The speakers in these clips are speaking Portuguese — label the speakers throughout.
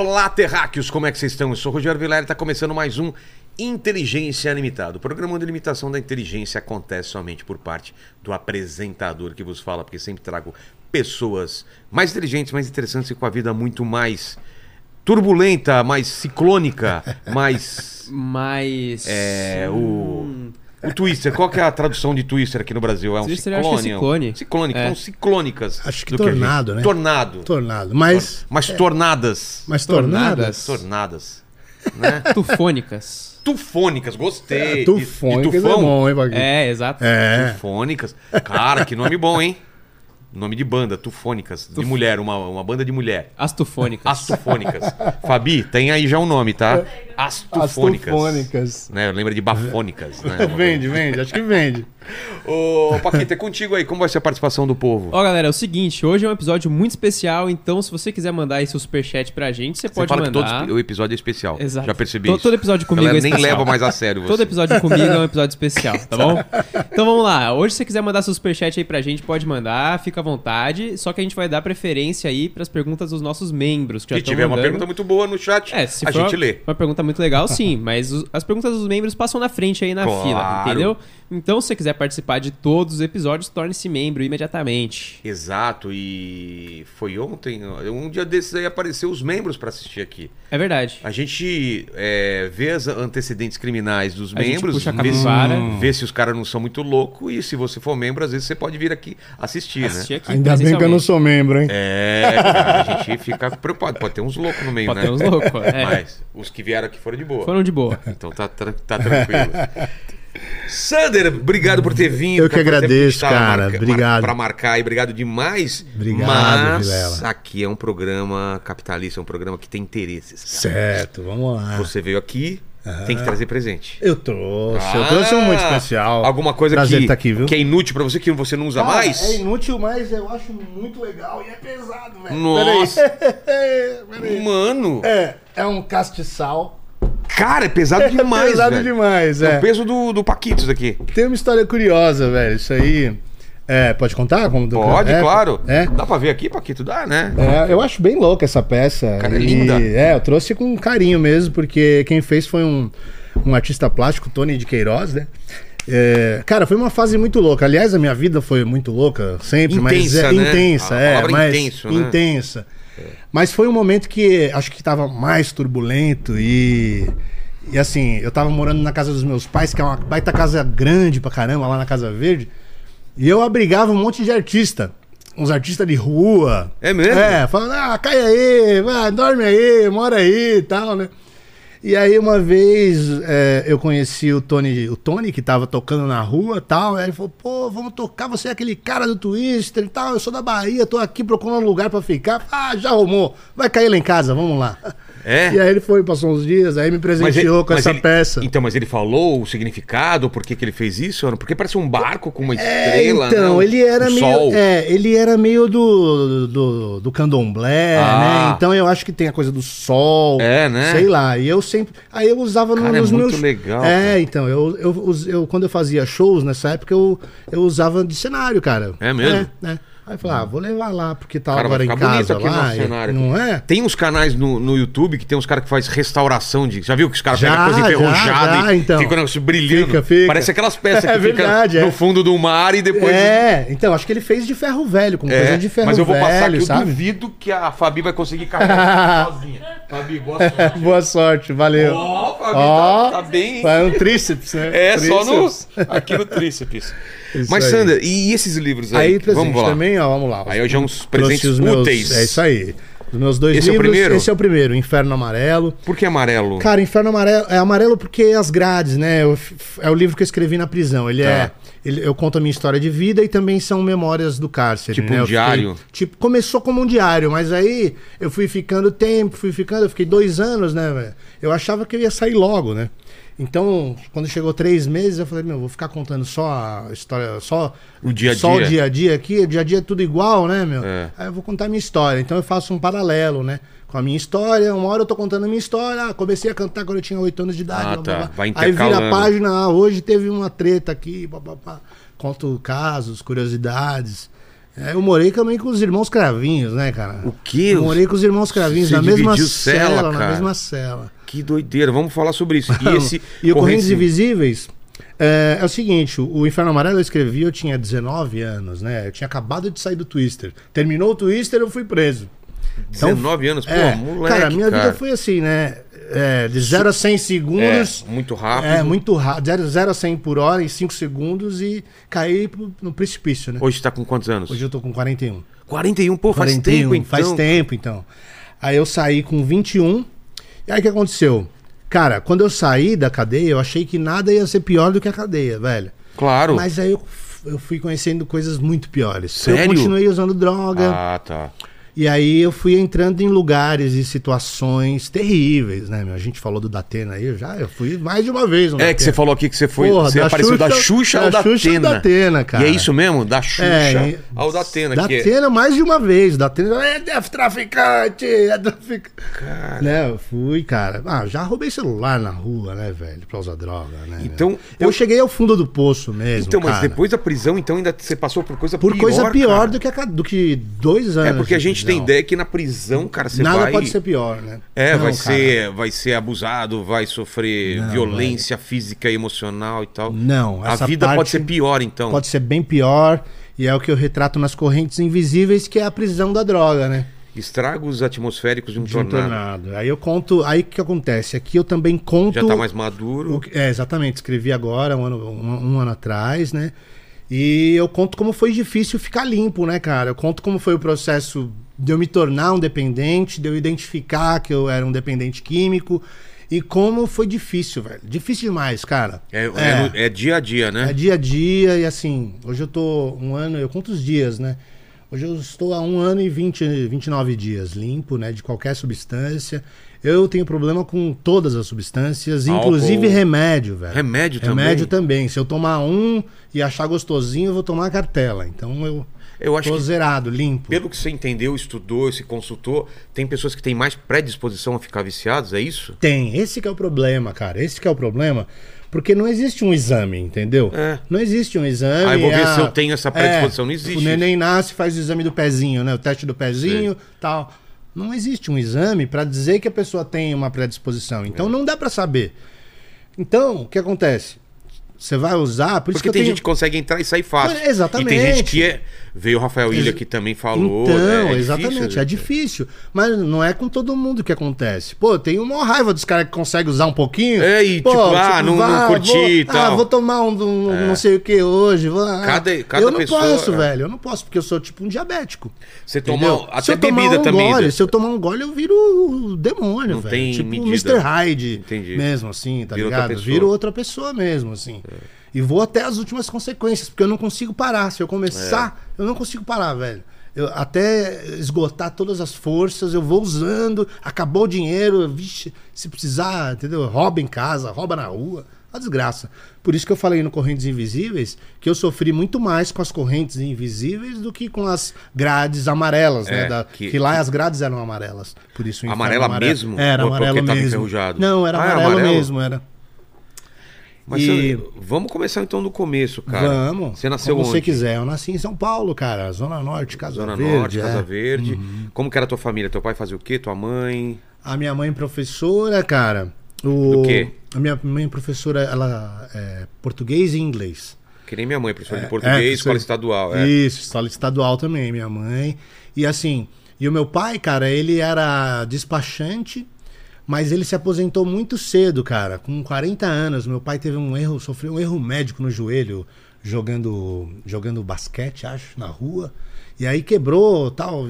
Speaker 1: Olá, terráqueos, como é que vocês estão? Eu sou o Rogério Vilela e está começando mais um Inteligência Limitada. O programa a limitação da inteligência acontece somente por parte do apresentador que vos fala, porque sempre trago pessoas mais inteligentes, mais interessantes e com a vida muito mais turbulenta, mais ciclônica, mais...
Speaker 2: Mas.
Speaker 1: É, o... O Twister, qual que é a tradução de Twister aqui no Brasil? É um
Speaker 2: Twister eu acho que é
Speaker 1: ciclone?
Speaker 2: ciclone.
Speaker 1: Ciclônico,
Speaker 2: É.
Speaker 1: são ciclônicas.
Speaker 3: Acho que tornado, né?
Speaker 1: Tornado.
Speaker 3: Tornado. Mas.
Speaker 1: Mas tornadas.
Speaker 3: Mas
Speaker 2: Tornadas.
Speaker 3: tornadas?
Speaker 1: Tornadas. Né?
Speaker 2: Tufônicas.
Speaker 1: Tufônicas, gostei.
Speaker 3: É, tufônicas
Speaker 1: de, de
Speaker 3: é
Speaker 1: tufão?
Speaker 3: bom, hein?
Speaker 2: É, exato.
Speaker 3: É.
Speaker 1: Tufônicas. Cara, que nome bom, hein? Nome de banda, Tufônicas. De mulher, uma, uma banda de mulher.
Speaker 2: As tufônicas.
Speaker 1: As Tufônicas. Fabi, tem aí já o nome, tá? As
Speaker 3: As
Speaker 1: Tufônicas.
Speaker 3: tufônicas.
Speaker 1: Né? Lembra de Bafônicas, né?
Speaker 3: Vende, vende. Acho que vende.
Speaker 1: Ô, Paquita, é contigo aí. Como vai ser a participação do povo?
Speaker 2: Ó, galera, é o seguinte, hoje é um episódio muito especial, então se você quiser mandar aí seu superchat pra gente, você,
Speaker 1: Você
Speaker 2: pode
Speaker 1: fala que
Speaker 2: mandar.
Speaker 1: todo o episódio é especial.
Speaker 2: Exato.
Speaker 1: Já percebi
Speaker 2: To-
Speaker 1: isso.
Speaker 2: todo episódio comigo
Speaker 1: Ela
Speaker 2: é
Speaker 1: nem
Speaker 2: especial.
Speaker 1: leva mais a sério você.
Speaker 2: Todo episódio comigo é um episódio especial, tá bom? Então vamos lá. Hoje, se você quiser mandar seu superchat aí pra gente, pode mandar, fica à vontade. Só que a gente vai dar preferência aí pras perguntas dos nossos membros. Que já
Speaker 1: Se tiver uma
Speaker 2: mandando.
Speaker 1: pergunta muito boa no chat,
Speaker 2: É,
Speaker 1: a gente lê.
Speaker 2: uma pergunta muito legal, sim, mas os- as perguntas dos membros passam na frente aí na
Speaker 1: Claro.
Speaker 2: fila, entendeu? Então, se você quiser participar de todos os episódios, torne-se membro imediatamente.
Speaker 1: Exato, e foi ontem, um dia desses aí apareceu os membros pra assistir aqui.
Speaker 2: É verdade.
Speaker 1: A gente é, vê as antecedentes criminais dos
Speaker 2: A gente
Speaker 1: membros,
Speaker 2: puxa a
Speaker 1: vê, se,
Speaker 2: capivara.
Speaker 1: vê se os caras não são muito loucos e se você for membro, às vezes você pode vir aqui assistir,
Speaker 2: Assistir
Speaker 1: né?
Speaker 2: aqui
Speaker 3: Ainda bem que eu não sou membro, hein?
Speaker 1: É, cara, a gente fica preocupado. Pode ter uns loucos no meio,
Speaker 2: Pode
Speaker 1: né?
Speaker 2: ter uns loucos, é.
Speaker 1: Mas os que vieram aqui foram de boa.
Speaker 2: Foram de boa.
Speaker 1: Então tá, tá tranquilo. Sander, obrigado por ter vindo.
Speaker 3: Eu que agradeço, cara.
Speaker 1: marca-
Speaker 3: Obrigado.
Speaker 1: Pra marcar e obrigado demais.
Speaker 3: Obrigado,
Speaker 1: Mas
Speaker 3: Vilela.
Speaker 1: aqui é um programa capitalista, é um programa que tem interesses.
Speaker 3: Certo, vamos lá.
Speaker 1: Você veio aqui, tem que trazer presente.
Speaker 3: Eu trouxe.
Speaker 1: Ah,
Speaker 3: eu trouxe um muito especial.
Speaker 1: Alguma coisa que,
Speaker 3: tá aqui, viu?
Speaker 1: que é inútil pra você, que você não usa
Speaker 3: Cara,
Speaker 1: mais?
Speaker 3: É inútil, mas eu acho muito legal e é pesado, velho.
Speaker 1: Nossa.
Speaker 3: Peraí. Peraí.
Speaker 1: Mano,
Speaker 3: É, é um castiçal.
Speaker 1: Cara, é pesado demais,
Speaker 3: pesado
Speaker 1: velho.
Speaker 3: demais,
Speaker 1: É
Speaker 3: é.
Speaker 1: o peso do, do Paquitos aqui.
Speaker 3: Tem uma história curiosa, velho. Isso aí. É, pode contar? Como do-
Speaker 1: Pode,
Speaker 3: é,
Speaker 1: claro.
Speaker 3: É.
Speaker 1: Dá pra ver aqui, Paquito? Dá, né?
Speaker 3: É, eu acho bem louca essa peça.
Speaker 1: Cara, é linda.
Speaker 3: É, eu trouxe com carinho mesmo, porque quem fez foi um, um artista plástico, Tony de Queiroz, né? É, cara, foi uma fase muito louca. Aliás, a minha vida foi muito louca, sempre, mas
Speaker 1: Intensa,
Speaker 3: é
Speaker 1: né?
Speaker 3: intensa, é, mas
Speaker 1: intenso, né?
Speaker 3: intensa. Mas foi um momento que acho que tava mais turbulento e e assim, eu tava morando na casa dos meus pais, que é uma baita casa grande pra caramba, lá na Casa Verde. E eu abrigava um monte de artista. Uns artistas de rua.
Speaker 1: É mesmo?
Speaker 3: É, falando, ah, cai aí, vai, dorme aí, mora aí e tal, né? E aí uma vez é, eu conheci o Tony, o Tony que tava tocando na rua tal. Aí ele falou, pô, vamos tocar, você é aquele cara do Twister e tal. Eu sou da Bahia, tô aqui procurando um lugar pra ficar. Ah, já arrumou, vai cair lá em casa, vamos lá.
Speaker 1: É?
Speaker 3: E aí ele foi, passou uns dias, aí me presenteou com
Speaker 1: mas
Speaker 3: essa
Speaker 1: ele-
Speaker 3: peça.
Speaker 1: Então, mas ele falou o significado, por que, que ele fez isso? Porque parece um barco com uma
Speaker 3: É,
Speaker 1: estrela.
Speaker 3: então,
Speaker 1: né?
Speaker 3: ele era
Speaker 1: um
Speaker 3: meio.
Speaker 1: Sol.
Speaker 3: É, ele era meio do, do, do candomblé,
Speaker 1: Ah.
Speaker 3: né? Então eu acho que tem a coisa do sol.
Speaker 1: É, né?
Speaker 3: Sei lá. E eu sempre. Aí eu usava
Speaker 1: Cara, é
Speaker 3: nos
Speaker 1: muito
Speaker 3: meus.
Speaker 1: legal,
Speaker 3: É,
Speaker 1: cara.
Speaker 3: então, eu, eu, us- eu- quando eu fazia shows nessa época, eu, eu usava de cenário, cara.
Speaker 1: É mesmo?
Speaker 3: É, é. Aí eu falei, ah, vou levar lá, porque tá
Speaker 1: Cara,
Speaker 3: agora em casa lá. e-
Speaker 1: cenário.
Speaker 3: Não é?
Speaker 1: Tem uns canais no, no YouTube que tem uns caras que faz restauração de. Já viu que os caras
Speaker 3: Já,
Speaker 1: pegam coisa
Speaker 3: já,
Speaker 1: enferrujada
Speaker 3: já,
Speaker 1: e
Speaker 3: então.
Speaker 1: fica o negócio brilhando?
Speaker 3: Fica, fica.
Speaker 1: Parece aquelas peças que
Speaker 3: É verdade,
Speaker 1: ficam
Speaker 3: é.
Speaker 1: no fundo do mar e depois.
Speaker 3: É, então, acho que ele fez de ferro velho, com
Speaker 1: É,
Speaker 3: coisa de ferro
Speaker 1: mas eu vou
Speaker 3: velho,
Speaker 1: passar aqui, eu
Speaker 3: sabe?
Speaker 1: duvido que a Fabi vai conseguir carregar sozinha. Fabi, boa sorte.
Speaker 3: Boa sorte, valeu.
Speaker 1: Ó, Fabi,
Speaker 3: Ó,
Speaker 1: tá, tá bem.
Speaker 3: Vai um tríceps, né?
Speaker 1: É, só no,
Speaker 3: Tríceps.
Speaker 1: aqui no tríceps.
Speaker 3: Isso
Speaker 1: Mas,
Speaker 3: aí.
Speaker 1: Sander, e esses livros aí?
Speaker 3: Aí, presente
Speaker 1: Vamos lá.
Speaker 3: também, ó, vamos lá.
Speaker 1: Aí hoje é uns presentes
Speaker 3: os meus-
Speaker 1: úteis.
Speaker 3: É isso aí. Os meus dois
Speaker 1: Esse é o
Speaker 3: livros.
Speaker 1: primeiro?
Speaker 3: Esse é o primeiro, Inferno Amarelo.
Speaker 1: Por que amarelo?
Speaker 3: Cara, Inferno Amarelo é amarelo porque as grades, né? Eu é o livro que eu escrevi na prisão. Ele
Speaker 1: Tá.
Speaker 3: é. ele- eu conto a minha história de vida e também são memórias do cárcere.
Speaker 1: Tipo
Speaker 3: né?
Speaker 1: um
Speaker 3: Eu fiquei-
Speaker 1: diário?
Speaker 3: tipo, começou como um diário, mas aí eu fui ficando tempo, fui ficando, eu fiquei dois anos, né, velho? Eu achava que eu ia sair logo, né? Então, quando chegou três meses, eu falei, meu, vou ficar contando só a história, só
Speaker 1: O dia a
Speaker 3: só
Speaker 1: dia.
Speaker 3: o dia a dia aqui, o dia a dia é tudo igual, né, meu?
Speaker 1: É.
Speaker 3: Aí eu vou contar a minha história. Então eu faço um paralelo, né? Com a minha história. Uma hora eu tô contando a minha história. Ah, comecei a cantar quando eu tinha 8 anos de idade.
Speaker 1: Ah,
Speaker 3: blá, blá,
Speaker 1: tá.
Speaker 3: blá.
Speaker 1: Vai
Speaker 3: Aí vira a página, ah, hoje teve uma treta aqui, pá, pá, pá. conto casos, curiosidades. É, eu morei também com os irmãos Cravinhos, né, cara?
Speaker 1: O quê?
Speaker 3: Eu morei com os irmãos Cravinhos
Speaker 1: Você
Speaker 3: na mesma cela,
Speaker 1: cela,
Speaker 3: na mesma cela.
Speaker 1: Que doideira. Vamos falar sobre isso. E esse
Speaker 3: e o Correntes Invisíveis é, é o seguinte: o Inferno Amarelo eu escrevi, eu tinha 19 anos, né? Eu tinha acabado de sair do Twister. Terminou o Twister, eu fui preso.
Speaker 1: 19 anos, pô,
Speaker 3: é,
Speaker 1: moleque.
Speaker 3: cara, a minha
Speaker 1: cara.
Speaker 3: vida foi assim, né? É, de 0 a 100 segundos.
Speaker 1: É, muito rápido.
Speaker 3: É, muito rápido. 0 a 100 por hora em 5 segundos e caí no precipício, né?
Speaker 1: Hoje tá com quantos anos?
Speaker 3: Hoje eu tô com 41.
Speaker 1: 41, pô, faz
Speaker 3: 41,
Speaker 1: tempo então.
Speaker 3: Faz tempo, então. Aí eu saí com 21. E aí o que aconteceu? Cara, quando eu saí da cadeia, eu achei que nada ia ser pior do que a cadeia, velho.
Speaker 1: Claro.
Speaker 3: Mas aí eu, eu fui conhecendo coisas muito piores.
Speaker 1: Sério?
Speaker 3: Eu continuei usando droga.
Speaker 1: Ah, tá.
Speaker 3: E aí eu fui entrando em lugares e situações terríveis, né, meu? A gente falou do Datena aí, eu já eu fui mais de uma vez
Speaker 1: É que você
Speaker 3: Datena.
Speaker 1: falou aqui que você foi.
Speaker 3: Porra,
Speaker 1: você
Speaker 3: da
Speaker 1: apareceu da
Speaker 3: Xuxa-
Speaker 1: Xuxa
Speaker 3: da
Speaker 1: ao da
Speaker 3: Xuxa. Datena, cara.
Speaker 1: E é isso mesmo? Da Xuxa
Speaker 3: É,
Speaker 1: ao da Atena.
Speaker 3: Da
Speaker 1: que é-
Speaker 3: mais de uma vez. Da Atena é def- traficante, é traficante.
Speaker 1: Cara.
Speaker 3: Né, eu fui, cara. Ah, já roubei celular na rua, né, velho? Pra usar droga, né?
Speaker 1: Então,
Speaker 3: meu? eu cheguei ao fundo do poço mesmo.
Speaker 1: Então, mas
Speaker 3: cara.
Speaker 1: depois da prisão, então ainda você passou por coisa
Speaker 3: Por
Speaker 1: pior.
Speaker 3: coisa pior
Speaker 1: cara.
Speaker 3: do que, a do que dois anos.
Speaker 1: É porque a gente tem ideia que na prisão, cara, você
Speaker 3: Nada
Speaker 1: vai.
Speaker 3: pode ser pior, né?
Speaker 1: É,
Speaker 3: Não,
Speaker 1: vai,
Speaker 3: cara.
Speaker 1: ser, vai ser abusado, vai sofrer
Speaker 3: Não,
Speaker 1: violência física e emocional e tal.
Speaker 3: Não,
Speaker 1: A
Speaker 3: essa
Speaker 1: vida pode ser pior, então.
Speaker 3: Pode ser bem pior. E é o que eu retrato nas correntes invisíveis, que é a prisão da droga, né?
Speaker 1: Estragos atmosféricos de um,
Speaker 3: De um
Speaker 1: tornado.
Speaker 3: tornado. Aí eu conto. Aí o que acontece? Aqui eu também conto.
Speaker 1: Já tá mais maduro.
Speaker 3: que- é, exatamente. Escrevi agora, um ano, um, um ano atrás, né? E eu conto como foi difícil ficar limpo, né, cara? Eu conto como foi o processo de eu me tornar um dependente, de eu identificar que eu era um dependente químico. E como foi difícil, velho. Difícil demais, cara.
Speaker 1: É, é no- é dia a dia, né?
Speaker 3: É dia a dia e assim, hoje eu tô um ano, eu conto os dias, né? Hoje eu estou há um ano e 20, 29 dias limpo, né? De qualquer substância. Eu tenho problema com todas as substâncias,
Speaker 1: Álcool.
Speaker 3: inclusive remédio, velho.
Speaker 1: Remédio também?
Speaker 3: Remédio também. Se eu tomar um e achar gostosinho, eu vou tomar a cartela. Então eu
Speaker 1: Eu acho
Speaker 3: tô zerado, limpo.
Speaker 1: pelo que você entendeu, estudou, se consultou, tem pessoas que têm mais predisposição a ficar viciados, é isso?
Speaker 3: Tem, esse que é o problema, cara. Esse que é o problema. Porque não existe um exame, entendeu?
Speaker 1: É.
Speaker 3: Não existe um exame.
Speaker 1: Ah, eu vou ver
Speaker 3: a-
Speaker 1: se eu tenho essa predisposição. Não existe
Speaker 3: O neném nasce, faz o exame do pezinho, né? O teste do pezinho, tal. Não existe um exame para dizer que a pessoa tem uma predisposição. Então
Speaker 1: É.
Speaker 3: não dá para saber. Então, o que acontece? Você vai usar, por isso
Speaker 1: Porque tem
Speaker 3: tenho...
Speaker 1: gente que consegue entrar e sair fácil.
Speaker 3: É, exatamente.
Speaker 1: E tem gente que é. Veio o Rafael Ilha que também falou.
Speaker 3: Então,
Speaker 1: é, é
Speaker 3: exatamente,
Speaker 1: difícil,
Speaker 3: é difícil. Mas não é com todo mundo que acontece. Pô, tenho uma raiva dos caras que conseguem usar um pouquinho.
Speaker 1: É, e
Speaker 3: Pô,
Speaker 1: tipo, ah, não- não curti
Speaker 3: vou,
Speaker 1: e tal.
Speaker 3: Ah, vou tomar um, um não sei o que hoje. Vou, ah.
Speaker 1: Cada- cada
Speaker 3: eu não
Speaker 1: pessoa-
Speaker 3: posso,
Speaker 1: é.
Speaker 3: velho. Eu não posso, porque eu sou tipo um diabético.
Speaker 1: Você
Speaker 3: entendeu?
Speaker 1: toma
Speaker 3: se
Speaker 1: até
Speaker 3: eu tomar
Speaker 1: bebida
Speaker 3: um
Speaker 1: também.
Speaker 3: Gole,
Speaker 1: né?
Speaker 3: se eu tomar um gole, eu viro o demônio,
Speaker 1: Não
Speaker 3: velho.
Speaker 1: tem
Speaker 3: tipo
Speaker 1: medida.
Speaker 3: Mr. Hyde.
Speaker 1: Entendi.
Speaker 3: Mesmo, assim, tá
Speaker 1: Vira outra
Speaker 3: ligado?
Speaker 1: pessoa.
Speaker 3: Viro outra pessoa mesmo, assim. E vou até as últimas consequências, porque eu não consigo parar. Se eu começar,
Speaker 1: É.
Speaker 3: eu não consigo parar, velho. Eu, até esgotar todas as forças, eu vou usando, acabou o dinheiro, vixe, se precisar, entendeu? Rouba em casa, rouba na rua. Uma desgraça. Por isso que eu falei no Correntes Invisíveis que eu sofri muito mais com as correntes invisíveis do que com as grades amarelas,
Speaker 1: É,
Speaker 3: né? Da-
Speaker 1: que-
Speaker 3: que, lá as grades eram amarelas. Por isso
Speaker 1: Amarela
Speaker 3: amarelo.
Speaker 1: mesmo?
Speaker 3: Era
Speaker 1: tava
Speaker 3: mesmo. Não, era
Speaker 1: Ah, era
Speaker 3: amarelo,
Speaker 1: amarelo?
Speaker 3: mesmo, era.
Speaker 1: Mas
Speaker 3: E-
Speaker 1: vamos começar então do começo, cara.
Speaker 3: Vamos.
Speaker 1: Você nasceu
Speaker 3: Como
Speaker 1: onde?
Speaker 3: você quiser. Eu nasci em São Paulo, cara. Zona Norte, Casa
Speaker 1: Zona
Speaker 3: Verde.
Speaker 1: Norte,
Speaker 3: é.
Speaker 1: Casa Verde. Como que era a tua família? Teu pai fazia o quê? Tua mãe?
Speaker 3: A minha mãe professora, cara. O...
Speaker 1: Do quê?
Speaker 3: A minha mãe professora, ela é português e inglês.
Speaker 1: Que nem minha mãe, professora de
Speaker 3: É,
Speaker 1: português,
Speaker 3: é,
Speaker 1: escola estadual. É.
Speaker 3: Isso, escola estadual também, minha mãe. E assim, e o meu pai, cara, ele era despachante, mas ele se aposentou muito cedo, cara, com 40 anos. Meu pai teve um erro, sofreu um erro médico no joelho jogando jogando basquete, acho, na rua. E aí quebrou, tal.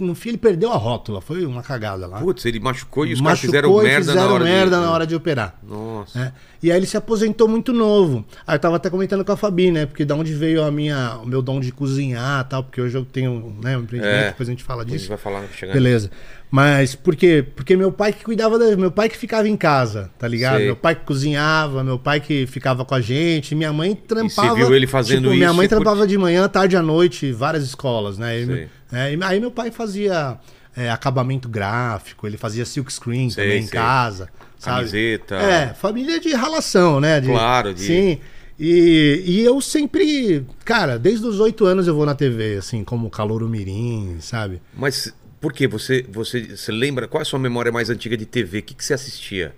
Speaker 3: No fim ele perdeu a rótula, foi uma cagada lá.
Speaker 1: Putz, ele machucou e os caras
Speaker 3: Machucou
Speaker 1: fizeram
Speaker 3: e
Speaker 1: merda
Speaker 3: fizeram
Speaker 1: na hora
Speaker 3: merda
Speaker 1: de...
Speaker 3: na hora de operar.
Speaker 1: Nossa.
Speaker 3: né? E aí ele se aposentou muito novo. Aí eu tava até comentando com a Fabi, né? Porque da onde veio a minha, o meu dom de cozinhar e tal, porque hoje eu tenho né, um empreendimento,
Speaker 1: É.
Speaker 3: depois a gente fala
Speaker 1: A gente
Speaker 3: disso.
Speaker 1: vai falar chegando.
Speaker 3: Beleza. Mas por quê? Porque meu pai que cuidava da. Meu pai que ficava em casa, tá ligado?
Speaker 1: Sei.
Speaker 3: Meu pai que cozinhava, meu pai que ficava com a gente, minha mãe trampava.
Speaker 1: viu ele fazendo
Speaker 3: tipo, Minha
Speaker 1: isso
Speaker 3: mãe
Speaker 1: e curte-
Speaker 3: trampava de manhã, tarde à noite, várias escolas, né? É, aí meu pai fazia é, acabamento gráfico, ele fazia silk screen
Speaker 1: Sei,
Speaker 3: também em casa. sabe?
Speaker 1: Camiseta.
Speaker 3: É, família de ralação, né? De-
Speaker 1: Claro, de-
Speaker 3: Sim. E, e eu sempre, cara, desde os oito anos eu vou na TV, assim, como Calouro Mirim, sabe?
Speaker 1: Mas por quê? Você, você, você lembra? Qual é a sua memória mais antiga de TV? O que, que você assistia?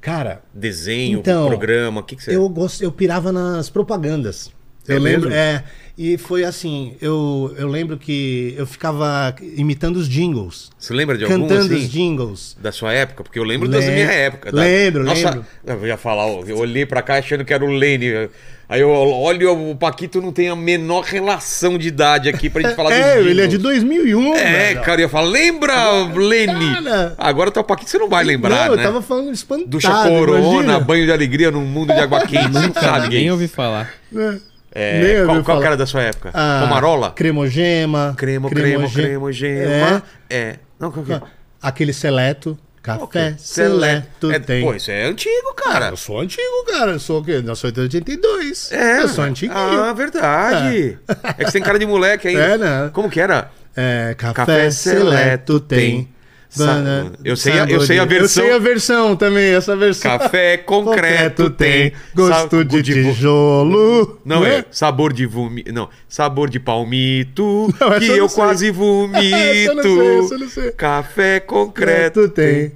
Speaker 3: Cara,
Speaker 1: Desenho,
Speaker 3: Então,
Speaker 1: programa? O que, que você.
Speaker 3: eu gosto, eu pirava nas propagandas.
Speaker 1: É
Speaker 3: Eu lembro,
Speaker 1: mesmo?
Speaker 3: é, e foi assim, eu, eu lembro que eu ficava imitando os jingles,
Speaker 1: Você lembra de algum
Speaker 3: cantando
Speaker 1: assim?
Speaker 3: os jingles.
Speaker 1: Da sua época? Porque eu lembro das
Speaker 3: Lem-
Speaker 1: minha época. da-
Speaker 3: lembro,
Speaker 1: Nossa,
Speaker 3: lembro.
Speaker 1: Eu ia falar, ó, eu olhei pra cá achando que era o Lene. Aí eu olho, o Paquito não tem a menor relação de idade aqui pra gente falar dos
Speaker 3: É, ele é de
Speaker 1: jingles.
Speaker 3: 2001,
Speaker 1: É,
Speaker 3: velho.
Speaker 1: cara, eu ia falar, lembra, Lene?
Speaker 3: Cara.
Speaker 1: Agora tá o Paquito, você não vai lembrar,
Speaker 3: Não,
Speaker 1: né?
Speaker 3: eu tava falando espantado.
Speaker 1: Do
Speaker 3: imagina.
Speaker 1: banho de alegria num mundo de água quente, não sabe,
Speaker 2: Nem
Speaker 1: Gui?
Speaker 2: ouvi falar.
Speaker 3: É.
Speaker 1: É, qual qual era da sua época?
Speaker 3: Ah,
Speaker 1: Pomarola?
Speaker 3: Cremogema.
Speaker 1: Cremo, cremo,
Speaker 3: cremoge-
Speaker 1: cremogema. É. Não, qual que é?
Speaker 3: Aquele seleto. Café
Speaker 1: Ok.
Speaker 3: seleto
Speaker 1: É,
Speaker 3: tem.
Speaker 1: Pô, isso é antigo, cara.
Speaker 3: Eu sou antigo, cara. Eu sou o quê? Eu sou de 82.
Speaker 1: É.
Speaker 3: Eu sou antiguinho.
Speaker 1: Ah, verdade. É. que você tem cara de moleque ainda.
Speaker 3: É, né?
Speaker 1: Como que era?
Speaker 3: É, café,
Speaker 1: Café
Speaker 3: seleto
Speaker 1: seleto
Speaker 3: tem.
Speaker 1: tem. Sa-
Speaker 3: Bana-
Speaker 1: eu sei a- eu sei a versão.
Speaker 3: Eu sei a versão também, essa versão.
Speaker 1: Café concreto tem.
Speaker 3: Gosto de
Speaker 1: de
Speaker 3: tijolo.
Speaker 1: Não é? Sabor de vumi... Não, sabor de palmito,
Speaker 3: Não,
Speaker 1: que
Speaker 3: eu não
Speaker 1: eu quase vomito.
Speaker 3: Eu não sei, eu não sei.
Speaker 1: Café concreto
Speaker 3: tem.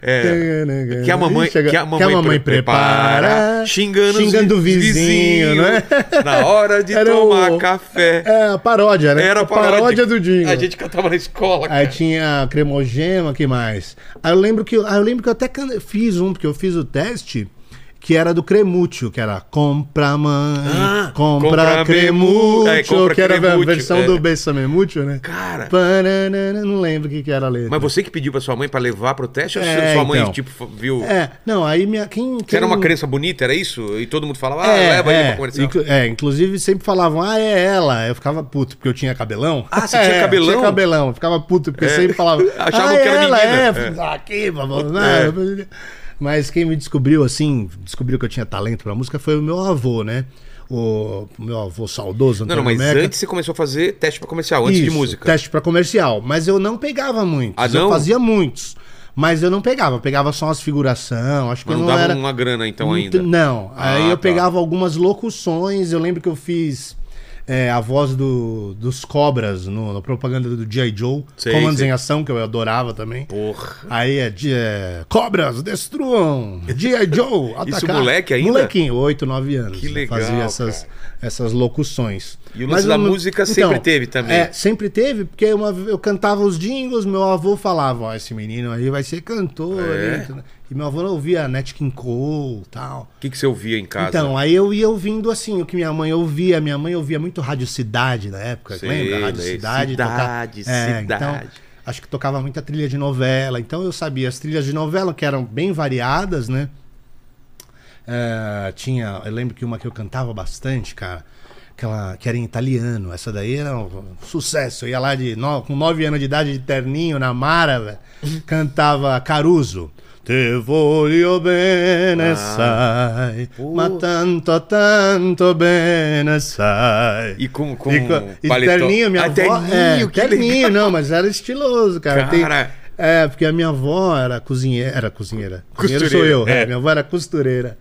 Speaker 1: É. Que a mamãe,
Speaker 3: chega-
Speaker 1: que a mamãe, pre- prepara, xingando,
Speaker 3: xingando o vizinho,
Speaker 1: vizinhos,
Speaker 3: não é?
Speaker 1: Na hora de
Speaker 3: Era
Speaker 1: tomar
Speaker 3: o-
Speaker 1: café.
Speaker 3: É, a paródia, né?
Speaker 1: Era
Speaker 3: a paródia do Dinho.
Speaker 1: A gente cantava na escola,
Speaker 3: Aí
Speaker 1: cara.
Speaker 3: tinha cremogema, que mais? Aí eu lembro que eu lembro que eu até fiz um, porque eu fiz o teste que era do Cremúcio, que era compra mãe,
Speaker 1: Ah,
Speaker 3: compra,
Speaker 1: compra
Speaker 3: cremúcio,
Speaker 1: é, compra
Speaker 3: que era a
Speaker 1: Cremúcio,
Speaker 3: versão
Speaker 1: é.
Speaker 3: do Bessame Múcio, né?
Speaker 1: Cara,
Speaker 3: Pananana, não lembro o que, que era a letra.
Speaker 1: mas você que pediu pra sua mãe pra levar pro teste ou
Speaker 3: É,
Speaker 1: sua mãe,
Speaker 3: então.
Speaker 1: tipo, viu...
Speaker 3: É, não, aí minha. Quem,
Speaker 1: Você
Speaker 3: quem...
Speaker 1: era uma criança bonita, era isso? E todo mundo falava, ah,
Speaker 3: É,
Speaker 1: leva aí
Speaker 3: é,
Speaker 1: pra comercial.
Speaker 3: inclu- é, inclusive sempre falavam, ah, é ela. Eu ficava puto porque eu tinha cabelão.
Speaker 1: Ah, você tinha
Speaker 3: É,
Speaker 1: cabelão?
Speaker 3: Tinha cabelão, eu ficava puto porque
Speaker 1: É.
Speaker 3: sempre falavam,
Speaker 1: Achavam
Speaker 3: ah,
Speaker 1: que era
Speaker 3: ela,
Speaker 1: menina.
Speaker 3: É, aqui, vamos lá. Mas quem me descobriu, assim, descobriu que eu tinha talento pra música foi o meu avô, né? O meu avô saudoso,
Speaker 1: Não, não,
Speaker 3: Antônio
Speaker 1: mas
Speaker 3: Meca.
Speaker 1: antes você começou a fazer teste pra comercial, antes de
Speaker 3: Isso,
Speaker 1: música.
Speaker 3: Teste pra comercial. Mas eu não pegava muitos.
Speaker 1: Ah,
Speaker 3: Eu
Speaker 1: não?
Speaker 3: fazia muitos. Mas eu não pegava, eu pegava só umas figuração, acho que
Speaker 1: Mas não
Speaker 3: não,
Speaker 1: dava
Speaker 3: era...
Speaker 1: uma grana então ainda.
Speaker 3: Não,
Speaker 1: Ah,
Speaker 3: aí eu
Speaker 1: tá.
Speaker 3: pegava algumas locuções, eu lembro que eu fiz é, a voz do, dos cobras no, na propaganda do G.I. Joe,
Speaker 1: Sei,
Speaker 3: Comandos
Speaker 1: sei.
Speaker 3: em Ação, que eu adorava também.
Speaker 1: Porra.
Speaker 3: Aí é, é, cobras, destruam, G.I. Joe, atacar.
Speaker 1: moleque ainda?
Speaker 3: Molequinho, 8, 9 anos.
Speaker 1: Que
Speaker 3: né,
Speaker 1: legal,
Speaker 3: Fazia essas,
Speaker 1: cara.
Speaker 3: essas locuções.
Speaker 1: E o lance da música sempre teve também.
Speaker 3: É, sempre teve, porque uma, eu cantava os jingles, meu avô falava, ó, esse menino aí vai ser cantor.
Speaker 1: É?
Speaker 3: hein?" E meu avô ouvia Nat King Cole e tal.
Speaker 1: O que, que você ouvia em casa?
Speaker 3: Então, aí eu ia ouvindo assim, o que minha mãe ouvia. Minha mãe ouvia muito Rádio Cidade na época,
Speaker 1: Sei,
Speaker 3: lembra? Rádio
Speaker 1: né?
Speaker 3: Cidade.
Speaker 1: Cidade,
Speaker 3: É,
Speaker 1: Cidade.
Speaker 3: Então, acho que tocava muita trilha de novela. Então eu sabia as trilhas de novela, que eram bem variadas, né? É, tinha, eu lembro que uma que eu cantava bastante, cara, aquela que era em italiano. Essa daí era um sucesso. Eu ia lá de no- com 9 anos de idade de terninho na Mara, cantava Caruso. Te voglio bene, sai,
Speaker 1: Pô.
Speaker 3: ma tanto, tanto bene, sai.
Speaker 1: E com, com
Speaker 3: E, co- e terninho, minha
Speaker 1: Ah,
Speaker 3: avó.
Speaker 1: terninho,
Speaker 3: é,
Speaker 1: que
Speaker 3: terninho,
Speaker 1: legal.
Speaker 3: não, mas era estiloso, cara. Tem-
Speaker 1: Cara.
Speaker 3: é, porque a minha avó era cozinheira. Era cozinheira. Cozinheira sou
Speaker 1: Costureira,
Speaker 3: eu,
Speaker 1: é.
Speaker 3: é, Minha avó era costureira.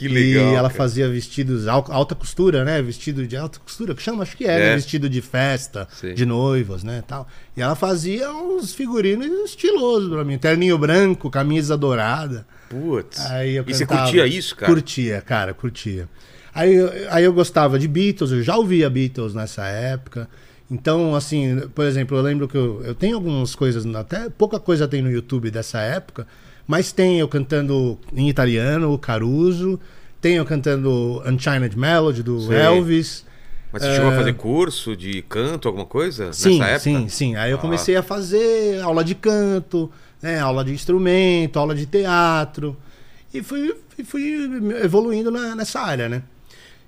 Speaker 1: Que legal,
Speaker 3: E ela
Speaker 1: cara.
Speaker 3: fazia vestidos, al- alta costura, né? Vestido de alta costura, que chama, acho que é,
Speaker 1: É.
Speaker 3: né? Vestido de festa,
Speaker 1: Sim.
Speaker 3: de noivas, né? Tal. E ela fazia uns figurinos estilosos pra mim. Terninho branco, camisa dourada.
Speaker 1: Putz.
Speaker 3: Aí eu
Speaker 1: e você
Speaker 3: cantava.
Speaker 1: curtia isso, cara?
Speaker 3: Curtia, cara, curtia. Aí, eu- aí eu gostava de Beatles, eu já ouvia Beatles nessa época. Então, assim, por exemplo, eu lembro que eu, eu tenho algumas coisas, até pouca coisa tem no YouTube dessa época, mas tem eu cantando em italiano, o Caruso, tem eu cantando Unchained Melody do
Speaker 1: Sei.
Speaker 3: Elvis.
Speaker 1: Mas você chegou a fazer curso de canto, alguma coisa?
Speaker 3: Sim,
Speaker 1: nessa época?
Speaker 3: sim, sim. Aí eu
Speaker 1: Ah.
Speaker 3: comecei a fazer aula de canto, né, aula de instrumento, aula de teatro. E fui, fui evoluindo na- nessa área, né?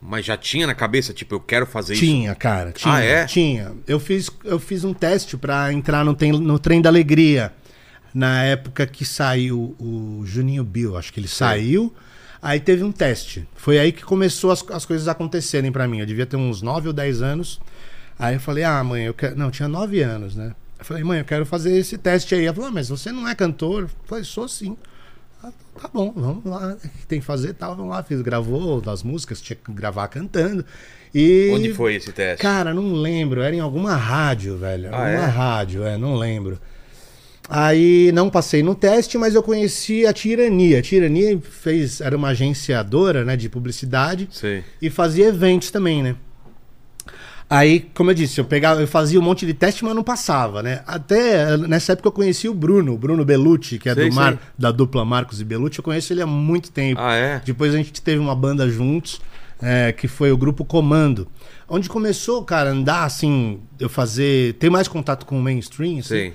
Speaker 1: Mas já tinha na cabeça, tipo, eu quero fazer isso?
Speaker 3: Tinha, cara. Tinha,
Speaker 1: Ah, é?
Speaker 3: Tinha. Eu fiz, eu fiz um teste pra entrar no, no Trem da Alegria. Na época que saiu o Juninho Bill, acho que ele saiu. Aí teve um teste. Foi aí que começou as, as coisas acontecerem pra mim. Eu devia ter uns 9 ou 10 anos. Aí eu falei, ah, mãe, eu quero. Não, eu tinha 9 anos, né? Eu falei, mãe, eu quero fazer esse teste aí. Ela falou, ah, mas você não é cantor? Eu falei, sou sim. Ah, tá bom, vamos lá, o que tem que fazer tal, vamos lá. Fiz, gravou das músicas, tinha que gravar cantando. E,
Speaker 1: Onde foi esse teste?
Speaker 3: Cara, não lembro, era em alguma rádio, velho.
Speaker 1: Ah,
Speaker 3: alguma
Speaker 1: é?
Speaker 3: rádio, é, não lembro. Aí não passei no teste, mas eu conheci a Tirania. A Tirania fez, era uma agenciadora né, de publicidade
Speaker 1: Sei.
Speaker 3: e fazia eventos também, né? Aí, como eu disse, eu pegava, eu fazia um monte de teste, mas não passava, né? Até nessa época eu conheci o Bruno, o Bruno Bellucci, que é
Speaker 1: Sei,
Speaker 3: do Mar,
Speaker 1: sei.
Speaker 3: da dupla Marcos e Bellucci. Eu conheço ele há muito tempo.
Speaker 1: Ah, é?
Speaker 3: Depois a gente teve uma banda juntos, é, que foi o grupo Comando. Onde começou, cara, a andar assim, eu fazer. ter mais contato com o mainstream, assim.
Speaker 1: Sei.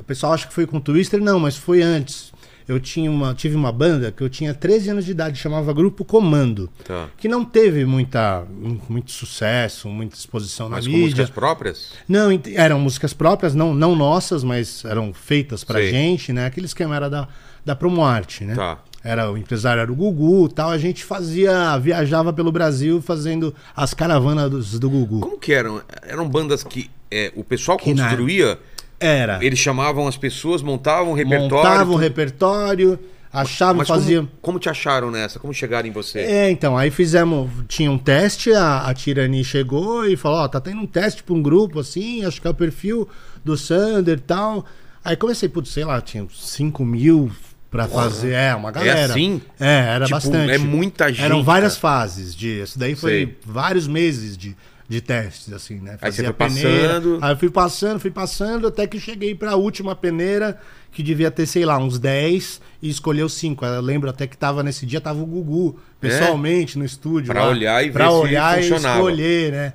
Speaker 3: O pessoal acha que foi com o Twister, não, mas foi antes. Eu tinha uma, tive uma banda que eu tinha 13 anos de idade, chamava Grupo Comando.
Speaker 1: Tá.
Speaker 3: Que não teve muita, muito sucesso, muita exposição na
Speaker 1: Mas com
Speaker 3: mídia.
Speaker 1: músicas próprias?
Speaker 3: Não, eram músicas próprias, não, não nossas, mas eram feitas pra
Speaker 1: Sei.
Speaker 3: gente, né? Aquele esquema era da, da Promoarte, né?
Speaker 1: Tá.
Speaker 3: Era, o empresário era o Gugu e tal. A gente fazia, viajava pelo Brasil fazendo as caravanas dos- do Gugu.
Speaker 1: Como que eram? Eram bandas que é, o pessoal
Speaker 3: Que na-
Speaker 1: construía,
Speaker 3: Era.
Speaker 1: eles chamavam as pessoas, montavam um repertório.
Speaker 3: Montavam o
Speaker 1: tudo.
Speaker 3: repertório, achavam,
Speaker 1: Mas
Speaker 3: faziam.
Speaker 1: como, como te acharam nessa? Como chegaram em você?
Speaker 3: É, então, aí fizemos, tinha um teste, a, a Tirani chegou e falou, ó, tá tendo um teste pra um grupo, assim, acho que é o perfil do Sander e tal. Aí comecei, putz, sei lá, tinha uns 5 mil pra fazer, é, uma galera.
Speaker 1: assim?
Speaker 3: É, era
Speaker 1: Tipo,
Speaker 3: bastante.
Speaker 1: é muita gente,
Speaker 3: Eram várias fases de, isso daí foi
Speaker 1: Sei.
Speaker 3: vários meses de, de testes, assim, né?
Speaker 1: Aí você
Speaker 3: Fazia
Speaker 1: foi
Speaker 3: peneira,
Speaker 1: passando.
Speaker 3: Aí eu fui passando, fui passando, até que cheguei pra última peneira, que devia ter, sei lá, uns 10, e escolheu 5. Eu lembro até que tava nesse dia, tava o Gugu, pessoalmente, no estúdio.
Speaker 1: É? Pra
Speaker 3: lá,
Speaker 1: olhar e ver
Speaker 3: pra
Speaker 1: se
Speaker 3: olhar
Speaker 1: funcionava.
Speaker 3: e escolher, né?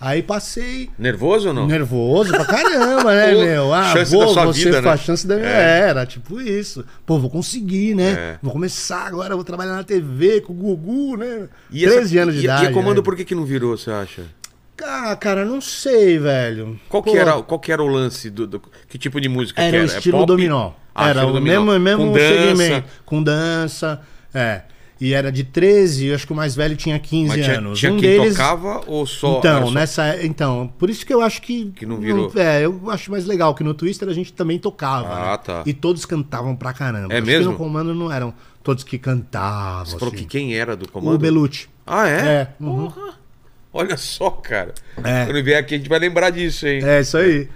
Speaker 3: Aí passei.
Speaker 1: Nervoso ou não?
Speaker 3: Nervoso pra caramba, né, meu? Ah,
Speaker 1: chance
Speaker 3: vou,
Speaker 1: da sua
Speaker 3: você
Speaker 1: vida,
Speaker 3: foi a
Speaker 1: né?
Speaker 3: chance da minha
Speaker 1: É.
Speaker 3: era, tipo isso. Pô, vou conseguir, né?
Speaker 1: É.
Speaker 3: Vou começar agora, vou trabalhar na TV com o Gugu, né?
Speaker 1: E essa-
Speaker 3: 13 anos de
Speaker 1: e,
Speaker 3: idade.
Speaker 1: E a comando
Speaker 3: né?
Speaker 1: por que, que não virou, você acha?
Speaker 3: Ah, cara, não sei, velho.
Speaker 1: Qual que,
Speaker 3: Pô,
Speaker 1: era, qual que era o lance? Do, do- que tipo de música
Speaker 3: Era
Speaker 1: que
Speaker 3: o
Speaker 1: era? É
Speaker 3: estilo
Speaker 1: pop?
Speaker 3: dominó.
Speaker 1: Ah,
Speaker 3: era o
Speaker 1: dominó.
Speaker 3: mesmo, mesmo
Speaker 1: Com dança.
Speaker 3: segmento. Com dança. É. E era de 13, eu acho que o mais velho tinha 15
Speaker 1: Mas tinha,
Speaker 3: anos.
Speaker 1: tinha
Speaker 3: um
Speaker 1: quem
Speaker 3: deles.
Speaker 1: tocava ou só...
Speaker 3: então,
Speaker 1: era só-
Speaker 3: nessa. Então, por isso que eu acho que.
Speaker 1: Que não virou.
Speaker 3: é, eu acho mais legal que no Twister a gente também tocava.
Speaker 1: Ah,
Speaker 3: né?
Speaker 1: tá.
Speaker 3: E todos cantavam pra caramba.
Speaker 1: É
Speaker 3: acho
Speaker 1: mesmo?
Speaker 3: Que no comando não eram todos que cantavam.
Speaker 1: Você falou
Speaker 3: assim.
Speaker 1: que quem era do comando?
Speaker 3: O Belucci.
Speaker 1: Ah, é?
Speaker 3: É, uhum.
Speaker 1: Porra. Olha só, cara.
Speaker 3: É.
Speaker 1: Quando vier aqui a gente vai lembrar disso, hein?
Speaker 3: É, isso aí.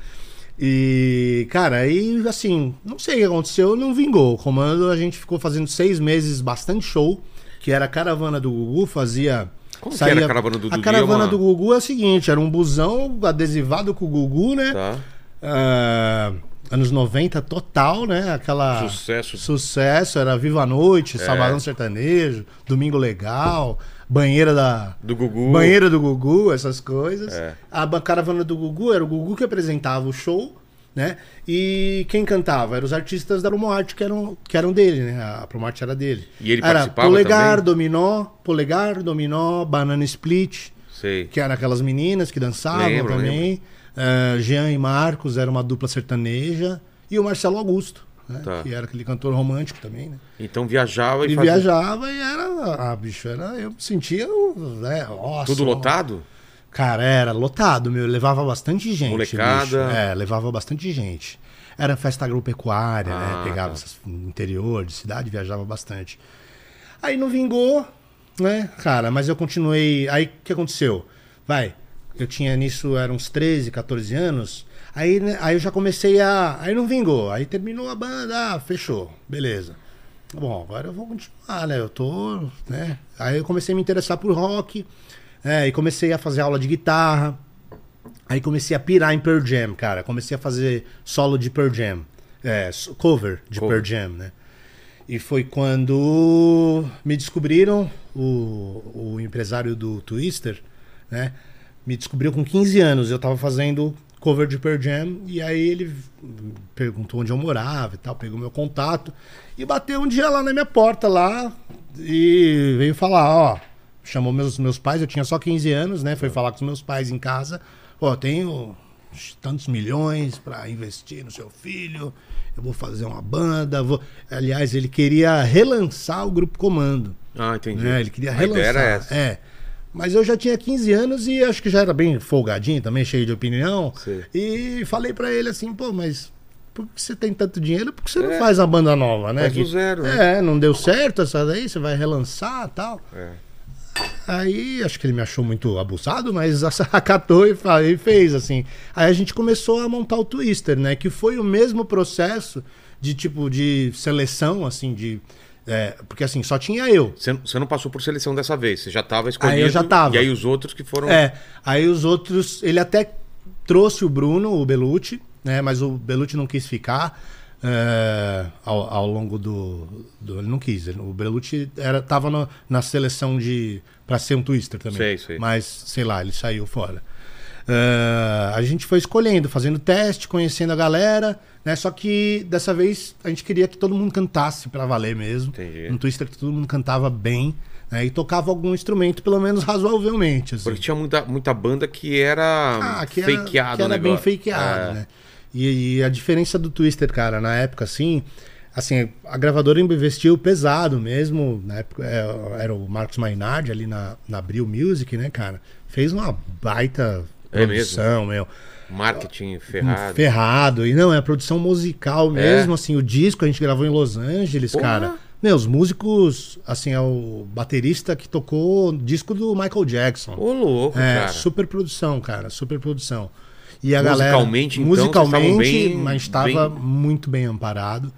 Speaker 3: E, cara, aí, assim, não sei o que aconteceu, não vingou. O comando, a gente ficou fazendo seis meses, bastante show, que era a caravana do Gugu, fazia.
Speaker 1: Como que era a caravana do
Speaker 3: A
Speaker 1: Dudu?
Speaker 3: caravana
Speaker 1: Uma-
Speaker 3: do Gugu é o seguinte: era um busão adesivado com o Gugu, né?
Speaker 1: Tá.
Speaker 3: Ah, anos 90 total, né? Aquela.
Speaker 1: Sucesso.
Speaker 3: Sucesso, era Viva a Noite, Sabadão Sertanejo, Domingo Legal, banheira da.
Speaker 1: Do Gugu.
Speaker 3: Banheira do Gugu, essas coisas.
Speaker 1: É.
Speaker 3: A caravana do Gugu era o Gugu que apresentava o show, né? E quem cantava eram os artistas da Promarte que eram, que eram dele, né? A Promarte era dele.
Speaker 1: E ele
Speaker 3: era
Speaker 1: participava
Speaker 3: Polegar,
Speaker 1: também?
Speaker 3: Dominó, Polegar, Dominó, Banana Split,
Speaker 1: Sei.
Speaker 3: que eram aquelas meninas que dançavam
Speaker 1: Lembro,
Speaker 3: também. Eh, Jean e Marcos era uma dupla sertaneja. E o Marcelo Augusto, né?
Speaker 1: Tá.
Speaker 3: que era aquele cantor romântico também, né?
Speaker 1: Então viajava e
Speaker 3: E
Speaker 1: fazia...
Speaker 3: viajava e era. Ah, bicho, era. Eu sentia. Né, nossa,
Speaker 1: Tudo lotado?
Speaker 3: Cara, era lotado, meu. Levava bastante gente.
Speaker 1: Molecada.
Speaker 3: bicho. É, levava bastante gente. Era festa agropecuária,
Speaker 1: Ah,
Speaker 3: né? Pegava
Speaker 1: tá.
Speaker 3: interior de cidade, viajava bastante. Aí não vingou, né, cara? Mas eu continuei. Aí o que aconteceu? Vai, eu tinha nisso, eram uns 13, 14 anos. Aí, né, aí eu já comecei a. Aí não vingou. Aí terminou a banda, ah, fechou. Beleza. Bom, agora eu vou continuar, né? Eu tô. Né? Aí eu comecei a me interessar por rock. É, e comecei a fazer aula de guitarra. Aí comecei a pirar em Pearl Jam, cara. Comecei a fazer solo de Pearl Jam. É, cover de
Speaker 1: Cover.
Speaker 3: Pearl Jam, né? E foi quando me descobriram, o, o empresário do Twister, né? Me descobriu com 15 anos. Eu tava fazendo cover de Pearl Jam. E aí ele perguntou onde eu morava e tal, pegou meu contato. E bateu um dia lá na minha porta lá e veio falar, ó. Chamou meus, meus pais, eu tinha só 15 anos, né? Foi falar com os meus pais em casa. Ó, tenho tantos milhões pra investir no seu filho. Eu vou fazer uma banda. Vou... Aliás, ele queria relançar o Grupo Comando.
Speaker 1: Ah, entendi.
Speaker 3: né? Ele queria
Speaker 1: A
Speaker 3: relançar.
Speaker 1: ideia era essa.
Speaker 3: É. Mas eu já tinha 15 anos e acho que já era bem folgadinho também, cheio de opinião.
Speaker 1: Sei.
Speaker 3: E falei pra ele assim, pô, mas por que você tem tanto dinheiro? Por que você não faz uma banda nova, né?
Speaker 1: Faz do zero, né?
Speaker 3: É, não deu certo essa daí, você vai relançar e tal.
Speaker 1: É.
Speaker 3: Aí acho que ele me achou muito abusado, mas acatou e e fez assim. Aí a gente começou a montar o Twister, né? Que foi o mesmo processo de tipo de seleção, assim, de. É, porque assim, só tinha eu.
Speaker 1: Você, não passou por seleção dessa vez, você já estava escolhido.
Speaker 3: Aí eu já tava.
Speaker 1: E aí os outros que foram.
Speaker 3: É, aí os outros, ele até trouxe o Bruno, o Belucci, né? Mas o Belucci não quis ficar é, ao, ao longo do, do- Ele não quis. O Belucci era, tava no- na seleção de. pra ser um twister também.
Speaker 1: Sei, sei.
Speaker 3: Mas, sei lá, ele saiu fora. É, a gente foi escolhendo, fazendo teste, conhecendo a galera, né? Só que dessa vez a gente queria que todo mundo cantasse pra valer mesmo.
Speaker 1: Entendi.
Speaker 3: Um twister que todo mundo cantava bem. Né, e tocava algum instrumento, pelo menos razoavelmente. Assim.
Speaker 1: Porque tinha muita, muita banda que era
Speaker 3: Ah, que era,
Speaker 1: fakeado
Speaker 3: que era bem fakeado,
Speaker 1: É.
Speaker 3: né? E, e a diferença do Twister, cara, na época, assim, assim, a gravadora investiu pesado mesmo, na época é, era o Marcos Mainardi ali na, na Abril Music, né, cara? Fez uma baita
Speaker 1: É
Speaker 3: produção, meu.
Speaker 1: Marketing ferrado.
Speaker 3: Ferrado. E não, é a produção musical mesmo, assim, o disco a gente gravou em Los Angeles,
Speaker 1: Porra.
Speaker 3: cara. Meu, os músicos, assim, é o baterista que tocou o disco do Michael Jackson.
Speaker 1: Ô, louco,
Speaker 3: É,
Speaker 1: cara.
Speaker 3: super produção, cara, super produção. E a
Speaker 1: Musicalmente,
Speaker 3: galera,
Speaker 1: então,
Speaker 3: musicalmente,
Speaker 1: bem-
Speaker 3: mas estava
Speaker 1: bem-
Speaker 3: muito bem amparado.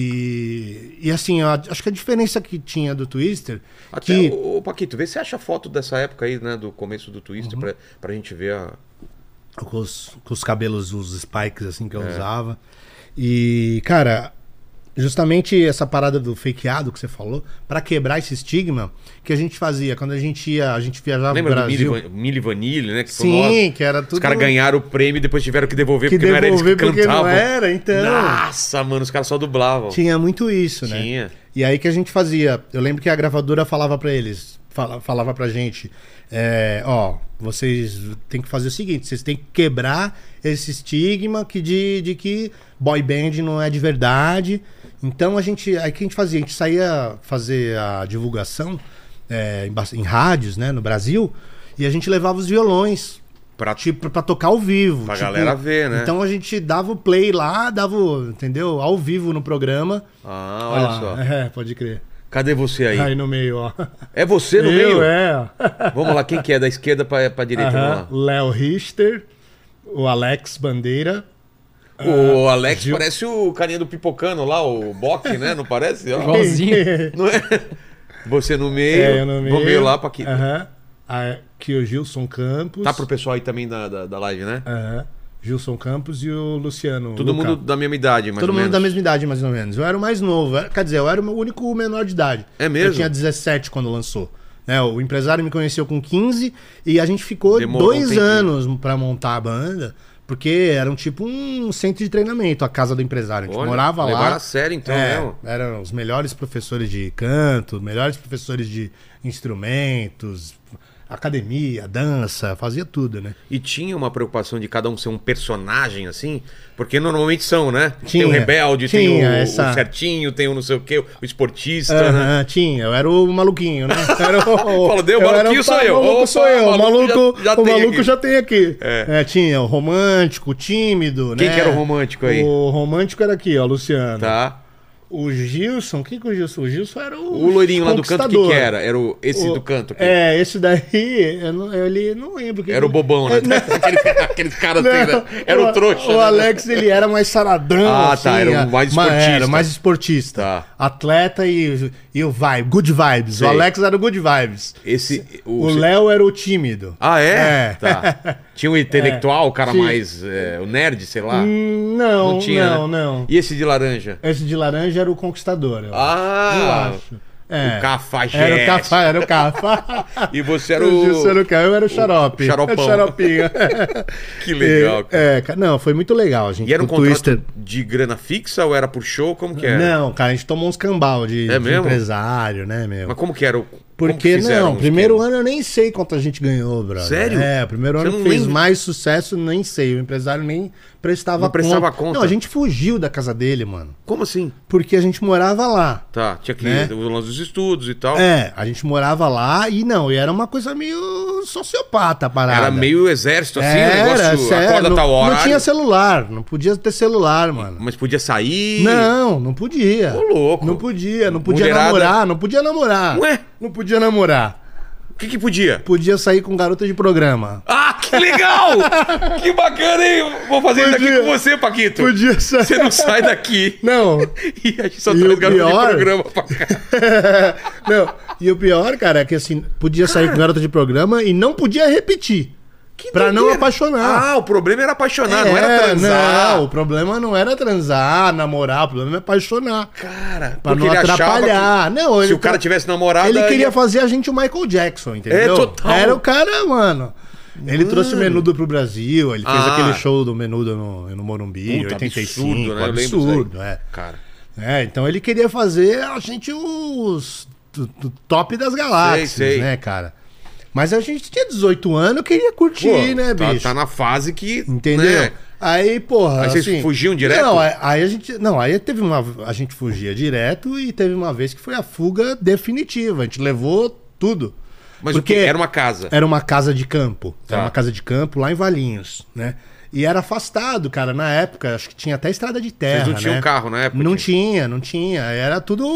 Speaker 3: E, e assim, eu acho que a diferença que tinha do Twister,
Speaker 1: Até,
Speaker 3: que
Speaker 1: ô, ô, Paquito, vê se acha foto dessa época aí, né? Do começo do Twister,
Speaker 3: Uhum.
Speaker 1: pra, pra gente ver a.
Speaker 3: com os, com os cabelos, os spikes assim
Speaker 1: É.
Speaker 3: que eu usava. E, cara, justamente essa parada do fakeado que você falou, pra quebrar esse estigma que a gente fazia quando a gente ia, a gente viajava
Speaker 1: Lembra
Speaker 3: pro
Speaker 1: do Mili,
Speaker 3: Brasil.
Speaker 1: Van- Mili Vanille, né? Que
Speaker 3: Sim, que era tudo
Speaker 1: Os caras ganharam o prêmio e depois tiveram que devolver
Speaker 3: que
Speaker 1: porque não era eles que
Speaker 3: devolver porque
Speaker 1: cantavam.
Speaker 3: não era, então.
Speaker 1: Nossa, mano, os caras só dublavam.
Speaker 3: Tinha muito isso, né?
Speaker 1: Tinha.
Speaker 3: E aí que a gente fazia. Eu lembro que a gravadora falava pra eles, fala- falava pra gente, é, ó, vocês têm que fazer o seguinte, vocês têm que quebrar esse estigma que de, de que boy band não é de verdade. Então a gente, aí que a gente fazia, a gente saía fazer a divulgação é, em, em rádios, né, no Brasil, e a gente levava os violões
Speaker 1: Pra,
Speaker 3: tipo, pra tocar ao vivo.
Speaker 1: Pra
Speaker 3: tipo,
Speaker 1: galera ver, né?
Speaker 3: Então a gente dava o play lá, dava, entendeu? Ao vivo no programa.
Speaker 1: Ah, olha
Speaker 3: lá,
Speaker 1: só.
Speaker 3: É, pode crer.
Speaker 1: Cadê você aí?
Speaker 3: Aí no meio, ó.
Speaker 1: É você no
Speaker 3: Eu,
Speaker 1: meio?
Speaker 3: é. ó.
Speaker 1: Vamos lá, quem que é? Da esquerda pra, pra direita? Lá.
Speaker 3: Léo Richter, o Alex Bandeira.
Speaker 1: O Alex
Speaker 3: Gil-
Speaker 1: parece o carinha do Pipocano lá, o Bock, né? Não parece?
Speaker 2: Igualzinho.
Speaker 1: Não é? Você no meio.
Speaker 3: É, eu no meio.
Speaker 1: Vou meio lá pra aqui.
Speaker 3: Aham. Aqui o Gilson Campos.
Speaker 1: Tá pro pessoal aí também da, da, da live, né?
Speaker 3: Aham. Gilson Campos e o Luciano.
Speaker 1: Todo
Speaker 3: Luca.
Speaker 1: mundo da mesma idade, mais
Speaker 3: Todo
Speaker 1: ou
Speaker 3: mundo
Speaker 1: menos.
Speaker 3: da mesma idade, mais ou menos. Eu era o mais novo. Quer dizer, eu era o único menor de idade.
Speaker 1: É mesmo?
Speaker 3: Eu tinha 17 quando lançou. Né, o empresário me conheceu com 15 e a gente ficou
Speaker 1: Demorou um
Speaker 3: dois
Speaker 1: tempinho.
Speaker 3: anos pra montar a banda, porque era um tipo um centro de treinamento, a casa do empresário. A gente
Speaker 1: Olha,
Speaker 3: morava
Speaker 1: levaram
Speaker 3: lá.
Speaker 1: a sério então,
Speaker 3: É,
Speaker 1: mesmo.
Speaker 3: eram os melhores professores de canto, melhores professores de instrumentos, academia, dança, fazia tudo, né?
Speaker 1: E tinha uma preocupação de cada um ser um personagem, assim? Porque normalmente são, né? tem
Speaker 3: Tinha.
Speaker 1: o rebelde, tem
Speaker 3: Tinha
Speaker 1: o,
Speaker 3: essa-
Speaker 1: o certinho, tem o não sei o quê, o esportista, né?
Speaker 3: Aham, tinha, eu era o maluquinho, né? Era o,
Speaker 1: Fala, deu,
Speaker 3: eu era
Speaker 1: maluquinho
Speaker 3: o-
Speaker 1: sou eu.
Speaker 3: O maluco
Speaker 1: Opa,
Speaker 3: sou eu, o
Speaker 1: maluco já- já
Speaker 3: o
Speaker 1: tem
Speaker 3: maluco
Speaker 1: aqui.
Speaker 3: já tem aqui.
Speaker 1: É.
Speaker 3: É, tinha o romântico, o tímido,
Speaker 1: Quem
Speaker 3: né?
Speaker 1: que era o romântico aí?
Speaker 3: O romântico era aqui, ó, Luciano.
Speaker 1: Tá.
Speaker 3: O Gilson, o que que o Gilson? O Gilson era o
Speaker 1: O loirinho lá do canto, o que, que era? Era o, esse
Speaker 3: O-
Speaker 1: do canto.
Speaker 3: É, esse daí, eu não, ele não lembro. que
Speaker 1: Era o
Speaker 3: que-
Speaker 1: bobão, né?
Speaker 3: É.
Speaker 1: Aquele, aqueles caras
Speaker 3: Não,
Speaker 1: assim, né? Era o trouxa.
Speaker 3: O
Speaker 1: né?
Speaker 3: Alex, ele era mais saradão.
Speaker 1: Ah, tá,
Speaker 3: assim,
Speaker 1: era um
Speaker 3: a-
Speaker 1: mais
Speaker 3: ma-
Speaker 1: esportista.
Speaker 3: Era mais esportista.
Speaker 1: Tá.
Speaker 3: Atleta e, e o vibe, good vibes.
Speaker 1: Sei.
Speaker 3: O Alex era o good vibes.
Speaker 1: Esse.
Speaker 3: O Léo era o tímido.
Speaker 1: Ah, é?
Speaker 3: É.
Speaker 1: Tá. Tinha um intelectual, o cara
Speaker 3: Sim.
Speaker 1: mais. é, o nerd, sei lá.
Speaker 3: Hum, não,
Speaker 1: Não tinha,
Speaker 3: não,
Speaker 1: né?
Speaker 3: não.
Speaker 1: E esse de laranja?
Speaker 3: Esse de laranja era o conquistador. Eu,
Speaker 1: Ah!
Speaker 3: eu acho. É.
Speaker 1: O cafajeste.
Speaker 3: Era o cafá, era o cafá.
Speaker 1: E você era
Speaker 3: O
Speaker 1: o.
Speaker 3: Gilson era o eu era o xarope.
Speaker 1: o xaropão.
Speaker 3: O xaropinho.
Speaker 1: Que legal, cara.
Speaker 3: É, ca- não, foi muito legal, gente.
Speaker 1: E era um contrato
Speaker 3: Twister.
Speaker 1: de grana fixa ou era por show? Como que era?
Speaker 3: Não, cara, a gente tomou uns cambal de,
Speaker 1: É
Speaker 3: de empresário, né, meu?
Speaker 1: Mas como que era? o-
Speaker 3: Porque não, primeiro ano eu nem sei quanto a gente ganhou, brother.
Speaker 1: Sério?
Speaker 3: É, o primeiro
Speaker 1: Você
Speaker 3: ano fez
Speaker 1: lembra?
Speaker 3: mais sucesso, nem sei. O empresário nem prestava
Speaker 1: Não prestava conta.
Speaker 3: Não, a gente fugiu da casa dele, mano.
Speaker 1: Como assim?
Speaker 3: Porque a gente morava lá.
Speaker 1: Tá, tinha que
Speaker 3: Né?
Speaker 1: o lance dos estudos e tal.
Speaker 3: É, a gente morava lá e não, e era uma coisa meio sociopata a parada.
Speaker 1: Era meio exército, assim,
Speaker 3: Era,
Speaker 1: o negócio,
Speaker 3: sério,
Speaker 1: acorda
Speaker 3: não,
Speaker 1: tal hora.
Speaker 3: Não tinha celular, não podia ter celular, mano.
Speaker 1: Mas podia sair.
Speaker 3: Não, não podia.
Speaker 1: Ô, louco.
Speaker 3: Não podia, não podia
Speaker 1: Mulherada-
Speaker 3: namorar, não podia namorar.
Speaker 1: Ué?
Speaker 3: Não podia namorar.
Speaker 1: O que que podia?
Speaker 3: Podia sair com garota de programa.
Speaker 1: Ah, que legal! que bacana, hein? Vou fazer isso aqui
Speaker 3: Podia.
Speaker 1: com você, Paquito.
Speaker 3: Podia sair.
Speaker 1: Você não sai daqui.
Speaker 3: Não.
Speaker 1: E a gente só
Speaker 3: E
Speaker 1: traz
Speaker 3: o
Speaker 1: garoto
Speaker 3: pior-
Speaker 1: de programa pra cá.
Speaker 3: não. E o pior, cara, é que assim, podia sair com garota de programa e não podia repetir.
Speaker 1: Que
Speaker 3: pra não apaixonar.
Speaker 1: Ah, o problema era apaixonar, não era
Speaker 3: É,
Speaker 1: transar.
Speaker 3: Não, o problema não era transar, namorar, o problema é apaixonar.
Speaker 1: Cara,
Speaker 3: Pra não atrapalhar.
Speaker 1: que
Speaker 3: Não,
Speaker 1: se o cara tivesse namorado.
Speaker 3: Ele queria
Speaker 1: ia-
Speaker 3: fazer a gente o Michael Jackson, entendeu?
Speaker 1: É, total.
Speaker 3: Era o cara, mano. Ele trouxe o menudo pro Brasil, ele fez
Speaker 1: Ah.
Speaker 3: aquele show do menudo no, no Morumbi, em
Speaker 1: Puta,
Speaker 3: 85.
Speaker 1: absurdo, né?
Speaker 3: Absurdo, é.
Speaker 1: Cara.
Speaker 3: É, então ele queria fazer a gente os top das galáxias,
Speaker 1: Sei, sei.
Speaker 3: né, cara? Mas a gente tinha 18 anos, queria curtir,
Speaker 1: Pô,
Speaker 3: né,
Speaker 1: tá,
Speaker 3: bicho?
Speaker 1: tá na fase que.
Speaker 3: Entendeu?
Speaker 1: né?
Speaker 3: Aí, porra.
Speaker 1: Aí vocês
Speaker 3: assim,
Speaker 1: fugiam direto?
Speaker 3: Não, aí a gente. Não, aí teve uma. A gente fugia direto e teve uma vez que foi a fuga definitiva. A gente levou tudo.
Speaker 1: Mas
Speaker 3: Porque
Speaker 1: o que? Era uma casa.
Speaker 3: Era uma casa de campo.
Speaker 1: Tá.
Speaker 3: Era uma casa de campo lá em Valinhos, né? E era afastado, cara, na época. Acho que tinha até estrada de terra.
Speaker 1: Vocês não tinham
Speaker 3: né?
Speaker 1: carro na época?
Speaker 3: Não
Speaker 1: tinha?
Speaker 3: tinha, não tinha. Era tudo.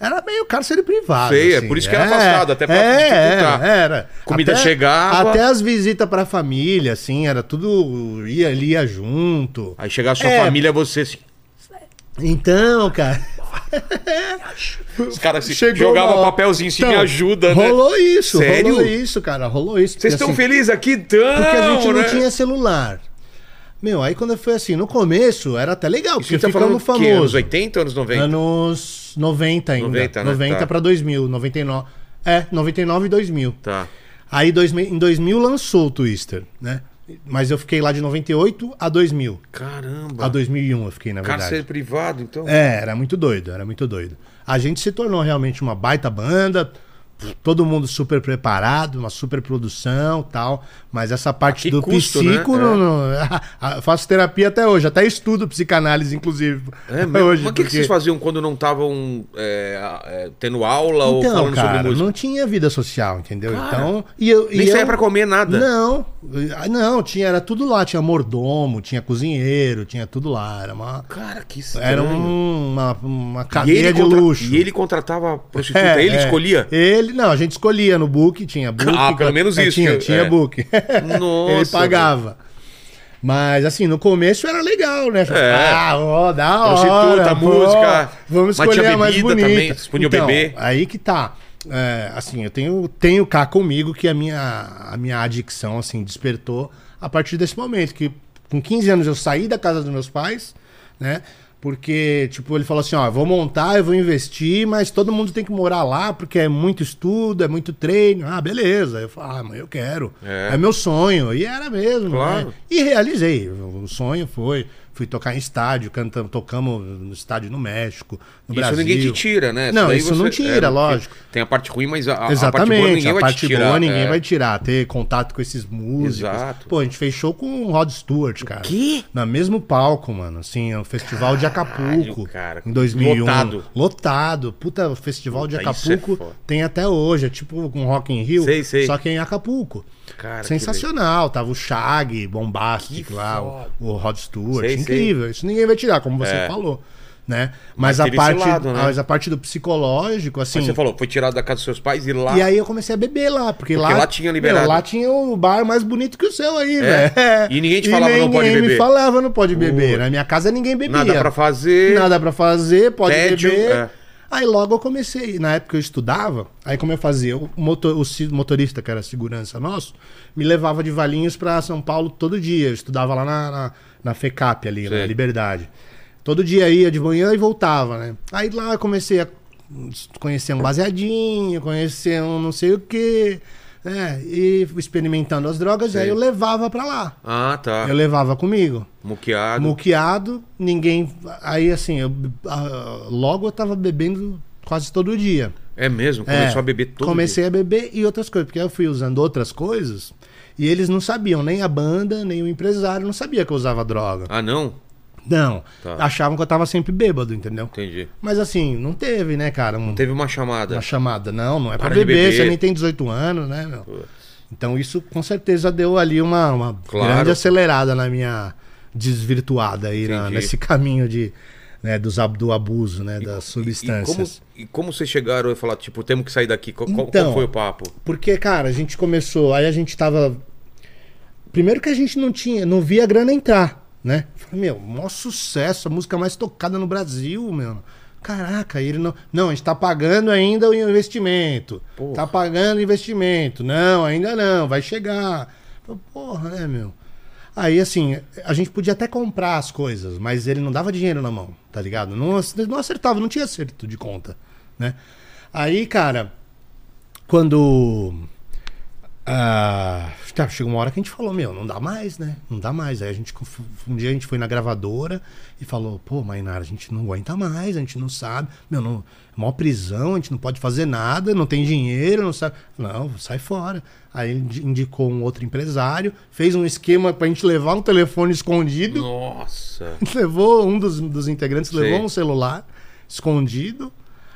Speaker 3: Era meio cárcere privado.
Speaker 1: Sei, é
Speaker 3: assim.
Speaker 1: por isso que era afastado, até pra dificultar.
Speaker 3: Era, era.
Speaker 1: Comida
Speaker 3: Até-
Speaker 1: chegava.
Speaker 3: Até as visitas pra família, assim, era tudo. ia ali, ia junto.
Speaker 1: Aí chegava a sua
Speaker 3: É.
Speaker 1: família, você assim.
Speaker 3: Então, cara.
Speaker 1: Os caras se
Speaker 3: Chegou
Speaker 1: jogavam
Speaker 3: uma-
Speaker 1: papelzinho se
Speaker 3: Então,
Speaker 1: me ajuda, né?
Speaker 3: Rolou isso,
Speaker 1: Sério?
Speaker 3: rolou isso, cara. Rolou isso.
Speaker 1: Vocês estão
Speaker 3: assim,
Speaker 1: felizes aqui? Então,
Speaker 3: Porque a gente não
Speaker 1: né?
Speaker 3: tinha celular. Meu, aí quando foi assim, no começo era até legal,
Speaker 1: Isso
Speaker 3: porque
Speaker 1: você tá
Speaker 3: ficamos
Speaker 1: o quê? Anos
Speaker 3: famosos.
Speaker 1: 80 ou anos 90?
Speaker 3: Anos 90 ainda.
Speaker 1: 90,
Speaker 3: 90,
Speaker 1: né? Tá.
Speaker 3: pra 2000, 99. É, 99 e 2000.
Speaker 1: Tá.
Speaker 3: Aí 2000, em 2000 lançou o Twister, né? Mas eu fiquei lá de 98 a 2000.
Speaker 1: Caramba.
Speaker 3: A 2001 eu fiquei, na verdade.
Speaker 1: Cárcere privado, então.
Speaker 3: É, era muito doido, era muito doido. A gente se tornou realmente uma baita banda, todo mundo super preparado, uma super produção tal. Mas essa parte
Speaker 1: que
Speaker 3: do
Speaker 1: custo,
Speaker 3: psico,
Speaker 1: né?
Speaker 3: não, não- faço terapia até hoje, até estudo psicanálise, inclusive.
Speaker 1: É
Speaker 3: hoje,
Speaker 1: Mas o que, que
Speaker 3: porque-
Speaker 1: vocês faziam quando não estavam é, é, tendo aula ou
Speaker 3: Então,
Speaker 1: falando
Speaker 3: cara,
Speaker 1: sobre música?
Speaker 3: não tinha vida social, entendeu?
Speaker 1: Cara,
Speaker 3: então, e eu, e
Speaker 1: Nem
Speaker 3: eu-
Speaker 1: saía pra comer nada.
Speaker 3: Não, ah, não, tinha era tudo lá, tinha mordomo, tinha cozinheiro, tinha tudo lá, era uma
Speaker 1: Cara, que estranho.
Speaker 3: era um- uma, uma cadeia de
Speaker 1: contra-
Speaker 3: luxo.
Speaker 1: e ele contratava prostituta,
Speaker 3: É,
Speaker 1: ele
Speaker 3: é.
Speaker 1: escolhia?
Speaker 3: Ele, não, a gente escolhia no book, tinha book.
Speaker 1: Ah, pelo menos
Speaker 3: é,
Speaker 1: isso
Speaker 3: Tinha, tinha
Speaker 1: é.
Speaker 3: book.
Speaker 1: Nossa,
Speaker 3: ele pagava. Mas assim, no começo era legal, né?
Speaker 1: É.
Speaker 3: Ah, ó, da
Speaker 1: Prostituta,
Speaker 3: hora. pô,
Speaker 1: música.
Speaker 3: Vamos escolher a mais bonita.
Speaker 1: também, podiam
Speaker 3: então,
Speaker 1: beber?
Speaker 3: Aí que tá. É, assim, eu tenho, tenho cá comigo que a minha, a minha adicção, assim, despertou a partir desse momento. Que com 15 anos eu saí da casa dos meus pais, né? Porque, tipo, ele falou assim, ó, vou montar, eu vou investir, mas todo mundo tem que morar lá, porque é muito estudo, é muito treino. Ah, beleza. Eu falei, ah, mas eu quero.
Speaker 1: É.
Speaker 3: É, meu sonho. E era mesmo,
Speaker 1: Claro.
Speaker 3: né? E realizei. O sonho foi. Fui tocar em estádio, cantamos, tocamos no estádio no México, no
Speaker 1: Isso
Speaker 3: Brasil.
Speaker 1: ninguém te tira, né?
Speaker 3: Não, isso não tira,
Speaker 1: porque
Speaker 3: lógico.
Speaker 1: Tem a parte ruim, mas a, a parte boa
Speaker 3: Exatamente,
Speaker 1: ninguém
Speaker 3: a
Speaker 1: vai
Speaker 3: parte boa ninguém
Speaker 1: é.
Speaker 3: vai tirar. Ter contato com esses músicos.
Speaker 1: Exato.
Speaker 3: Pô, a gente fez show com o Rod Stewart, cara.
Speaker 1: quê?
Speaker 3: No mesmo palco, mano. Assim, o Festival de Acapulco.
Speaker 1: cara.
Speaker 3: Em 2001.
Speaker 1: Lotado.
Speaker 3: Lotado. Puta, o Festival de
Speaker 1: Puta, isso é
Speaker 3: Acapulco
Speaker 1: foda.
Speaker 3: tem até hoje. É tipo um Rock in Rio,
Speaker 1: Sei, sei.
Speaker 3: só que é em Acapulco.
Speaker 1: Cara,
Speaker 3: Sensacional. Tava o Shag, Bombastic lá, o, o Rod Stewart.
Speaker 1: Sei, sei.
Speaker 3: Incrível. Isso ninguém vai tirar, como você
Speaker 1: É.
Speaker 3: falou. Né?
Speaker 1: Mas
Speaker 3: Mas, a parte,
Speaker 1: lado, né?
Speaker 3: mas a parte do psicológico, assim.
Speaker 1: Mas você falou, foi tirado da casa dos seus pais e lá.
Speaker 3: E aí eu comecei a beber lá, porque, lá,
Speaker 1: lá tinha liberado.
Speaker 3: Meu, lá tinha o bar mais bonito que o seu aí,
Speaker 1: É?
Speaker 3: velho.
Speaker 1: E ninguém te falava, não pode
Speaker 3: ninguém
Speaker 1: beber.
Speaker 3: me falava, não pode beber.
Speaker 1: Pô.
Speaker 3: Na minha casa ninguém bebia.
Speaker 1: Nada pra fazer.
Speaker 3: Nada pra fazer, pode
Speaker 1: Tédio,
Speaker 3: beber.
Speaker 1: é.
Speaker 3: Aí logo eu comecei, na época eu estudava, aí como eu fazia, o, motor, o motorista, que era segurança nosso, me levava de Valinhos pra São Paulo todo dia. Eu estudava lá na, na, na FECAP ali,
Speaker 1: Sei.
Speaker 3: na Liberdade. Todo dia ia de manhã e voltava, né? Aí lá eu comecei a conhecer um baseadinho, conhecer um não sei o quê, né? E experimentando as drogas,
Speaker 1: Sei.
Speaker 3: aí eu levava pra lá.
Speaker 1: Ah, tá.
Speaker 3: Eu levava comigo.
Speaker 1: Muqueado.
Speaker 3: Muqueado, ninguém. Aí assim, eu, logo eu tava bebendo quase todo dia.
Speaker 1: É mesmo?
Speaker 3: É,
Speaker 1: Começou a beber todo
Speaker 3: Comecei a beber e outras coisas, porque eu fui usando outras coisas e eles não sabiam, nem a banda, nem o empresário não sabia que eu usava droga.
Speaker 1: Ah, não?
Speaker 3: Não,
Speaker 1: Tá.
Speaker 3: achavam que eu tava sempre bêbado, entendeu?
Speaker 1: Entendi.
Speaker 3: Mas assim, não teve, né, cara, um-
Speaker 1: Teve uma chamada.
Speaker 3: uma chamada. Não, não é
Speaker 1: Para
Speaker 3: beber,
Speaker 1: beber.
Speaker 3: você nem tem 18 anos, né, meu?
Speaker 1: Putz.
Speaker 3: Então isso com certeza deu ali uma, uma
Speaker 1: Claro.
Speaker 3: grande acelerada na minha desvirtuada aí, na- nesse caminho de, né, dos, do abuso, né, das
Speaker 1: E
Speaker 3: substâncias.
Speaker 1: como, e como vocês chegaram e falaram, tipo, temos que sair daqui? Qual-
Speaker 3: Então,
Speaker 1: qual foi o papo?
Speaker 3: Porque, cara, a gente começou, aí a gente tava. Primeiro que a gente não tinha, não via a grana entrar, né? Falei, meu, maior sucesso, a música mais tocada no Brasil, meu. Caraca, ele não. Não, a gente tá pagando ainda o investimento.
Speaker 1: Porra.
Speaker 3: Tá pagando investimento. Não, ainda não, vai chegar. Falei, Porra, né, meu? Aí, assim, a gente podia até comprar as coisas, mas ele não dava dinheiro na mão, tá ligado? Não, não acertava, não tinha acerto de conta, né? Aí, cara, quando. Ah, tá, chegou uma hora que a gente falou, meu, não dá mais, né? Não dá mais. Aí a gente, um dia a gente foi na gravadora e falou, pô, Mainara, a gente não aguenta mais, a gente não sabe. Meu, não, é maior prisão, a gente não pode fazer nada, não tem dinheiro, não sabe. Não, sai fora. Aí ele indicou um outro empresário, fez um esquema pra gente levar um telefone escondido.
Speaker 1: Nossa.
Speaker 3: levou um dos, dos integrantes
Speaker 1: Sei.
Speaker 3: levou um celular escondido.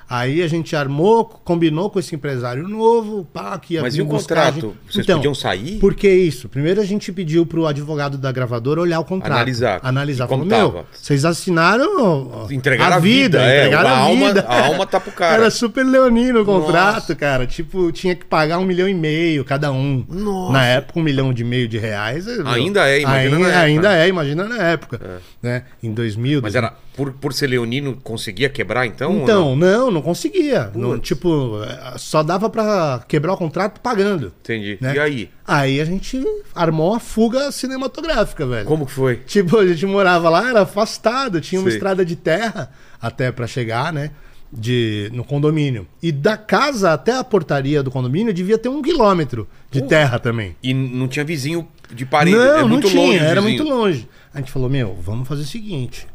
Speaker 3: Aí a gente armou, combinou com esse empresário novo, pá, que ia
Speaker 1: Mas e o
Speaker 3: buscar a
Speaker 1: contrato?
Speaker 3: gente.
Speaker 1: Vocês
Speaker 3: Então,
Speaker 1: podiam sair?
Speaker 3: Por que isso? Primeiro a gente pediu pro advogado da gravadora olhar o contrato.
Speaker 1: Analisar.
Speaker 3: Analisar.
Speaker 1: E como
Speaker 3: Falou, meu, vocês assinaram
Speaker 1: Entregaram a vida, é,
Speaker 3: entregaram
Speaker 1: a
Speaker 3: a
Speaker 1: alma-
Speaker 3: vida.
Speaker 1: a alma tá pro cara.
Speaker 3: Era super leonino o contrato,
Speaker 1: Nossa.
Speaker 3: cara. Tipo, tinha que pagar um milhão e meio cada um.
Speaker 1: Nossa.
Speaker 3: Na época, um milhão de meio de reais.
Speaker 1: Ainda é, imagina
Speaker 3: ainda,
Speaker 1: na época.
Speaker 3: ainda é, imagina na época. Né? Em 2000.
Speaker 1: Mas era, por, por ser leonino, conseguia quebrar então?
Speaker 3: Então, não, não conseguia. Não,
Speaker 1: Putz.
Speaker 3: tipo, eh, só dava pra quebrar o contrato pagando.
Speaker 1: Entendi.
Speaker 3: né?
Speaker 1: E aí?
Speaker 3: Aí a gente armou a fuga cinematográfica, velho.
Speaker 1: Como que foi?
Speaker 3: Tipo, a gente morava lá, era afastado, tinha uma
Speaker 1: Sei.
Speaker 3: estrada de terra até pra chegar, né? De, no condomínio. E da casa até a portaria do condomínio devia ter um quilômetro de
Speaker 1: Pô.
Speaker 3: terra também.
Speaker 1: E não tinha vizinho de parede?
Speaker 3: Não,
Speaker 1: é
Speaker 3: não
Speaker 1: muito
Speaker 3: tinha, era
Speaker 1: vizinho.
Speaker 3: muito longe. A gente falou, meu, vamos fazer o seguinte.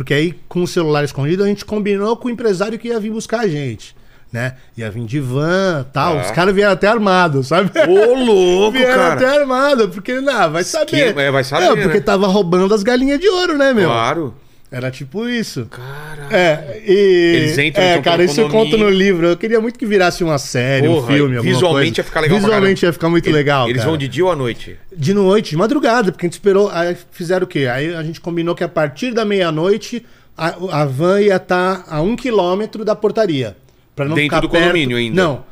Speaker 3: Porque aí, com o celular escondido, a gente combinou com o empresário que ia vir buscar a gente. Né? Ia vir de van tal.
Speaker 1: Tá.
Speaker 3: Os caras vieram até armados, sabe?
Speaker 1: Ô, louco,
Speaker 3: Vieram
Speaker 1: cara.
Speaker 3: até armado, porque não, vai saber.
Speaker 1: Esquema, é, vai saber,
Speaker 3: Não, porque
Speaker 1: né?
Speaker 3: tava roubando as galinhas de ouro, né, meu?
Speaker 1: Claro.
Speaker 3: Era tipo isso.
Speaker 1: Cara.
Speaker 3: É, e.
Speaker 1: Eles entram,
Speaker 3: é, cara, isso eu conto no livro. Eu queria muito que virasse uma série, um
Speaker 1: Porra,
Speaker 3: filme, alguma
Speaker 1: visualmente
Speaker 3: coisa.
Speaker 1: ia ficar legal
Speaker 3: Visualmente ia ficar muito
Speaker 1: Ele-
Speaker 3: legal.
Speaker 1: Eles
Speaker 3: cara.
Speaker 1: vão de dia ou à noite?
Speaker 3: De noite, de madrugada, porque a gente esperou. Aí fizeram o quê? Aí a gente combinou que a partir da meia-noite a, a van ia estar a um quilômetro da portaria. Pra não
Speaker 1: Dentro
Speaker 3: ficar
Speaker 1: do
Speaker 3: perto-
Speaker 1: condomínio ainda?
Speaker 3: Não,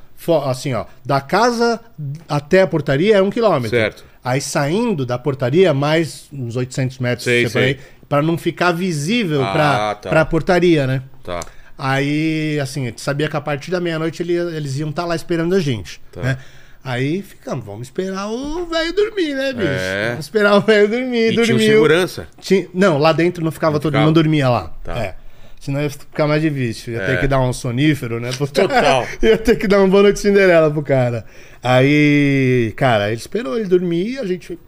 Speaker 3: assim, ó. Da casa até a portaria é um quilômetro.
Speaker 1: Certo.
Speaker 3: Aí saindo da portaria, mais uns 800 metros,
Speaker 1: Sei,
Speaker 3: sei aí, pra não ficar visível
Speaker 1: Ah,
Speaker 3: pra,
Speaker 1: tá.
Speaker 3: pra portaria, né?
Speaker 1: Tá.
Speaker 3: Aí, assim, a gente sabia que a partir da meia-noite ele- eles iam estar lá esperando a gente.
Speaker 1: Tá.
Speaker 3: Né? Aí ficamos, vamos esperar o velho dormir, né, bicho?
Speaker 1: É.
Speaker 3: Vamos esperar o velho dormir,
Speaker 1: E tinha
Speaker 3: dormiu.
Speaker 1: segurança?
Speaker 3: Tinha- Não, lá dentro não ficava todo
Speaker 1: ficava?
Speaker 3: mundo, não dormia lá.
Speaker 1: Tá.
Speaker 3: É. Senão ia ficar mais difícil. Ia
Speaker 1: É.
Speaker 3: ter que dar um sonífero, né?
Speaker 1: Total.
Speaker 3: ia ter que dar um boa noite Cinderela pro cara. Aí, cara, ele esperou ele dormir, a gente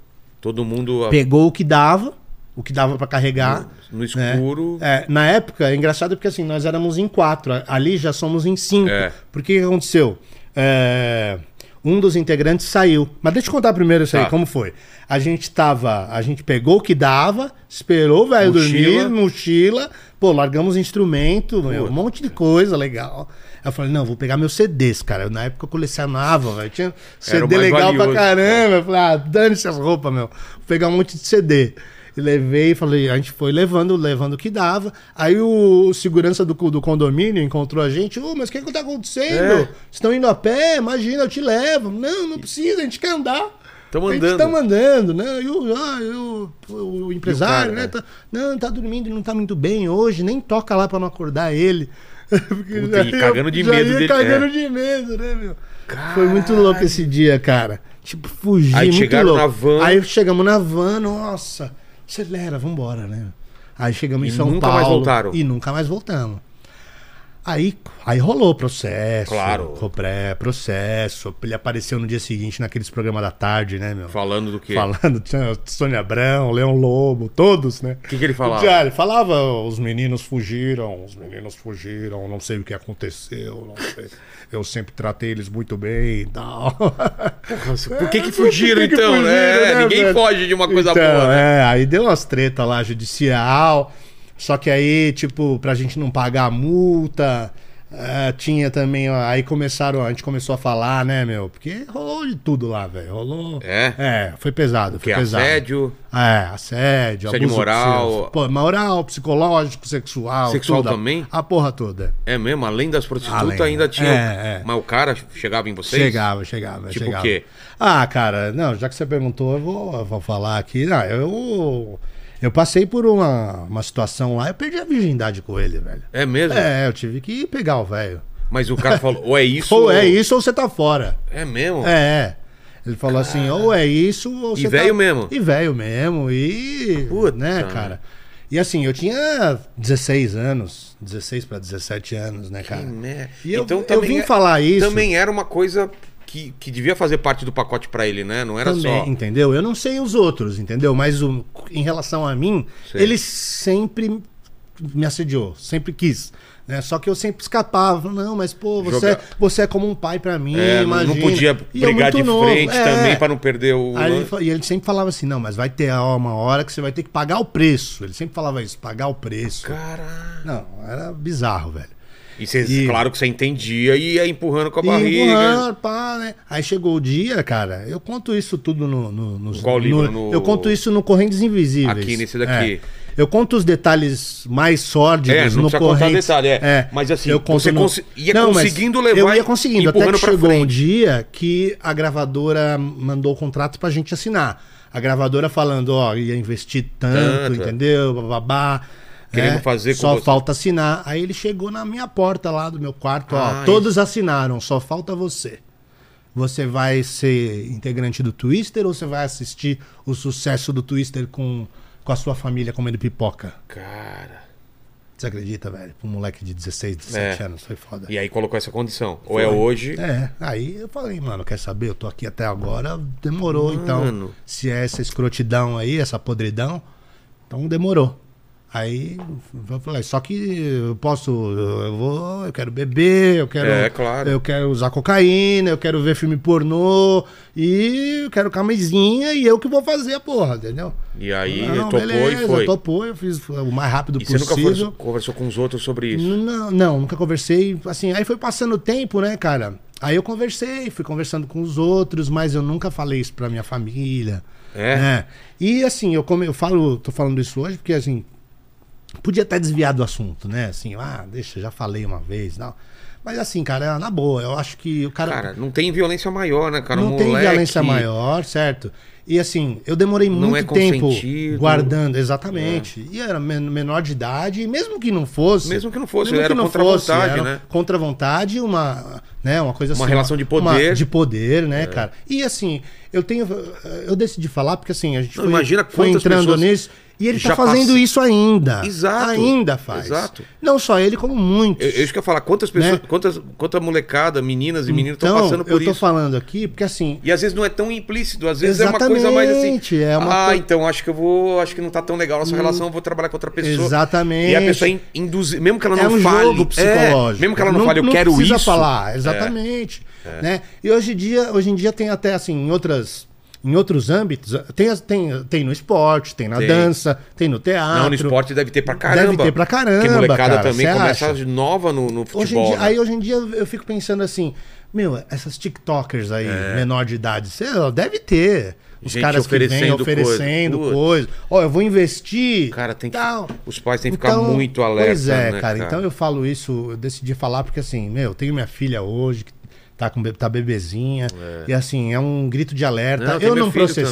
Speaker 1: Todo mundo
Speaker 3: pegou o que dava, o que dava pra carregar.
Speaker 1: no
Speaker 3: né?
Speaker 1: escuro.
Speaker 3: É, na época, é engraçado porque assim, nós éramos em quatro, ali já somos em cinco.
Speaker 1: É.
Speaker 3: Porque o que aconteceu? É, um dos integrantes saiu. Mas deixa eu contar primeiro isso aí,
Speaker 1: Tá.
Speaker 3: como foi. A gente tava, a gente pegou o que dava, esperou o velho dormir, mochila, pô, largamos instrumento, meu, um monte de coisa legal. Aí eu falei, não, vou pegar meus CDs, cara. Na época eu colecionava, velho. Tinha CD legal
Speaker 1: valioso,
Speaker 3: pra caramba. Eu falei, ah, dane-se as roupas, meu. Vou pegar um monte de CD. E levei, falei, a gente foi levando, levando o que dava. Aí o, segurança do, do condomínio encontrou a gente. Ô, mas o que que tá acontecendo?
Speaker 1: É.
Speaker 3: Estão indo a pé? Imagina, eu te levo. Não, não precisa, a gente quer andar. Gente
Speaker 1: andando.
Speaker 3: tá mandando, né? E o, ah, o, o empresário,
Speaker 1: o cara,
Speaker 3: né? Tá, não, tá dormindo, não tá muito bem hoje, nem toca lá pra não acordar ele.
Speaker 1: Puta,
Speaker 3: já ia-
Speaker 1: cagando de medo dele,
Speaker 3: cagando
Speaker 1: é.
Speaker 3: de medo, né, meu? Foi muito louco esse dia, cara. Tipo, fugi
Speaker 1: Aí
Speaker 3: muito
Speaker 1: chegaram
Speaker 3: louco.
Speaker 1: na van.
Speaker 3: Aí chegamos na van, nossa, acelera, vambora, né? Aí chegamos
Speaker 1: E
Speaker 3: em São
Speaker 1: nunca
Speaker 3: Paulo.
Speaker 1: mais voltaram?
Speaker 3: E nunca mais voltamos. Aí, aí rolou processo.
Speaker 1: Claro.
Speaker 3: Processo. Ele apareceu no dia seguinte naqueles programas da tarde, né, meu?
Speaker 1: Falando do quê?
Speaker 3: Falando, tinha Sônia Abrão, Leão Lobo, todos, né?
Speaker 1: O que, que ele falava?
Speaker 3: Já, ele falava, os meninos fugiram, os meninos fugiram, não sei o que aconteceu, não sei. Eu sempre tratei eles muito bem e tal.
Speaker 1: Por que que fugiram,
Speaker 3: Por que
Speaker 1: então?
Speaker 3: fugiram,
Speaker 1: É,
Speaker 3: né,
Speaker 1: ninguém
Speaker 3: velho?
Speaker 1: foge de uma coisa
Speaker 3: Então,
Speaker 1: boa, né?
Speaker 3: É, aí deu umas treta lá judicial. Só que aí, tipo, pra gente não pagar a multa, é, tinha também. ó, Aí começaram, a gente começou a falar, né, meu? Porque rolou de tudo lá, velho. Rolou.
Speaker 1: É?
Speaker 3: É, foi pesado. Foi pesado.
Speaker 1: assédio,
Speaker 3: É, assédio,
Speaker 1: Assédio
Speaker 3: abuso
Speaker 1: moral.
Speaker 3: Pô, moral, psicológico, sexual.
Speaker 1: Sexual
Speaker 3: tudo, a-
Speaker 1: também?
Speaker 3: A porra toda.
Speaker 1: é mesmo? Além das prostitutas,
Speaker 3: Além.
Speaker 1: ainda tinha.
Speaker 3: É, é.
Speaker 1: Mas o cara chegava em vocês?
Speaker 3: Chegava, chegava.
Speaker 1: Tipo
Speaker 3: chegava.
Speaker 1: o quê?
Speaker 3: Ah, cara, não, já que você perguntou, eu vou, eu vou falar aqui. Não, eu, eu passei por uma, uma situação lá, eu perdi a virgindade com ele, velho.
Speaker 1: É mesmo?
Speaker 3: É, eu tive que pegar o velho.
Speaker 1: Mas o cara falou, ou é isso.
Speaker 3: Ou é isso ou você tá fora.
Speaker 1: É mesmo?
Speaker 3: É. Ele falou assim, ou é isso ou
Speaker 1: E
Speaker 3: você
Speaker 1: velho
Speaker 3: tá...
Speaker 1: mesmo?
Speaker 3: E velho mesmo, e...
Speaker 1: Puta.
Speaker 3: né, cara? E assim, eu tinha 16 anos, 16 pra 17 anos, né, cara?
Speaker 1: Que merda.
Speaker 3: E eu,
Speaker 1: Então
Speaker 3: eu
Speaker 1: também
Speaker 3: vim
Speaker 1: é-
Speaker 3: falar isso...
Speaker 1: Também era uma coisa que, que devia fazer parte do pacote pra ele, né? Não era
Speaker 3: também,
Speaker 1: só.
Speaker 3: entendeu? Eu não sei os outros, entendeu? Mas o- em relação a mim,
Speaker 1: Sei.
Speaker 3: ele sempre me assediou, sempre quis. Né? Só que eu sempre escapava. Não, mas pô, você,
Speaker 1: Jogar-
Speaker 3: você é como um pai pra mim,
Speaker 1: É, não- não
Speaker 3: imagina.
Speaker 1: podia brigar de
Speaker 3: novo,
Speaker 1: frente
Speaker 3: é.
Speaker 1: também pra não perder o.
Speaker 3: Ele, e ele sempre falava assim, não, mas vai ter uma hora que você vai ter que pagar o preço. Ele sempre falava isso, pagar o preço.
Speaker 1: Caralho.
Speaker 3: Não, era bizarro, velho.
Speaker 1: E
Speaker 3: E-
Speaker 1: claro que você entendia e ia empurrando com a barriga.
Speaker 3: empurrando, pá, né? Aí chegou o dia, cara, eu conto isso tudo no. no, nos-
Speaker 1: Qual livro? No-
Speaker 3: Eu conto isso no Correntes Invisíveis.
Speaker 1: Aqui, nesse daqui.
Speaker 3: É. Eu conto os detalhes mais sórdidos
Speaker 1: É, não
Speaker 3: no Correntes.
Speaker 1: detalhe, é. Mas assim,
Speaker 3: eu
Speaker 1: você
Speaker 3: no...
Speaker 1: ia
Speaker 3: mas
Speaker 1: conseguindo levar
Speaker 3: Eu ia conseguindo, até que chegou um
Speaker 1: frente.
Speaker 3: dia que a gravadora mandou o contrato pra gente assinar. A gravadora falando, ó, ia investir tanto,
Speaker 1: Tanto, é.
Speaker 3: entendeu? Bababá.
Speaker 1: Querendo
Speaker 3: né?
Speaker 1: fazer com
Speaker 3: Só
Speaker 1: você.
Speaker 3: falta assinar. Aí ele chegou na minha porta lá do meu quarto,
Speaker 1: Ah,
Speaker 3: ó. Todos assinaram, só falta você. Você vai ser integrante do Twister ou você vai assistir o sucesso do Twister com, com a sua família comendo pipoca?
Speaker 1: Cara.
Speaker 3: Você acredita, velho? Pra um moleque de 16, 17
Speaker 1: É.
Speaker 3: anos, foi foda.
Speaker 1: E aí colocou essa condição. Ou é hoje.
Speaker 3: É, aí eu falei, mano, quer saber? Eu tô aqui até agora, demorou, então.
Speaker 1: Mano.
Speaker 3: Se é essa escrotidão aí, essa podridão, então demorou. Aí eu falei, só que eu posso, eu vou, eu quero beber, eu quero,
Speaker 1: É, claro.
Speaker 3: eu quero usar cocaína, eu quero ver filme pornô e eu quero camisinha e eu que vou fazer a porra, entendeu?
Speaker 1: E aí
Speaker 3: Não,
Speaker 1: topou
Speaker 3: beleza,
Speaker 1: e foi.
Speaker 3: Topou, eu fiz o mais rápido
Speaker 1: E você nunca
Speaker 3: possível.
Speaker 1: conversou, conversou com os outros sobre isso?
Speaker 3: Não, não, nunca conversei. Assim, aí foi passando o tempo, né, cara? Aí eu conversei, fui conversando com os outros, mas eu nunca falei isso pra minha família.
Speaker 1: É?
Speaker 3: né? E assim, eu, come, eu falo, tô falando isso hoje porque assim, podia até desviar do assunto, né? Assim, ah, deixa, já falei uma vez, não. Mas assim, cara, na boa, eu acho que o cara,
Speaker 1: Cara, não tem violência maior, né, cara?
Speaker 3: não
Speaker 1: Um
Speaker 3: tem
Speaker 1: moleque-
Speaker 3: violência maior, certo? E assim, eu demorei
Speaker 1: Não
Speaker 3: muito
Speaker 1: é
Speaker 3: tempo.
Speaker 1: É.
Speaker 3: guardando, exatamente. E era men- menor de idade, e mesmo que não fosse.
Speaker 1: Mesmo que não fosse, era
Speaker 3: que não
Speaker 1: contra
Speaker 3: fosse,
Speaker 1: vontade,
Speaker 3: era
Speaker 1: né?
Speaker 3: Contra vontade, uma, né, uma coisa
Speaker 1: Uma
Speaker 3: assim.
Speaker 1: relação de
Speaker 3: uma-
Speaker 1: poder. É.
Speaker 3: de poder, né, cara? E assim, eu tenho. Eu decidi falar porque assim, a gente
Speaker 1: Não,
Speaker 3: foi,
Speaker 1: imagina
Speaker 3: foi entrando
Speaker 1: pessoas
Speaker 3: nisso. E ele
Speaker 1: já
Speaker 3: tá fazendo
Speaker 1: passa-
Speaker 3: isso ainda.
Speaker 1: Exato.
Speaker 3: Ainda faz.
Speaker 1: Exato.
Speaker 3: Não só ele, como muitos.
Speaker 1: Eu, eu isso que eu ia falar, quantas pessoas,
Speaker 3: Né?
Speaker 1: quantas, quanta molecada, meninas e meninos estão
Speaker 3: então,
Speaker 1: passando por
Speaker 3: eu tô
Speaker 1: isso.
Speaker 3: falando aqui porque assim,
Speaker 1: E às vezes não é tão implícito, às vezes é uma coisa mais assim.
Speaker 3: Exatamente, é uma
Speaker 1: ah,
Speaker 3: coi-
Speaker 1: então acho que eu vou. Acho que não tá tão legal a nossa relação, eu vou trabalhar com outra pessoa.
Speaker 3: Exatamente.
Speaker 1: E a pessoa in- induz, mesmo que ela não
Speaker 3: é um
Speaker 1: fale.
Speaker 3: jogo psicológico.
Speaker 1: é, mesmo que ela não, fale, eu quero
Speaker 3: precisa
Speaker 1: isso.
Speaker 3: falar, exatamente. Né? E hoje em, dia, hoje em dia tem até assim, em outras. Em outros âmbitos, tem, tem, tem no esporte, tem na
Speaker 1: Tem.
Speaker 3: dança, tem no teatro.
Speaker 1: Não, no esporte deve ter pra caramba.
Speaker 3: Deve ter pra caramba,
Speaker 1: Porque molecada
Speaker 3: cara,
Speaker 1: também começa
Speaker 3: acha?
Speaker 1: nova no, no
Speaker 3: Hoje
Speaker 1: futebol.
Speaker 3: em dia,
Speaker 1: né?
Speaker 3: Aí hoje em dia eu fico pensando assim, meu, essas TikTokers aí, menor de idade, cê, ó, deve ter. Os
Speaker 1: É. Gente
Speaker 3: caras que vêm
Speaker 1: oferecendo
Speaker 3: oferecendo
Speaker 1: coisa.
Speaker 3: coisa. Ó, eu vou investir.
Speaker 1: Cara, tem que-
Speaker 3: tal.
Speaker 1: os pais têm que ficar muito alerta,
Speaker 3: Pois é,
Speaker 1: né,
Speaker 3: cara.
Speaker 1: cara?
Speaker 3: Então eu falo isso, eu decidi falar porque assim, meu, eu tenho minha filha hoje que tá com tá bebezinha e assim, é um grito de alerta.
Speaker 1: Não,
Speaker 3: eu não processei,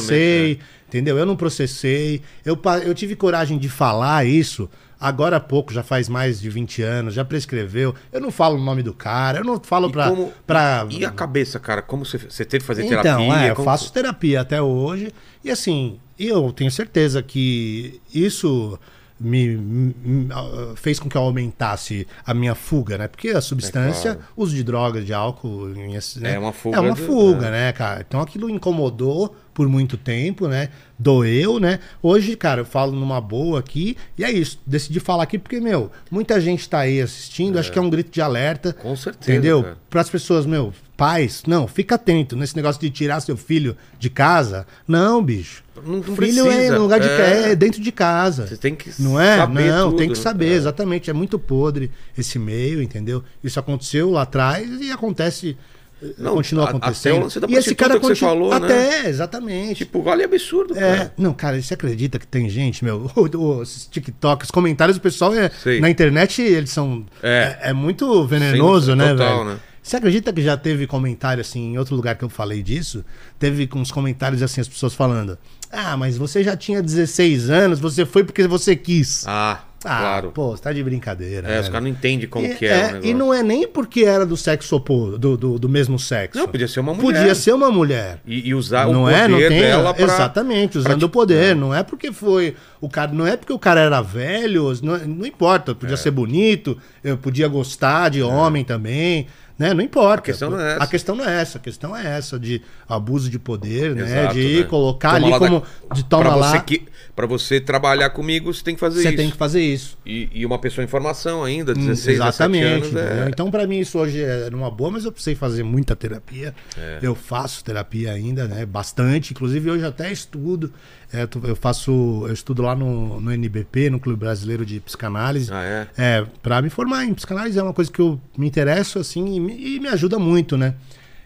Speaker 1: também,
Speaker 3: entendeu? Eu não processei. Eu, eu tive coragem de falar isso agora há pouco, já faz mais de 20 anos, já prescreveu. Eu não falo o nome do cara, eu não falo
Speaker 1: E
Speaker 3: pra,
Speaker 1: como-
Speaker 3: pra...
Speaker 1: E a cabeça, cara? Como você, você teve que fazer
Speaker 3: Então,
Speaker 1: terapia?
Speaker 3: é, eu faço terapia até hoje. E assim, eu tenho certeza que isso me, me- ah, fez com que eu aumentasse a minha fuga, né? Porque a substância,
Speaker 1: É claro.
Speaker 3: uso de drogas, de álcool, né?
Speaker 1: É uma fuga
Speaker 3: É uma fuga,
Speaker 1: é.
Speaker 3: né, cara? Então aquilo incomodou por muito tempo, né? Doeu, né? Hoje, cara, eu falo numa boa aqui e é isso. Decidi falar aqui porque, meu, muita gente tá aí assistindo, acho que é um grito de alerta.
Speaker 1: Com certeza,
Speaker 3: Entendeu? Para as pessoas, meu, pais, não, fica atento nesse negócio de tirar seu filho de casa. Não, bicho.
Speaker 1: Não- não
Speaker 3: filho
Speaker 1: precisa,
Speaker 3: é no lugar de
Speaker 1: é.
Speaker 3: é dentro de casa.
Speaker 1: Você tem que
Speaker 3: Não é?
Speaker 1: saber
Speaker 3: não,
Speaker 1: tudo,
Speaker 3: tem que
Speaker 1: né?
Speaker 3: saber,
Speaker 1: É.
Speaker 3: exatamente. É muito podre esse meio, entendeu? Isso aconteceu lá atrás e acontece. eh,
Speaker 1: Não,
Speaker 3: continua
Speaker 1: a- até
Speaker 3: acontecendo.
Speaker 1: o lance da
Speaker 3: e esse cara
Speaker 1: que você
Speaker 3: continua.
Speaker 1: falou, né?
Speaker 3: Até, exatamente.
Speaker 1: Tipo, olha absurdo,
Speaker 3: É,
Speaker 1: cara.
Speaker 3: não, cara, você acredita que tem gente, meu, o, o, esses TikTok, os comentários do pessoal é, na internet, eles são.
Speaker 1: É.
Speaker 3: É, é muito venenoso,
Speaker 1: Sim,
Speaker 3: né,
Speaker 1: total,
Speaker 3: velho?
Speaker 1: né?
Speaker 3: Você acredita que já teve comentário assim, em outro lugar que eu falei disso? Teve uns comentários assim, as pessoas falando: Ah, mas você já tinha 16 anos, você foi porque você quis.
Speaker 1: Ah,
Speaker 3: Ah,
Speaker 1: claro.
Speaker 3: pô, você tá de brincadeira.
Speaker 1: é, os
Speaker 3: velho.
Speaker 1: caras não entendem como
Speaker 3: E,
Speaker 1: que é, negócio.
Speaker 3: e não é nem porque era do sexo oposto, do, do, do mesmo sexo.
Speaker 1: Não, podia ser uma mulher.
Speaker 3: Podia ser uma mulher
Speaker 1: E, e usar o
Speaker 3: não
Speaker 1: poder
Speaker 3: é, não tem,
Speaker 1: dela pra...
Speaker 3: exatamente, usando
Speaker 1: pra-
Speaker 3: o poder, não é porque foi o cara, não é porque o cara era velho, não, não importa,
Speaker 1: É.
Speaker 3: podia ser bonito, eu podia gostar de homem também, né? Não importa.
Speaker 1: A questão não é essa.
Speaker 3: A questão não é essa, a questão é essa de abuso de poder, né?
Speaker 1: Exato,
Speaker 3: De
Speaker 1: né?
Speaker 3: colocar
Speaker 1: Toma
Speaker 3: ali
Speaker 1: lá da-
Speaker 3: como de toma
Speaker 1: pra
Speaker 3: lá,
Speaker 1: Você que, pra você trabalhar comigo, você tem que fazer
Speaker 3: você
Speaker 1: isso.
Speaker 3: tem que fazer isso.
Speaker 1: E, e uma pessoa em formação ainda,
Speaker 3: Hum,
Speaker 1: 16,
Speaker 3: Exatamente.
Speaker 1: 17 anos. É...
Speaker 3: Então, pra mim, isso hoje é numa boa, mas eu precisei fazer muita terapia.
Speaker 1: É.
Speaker 3: Eu faço terapia ainda, né? Bastante. Inclusive, hoje até estudo. É, eu faço. Eu estudo lá no, no NBP, no Clube Brasileiro de Psicanálise.
Speaker 1: Ah, é?
Speaker 3: É, pra me formar em psicanálise é uma coisa que eu me interesso, assim, e me, e me ajuda muito, né?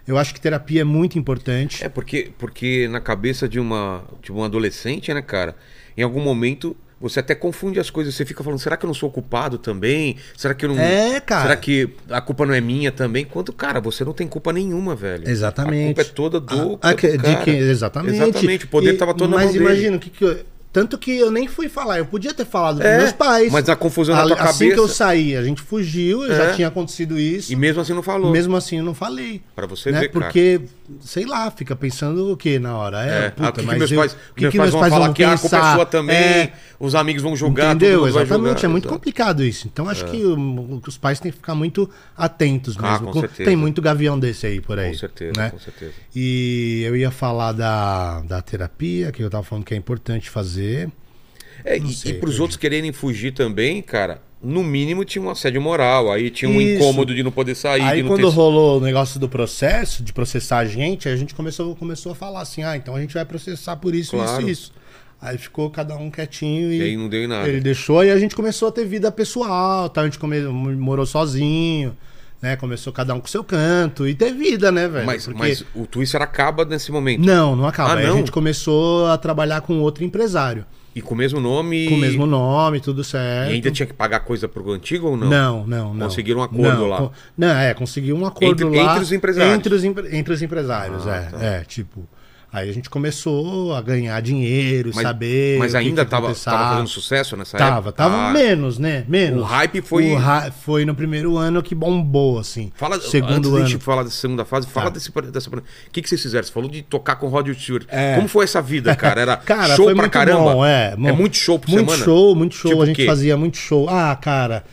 Speaker 3: Eu acho que terapia é muito importante.
Speaker 1: É porque, porque na cabeça de uma de um adolescente, né, cara, em algum momento você até confunde as coisas. Você fica falando, será que eu não sou culpado também? Será que eu não.
Speaker 3: É, cara.
Speaker 1: Será que a culpa não é minha também? Quanto, cara, você não tem culpa nenhuma, velho.
Speaker 3: Exatamente.
Speaker 1: A culpa é toda do.
Speaker 3: Ah,
Speaker 1: do
Speaker 3: que- de
Speaker 1: cara.
Speaker 3: que- exatamente.
Speaker 1: Exatamente. O poder
Speaker 3: E-
Speaker 1: tava todo na
Speaker 3: Mas
Speaker 1: dele.
Speaker 3: imagina, o que, que eu. Tanto que eu nem fui falar, eu podia ter falado
Speaker 1: É,
Speaker 3: pros meus pais.
Speaker 1: mas a confusão na
Speaker 3: Ali-
Speaker 1: tua
Speaker 3: Assim que eu
Speaker 1: cabeça-
Speaker 3: saí, a gente fugiu,
Speaker 1: É.
Speaker 3: já tinha acontecido isso.
Speaker 1: E mesmo assim não falou.
Speaker 3: Mesmo assim eu não falei.
Speaker 1: Pra você
Speaker 3: né?
Speaker 1: ver, cara.
Speaker 3: Porque, sei lá, fica pensando o que na hora? É,
Speaker 1: É,
Speaker 3: puta,
Speaker 1: ah, que, que
Speaker 3: mas
Speaker 1: meus
Speaker 3: eu-
Speaker 1: pais,
Speaker 3: o que
Speaker 1: meus
Speaker 3: que
Speaker 1: pais
Speaker 3: meus
Speaker 1: vão falar que a culpa é
Speaker 3: pensar?
Speaker 1: sua também,
Speaker 3: É,
Speaker 1: os amigos vão julgar, todo
Speaker 3: Entendeu? Exatamente, é muito
Speaker 1: exato.
Speaker 3: complicado isso. Então acho que, o- que os pais têm que ficar muito atentos
Speaker 1: Ah,
Speaker 3: mesmo.
Speaker 1: com
Speaker 3: Com-
Speaker 1: certeza.
Speaker 3: Tem muito gavião desse aí por aí.
Speaker 1: Com certeza,
Speaker 3: né?
Speaker 1: com certeza.
Speaker 3: E eu ia falar da, da terapia, que eu tava falando que é importante fazer.
Speaker 1: É,
Speaker 3: Não
Speaker 1: e,
Speaker 3: sei,
Speaker 1: e pros outros quererem fugir também, cara, no mínimo tinha um assédio moral, aí tinha um
Speaker 3: Isso.
Speaker 1: incômodo de não poder sair,
Speaker 3: Aí quando
Speaker 1: ter...
Speaker 3: rolou o negócio do processo, de processar a gente, a gente começou, começou a falar assim, ah, então a gente vai processar por isso,
Speaker 1: Claro.
Speaker 3: isso, isso. Aí ficou cada um quietinho e,
Speaker 1: E aí não deu em nada.
Speaker 3: ele deixou e a gente começou a ter vida pessoal, tá? a gente come, morou sozinho, né? Começou cada um com seu canto e ter vida, né, velho?
Speaker 1: Mas,
Speaker 3: Porque-
Speaker 1: mas o Twister acaba nesse momento.
Speaker 3: Não, não acaba.
Speaker 1: Ah,
Speaker 3: Aí
Speaker 1: não?
Speaker 3: a gente começou a trabalhar com outro empresário,
Speaker 1: E com o mesmo nome.
Speaker 3: com o mesmo nome, tudo
Speaker 1: E
Speaker 3: certo.
Speaker 1: ainda tinha que pagar coisa pro antigo ou não?
Speaker 3: Não, não, não.
Speaker 1: Conseguiram um acordo
Speaker 3: Não,
Speaker 1: lá.
Speaker 3: com- Não, é, conseguiu um acordo
Speaker 1: Entre-
Speaker 3: lá.
Speaker 1: entre os empresários.
Speaker 3: Entre os, empre- entre os empresários,
Speaker 1: Ah,
Speaker 3: é.
Speaker 1: tá.
Speaker 3: É, tipo. Aí a gente começou a ganhar dinheiro,
Speaker 1: Mas,
Speaker 3: saber.
Speaker 1: mas ainda
Speaker 3: que
Speaker 1: tava,
Speaker 3: acontecava.
Speaker 1: tava fazendo sucesso nessa
Speaker 3: Tava,
Speaker 1: época?
Speaker 3: tava
Speaker 1: Ah,
Speaker 3: menos, né? Menos.
Speaker 1: O hype foi-
Speaker 3: O ra- foi no primeiro ano que bombou, assim.
Speaker 1: Fala,
Speaker 3: Segundo
Speaker 1: antes
Speaker 3: ano.
Speaker 1: de gente falar dessa segunda fase, fala
Speaker 3: Tá.
Speaker 1: desse, dessa. O que, que vocês fizeram? Você falou de tocar com o Rod Stewart.
Speaker 3: É.
Speaker 1: Como foi essa vida, cara? Era
Speaker 3: Cara,
Speaker 1: show
Speaker 3: foi
Speaker 1: pra
Speaker 3: muito
Speaker 1: caramba?
Speaker 3: bom, é, bom.
Speaker 1: muito show por
Speaker 3: muito
Speaker 1: semana?
Speaker 3: show, muito show.
Speaker 1: Tipo
Speaker 3: a gente fazia muito show. Ah, cara.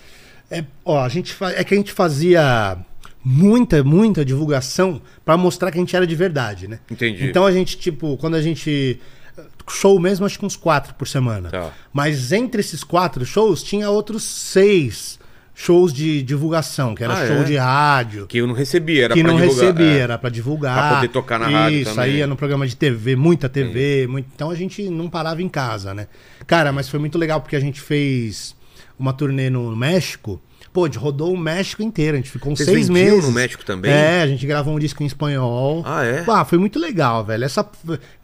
Speaker 3: É, ó, a gente fa... é que a gente fazia muita, muita divulgação pra mostrar que a gente era de verdade, né?
Speaker 1: Entendi.
Speaker 3: Então a gente, tipo, quando a gente. Show mesmo, acho que uns quatro por semana.
Speaker 1: Tá.
Speaker 3: Mas entre esses quatro shows, tinha outros seis shows de divulgação, que era
Speaker 1: Ah,
Speaker 3: show
Speaker 1: é?
Speaker 3: de rádio
Speaker 1: Que eu não recebia, era
Speaker 3: que
Speaker 1: pra
Speaker 3: não
Speaker 1: divulgar.
Speaker 3: recebia,
Speaker 1: é.
Speaker 3: era pra divulgar.
Speaker 1: Pra poder tocar na rádio
Speaker 3: Isso, aí ia no programa de TV, muita TV, muito... então a gente não parava em casa, né? Cara, mas foi muito legal porque a gente fez uma turnê no México. Pô, a gente rodou o México inteiro, a gente ficou uns
Speaker 1: Vocês
Speaker 3: seis meses.
Speaker 1: no México também?
Speaker 3: É, a gente gravou um disco em espanhol.
Speaker 1: Ah, é?
Speaker 3: Ah, foi muito legal, velho. Essa,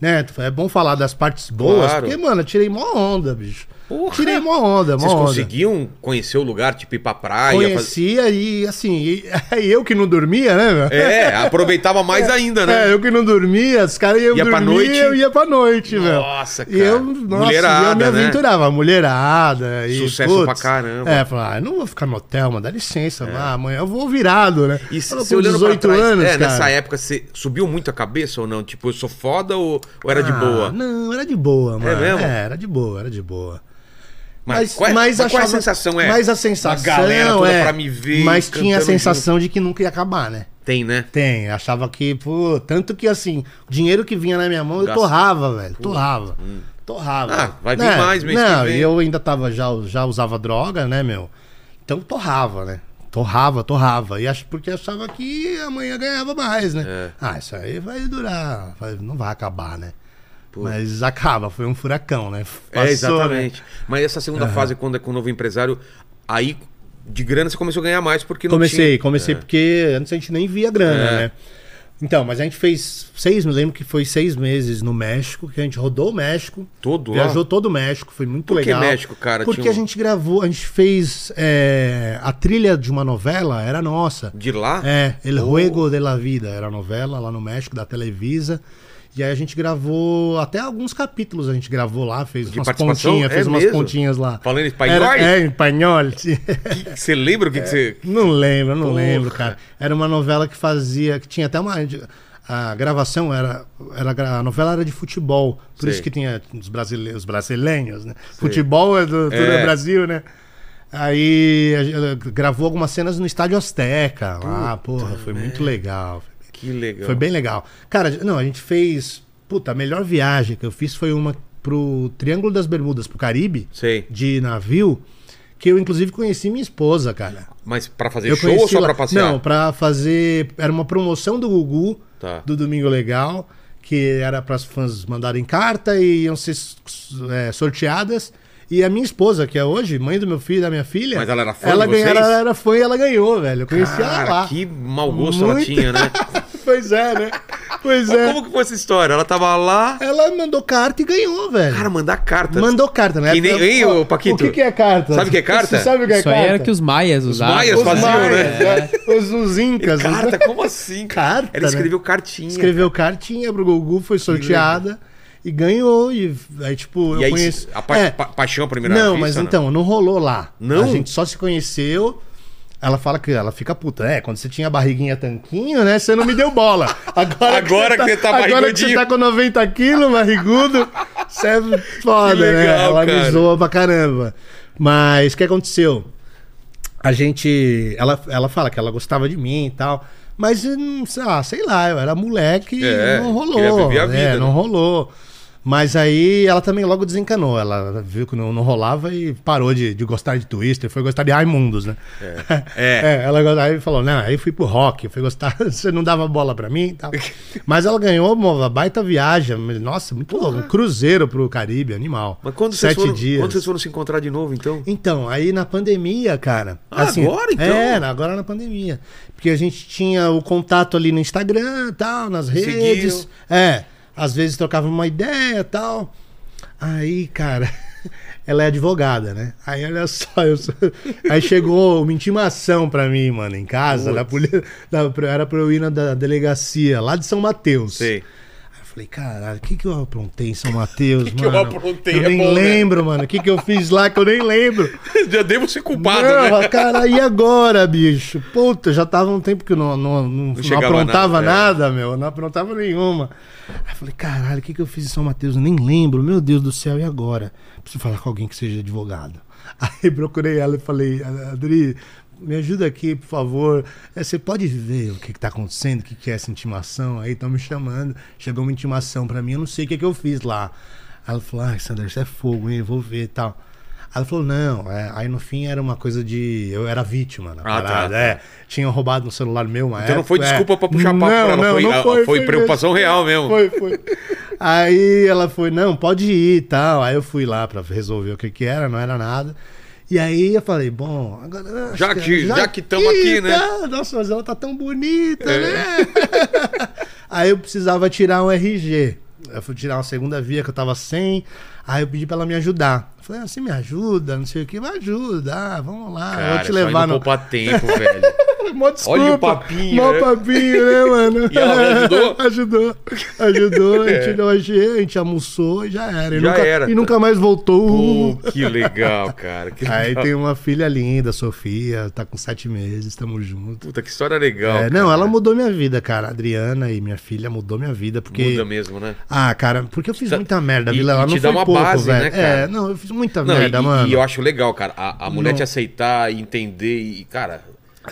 Speaker 3: né, é bom falar das partes boas,
Speaker 1: Claro.
Speaker 3: porque, mano, eu tirei mó onda, bicho.
Speaker 1: Porra!
Speaker 3: Tirei mó onda, mó
Speaker 1: Vocês
Speaker 3: onda.
Speaker 1: conseguiam conhecer o lugar, tipo, ir pra praia?
Speaker 3: Conhecia e, assim, e, eu que não dormia, né, meu?
Speaker 1: É, aproveitava mais ainda, né?
Speaker 3: É, eu que não dormia, os caras iam
Speaker 1: Ia pra
Speaker 3: dormir,
Speaker 1: noite?
Speaker 3: eu ia pra noite, velho.
Speaker 1: Nossa,
Speaker 3: E eu,
Speaker 1: cara.
Speaker 3: nossa,
Speaker 1: Mulherada,
Speaker 3: eu me
Speaker 1: né?
Speaker 3: aventurava, mulherada. E,
Speaker 1: Sucesso pra caramba.
Speaker 3: É, falar, ah, não vou ficar no hotel, mas dá licença, ah, amanhã eu vou virado, né?
Speaker 1: E se,
Speaker 3: Eu
Speaker 1: você
Speaker 3: com
Speaker 1: olhando
Speaker 3: 18
Speaker 1: pra trás,
Speaker 3: anos,
Speaker 1: é,
Speaker 3: cara.
Speaker 1: nessa época você subiu muito a cabeça ou não? Tipo, eu sou foda ou, ou era de
Speaker 3: Ah,
Speaker 1: boa?
Speaker 3: Não, era de boa, mano.
Speaker 1: mesmo?
Speaker 3: É, era de boa, era de boa.
Speaker 1: Mas, qual, é, mas qual é a sensação? É
Speaker 3: mas a sensação
Speaker 1: galera toda
Speaker 3: é,
Speaker 1: pra me ver.
Speaker 3: Mas tinha a sensação de que nunca ia acabar, né?
Speaker 1: Tem, né?
Speaker 3: Tem, achava que, pô, tanto que assim, o dinheiro que vinha na minha mão, eu
Speaker 1: Gasta.
Speaker 3: torrava, velho. Torrava. Torrava.
Speaker 1: Ah, vai vir
Speaker 3: Né?
Speaker 1: mais mês
Speaker 3: Não, eu ainda tava, já, já usava droga, né, meu? Então torrava, né? Torrava, torrava. E acho porque achava que amanhã ganhava mais, né?
Speaker 1: É.
Speaker 3: Ah, isso aí vai durar, não vai acabar, né? Mas acaba, foi um furacão, né?
Speaker 1: É,
Speaker 3: Passou,
Speaker 1: exatamente. Mas essa segunda fase, quando é com o novo empresário, aí de grana você começou a ganhar mais porque não
Speaker 3: Comecei,
Speaker 1: tinha...
Speaker 3: comecei
Speaker 1: É.
Speaker 3: porque antes a gente nem via grana,
Speaker 1: É.
Speaker 3: né? Então, mas a gente fez seis, me lembro que foi seis meses no México, que a gente rodou o México.
Speaker 1: Todo lá?
Speaker 3: Viajou todo o México, foi muito
Speaker 1: Por que
Speaker 3: legal.
Speaker 1: México, cara?
Speaker 3: Porque
Speaker 1: um-
Speaker 3: a gente gravou, a gente fez é, a trilha de uma novela, era nossa.
Speaker 1: De lá?
Speaker 3: É, El
Speaker 1: Oh.
Speaker 3: Juego de la Vida, era a novela lá no México, da Televisa. E aí a gente gravou, até alguns capítulos a gente gravou lá, fez
Speaker 1: De
Speaker 3: umas pontinhas, fez
Speaker 1: É
Speaker 3: umas
Speaker 1: mesmo?
Speaker 3: pontinhas lá.
Speaker 1: Falando em espanhol?
Speaker 3: Era, é, em espanhol.
Speaker 1: Você lembra o que, que você...
Speaker 3: Não lembro, não
Speaker 1: Porra.
Speaker 3: lembro, cara. Era uma novela que fazia, que tinha até uma. A gravação era. era a novela era de futebol. Por
Speaker 1: Sei.
Speaker 3: isso que tinha os, brasile, os brasileiros, né? Futebol é do tudo
Speaker 1: É.
Speaker 3: é Brasil, né? Aí a gente gravou algumas cenas no Estádio Azteca lá, porra, foi muito legal.
Speaker 1: Que legal.
Speaker 3: Foi bem legal. Cara, não, a gente fez. Puta, a melhor viagem que eu fiz foi uma pro Triângulo das Bermudas, pro Caribe,
Speaker 1: Sei.
Speaker 3: de navio, que eu inclusive conheci minha esposa, cara.
Speaker 1: Mas pra fazer
Speaker 3: Eu
Speaker 1: show ou só
Speaker 3: lá-
Speaker 1: pra passear?
Speaker 3: Não, pra fazer. Era uma promoção do Gugu,
Speaker 1: Tá.
Speaker 3: do Domingo Legal, que era para os fãs mandarem carta e iam ser é, sorteadas. E a minha esposa, que é hoje, mãe do meu filho e da minha filha.
Speaker 1: Mas ela era fã
Speaker 3: ela
Speaker 1: de vocês?
Speaker 3: Ela era fã e ela ganhou, velho. Eu conheci ela
Speaker 1: Cara,
Speaker 3: lá.
Speaker 1: que mau gosto ela
Speaker 3: Muito-
Speaker 1: tinha, né?
Speaker 3: pois é, né? Pois é.
Speaker 1: como que foi essa história? Ela tava lá...
Speaker 3: Ela mandou carta e ganhou, velho.
Speaker 1: Cara, mandar cartas.
Speaker 3: Mandou carta, né?
Speaker 1: Que nem- Hein, ô, Paquito?
Speaker 3: O que, que é carta?
Speaker 1: Sabe o que é carta?
Speaker 3: Você sabe o que é
Speaker 2: Isso
Speaker 3: carta?
Speaker 2: aí era que os maias usavam.
Speaker 1: maias
Speaker 3: Os
Speaker 1: faziam,
Speaker 3: maias,
Speaker 1: né?
Speaker 3: né? Os, os incas. os-
Speaker 1: Carta? Como assim?
Speaker 3: Carta,
Speaker 1: Ela
Speaker 3: né?
Speaker 1: escreveu cartinha.
Speaker 3: Escreveu cartinha pro Gugu, foi sorteada e ganhou. E aí, tipo, eu
Speaker 1: E aí,
Speaker 3: conheci.
Speaker 1: a pa-
Speaker 3: É,
Speaker 1: pa- paixão à primeira
Speaker 3: não,
Speaker 1: vista,
Speaker 3: mas
Speaker 1: né?
Speaker 3: então, não rolou lá.
Speaker 1: Não?
Speaker 3: A gente só se conheceu. Ela fala que ela fica puta. É, quando você tinha barriguinha tanquinho, né? Você não me deu bola. Agora,
Speaker 1: Agora que você tá
Speaker 3: Agora que você tá com 90 quilos, barrigudo, você é foda,
Speaker 1: Que
Speaker 3: né?
Speaker 1: legal,
Speaker 3: Ela
Speaker 1: cara.
Speaker 3: me zoa pra caramba. Mas o que aconteceu? A gente. Ela, ela fala que ela gostava de mim e tal. Mas, ah, sei lá, eu era moleque
Speaker 1: É,
Speaker 3: não rolou.
Speaker 1: a vida,
Speaker 3: é,
Speaker 1: né?
Speaker 3: não rolou. Mas aí ela também logo desencanou. Ela viu que não, não rolava e parou de, de gostar de Twister, foi gostar de Raimundos, né?
Speaker 1: É.
Speaker 3: ela gostava- aí falou: não, aí fui pro rock, fui gostar, você não dava bola pra mim e tal. Mas ela ganhou uma baita viagem. Nossa, muito louco. Um cruzeiro pro Caribe, animal.
Speaker 1: Mas quando vocês,
Speaker 3: Sete
Speaker 1: foram,
Speaker 3: dias.
Speaker 1: quando vocês foram se encontrar de novo, então?
Speaker 3: Então, aí na pandemia, cara.
Speaker 1: Ah, agora, então?
Speaker 3: É, agora na pandemia. Porque a gente tinha o contato ali no Instagram tal, nas redes. É, às vezes trocava uma ideia tal. Aí, cara, ela é advogada, né? Aí olha só, eu sou- aí chegou uma intimação pra mim, mano, em casa, da polícia, da- era pra eu ir na da delegacia lá de São Mateus.
Speaker 1: Sei.
Speaker 3: Eu falei, caralho, o que, que eu aprontei em São Mateus,
Speaker 1: que eu
Speaker 3: mano?
Speaker 1: aprontei?
Speaker 3: Eu
Speaker 1: É
Speaker 3: nem
Speaker 1: bom, né?
Speaker 3: lembro, mano. O que, que eu fiz lá que eu nem lembro.
Speaker 1: Já devo ser culpado,
Speaker 3: não,
Speaker 1: né?
Speaker 3: cara, e agora, bicho? Puta, já tava um tempo que eu não, não, não, não aprontava
Speaker 1: nada,
Speaker 3: nada,
Speaker 1: é.
Speaker 3: meu. Não aprontava nenhuma. Aí eu falei, caralho, o que, que eu fiz em São Mateus? Eu nem lembro. Meu Deus do céu, e agora? Preciso falar com alguém que seja advogado. Aí procurei ela e falei, Adri, me ajuda aqui, por favor. É, Você pode ver o que, que tá acontecendo, o que, que é essa intimação? Aí estão me chamando. Chegou uma intimação pra mim, eu não sei o que, que eu fiz lá. Aí ela falou, ah, Sandra, isso é fogo, hein? Eu vou ver e tal. Aí ela falou, não, é, aí no fim era uma coisa de. Eu era vítima na
Speaker 1: Ah, tá,
Speaker 3: parada.
Speaker 1: tá.
Speaker 3: É, tinham roubado um celular meu, uma
Speaker 1: Então não foi
Speaker 3: época,
Speaker 1: desculpa
Speaker 3: é.
Speaker 1: pra puxar papo
Speaker 3: não,
Speaker 1: ela,
Speaker 3: não,
Speaker 1: foi-
Speaker 3: não
Speaker 1: a-
Speaker 3: foi,
Speaker 1: foi preocupação
Speaker 3: mesmo.
Speaker 1: real mesmo.
Speaker 3: Foi, foi. Aí ela foi, não, pode ir e tal. Aí eu fui lá pra resolver o que que era, não era nada. E aí eu falei, bom, agora.
Speaker 1: Já que- já que tamo aqui, né?
Speaker 3: tá, Nossa, mas ela tá tão bonita,
Speaker 1: É.
Speaker 3: né? aí eu precisava tirar um RG. Eu fui tirar uma segunda via que eu tava sem. Aí eu pedi pra ela me ajudar. Eu falei, ah, você me ajuda, não sei o que, me ajuda, ah, vamos lá, eu
Speaker 1: Cara,
Speaker 3: vou te
Speaker 1: só
Speaker 3: levar
Speaker 1: indo
Speaker 3: no.
Speaker 1: poupar tempo, velho.
Speaker 3: Mó desculpa.
Speaker 1: Olha o papinho,
Speaker 3: Mó
Speaker 1: né?
Speaker 3: papinho, né, mano?
Speaker 1: E ela ajudou?
Speaker 3: ajudou. Ajudou. A gente, a gente- a gente almoçou e já era. E,
Speaker 1: Já
Speaker 3: nunca,
Speaker 1: era.
Speaker 3: e nunca mais voltou.
Speaker 1: Pô, que legal, cara. Que
Speaker 3: Aí
Speaker 1: legal.
Speaker 3: tem uma filha linda, Sofia, tá com sete meses, tamo junto.
Speaker 1: Puta, que história legal.
Speaker 3: É, não, ela mudou minha vida, cara. A Adriana e minha filha mudou minha vida, porque.
Speaker 1: Muda mesmo, né?
Speaker 3: Ah, cara, porque eu fiz
Speaker 1: Tá-
Speaker 3: muita merda,
Speaker 1: e-
Speaker 3: Vila.
Speaker 1: e
Speaker 3: Ela
Speaker 1: te
Speaker 3: não
Speaker 1: dá
Speaker 3: foi
Speaker 1: uma
Speaker 3: pouco,
Speaker 1: base,
Speaker 3: velho.
Speaker 1: né, cara?
Speaker 3: É, não, eu fiz muita
Speaker 1: Não,
Speaker 3: merda,
Speaker 1: e,
Speaker 3: mano.
Speaker 1: e eu acho legal, cara. A, a mulher
Speaker 3: Não.
Speaker 1: te aceitar e entender e, cara.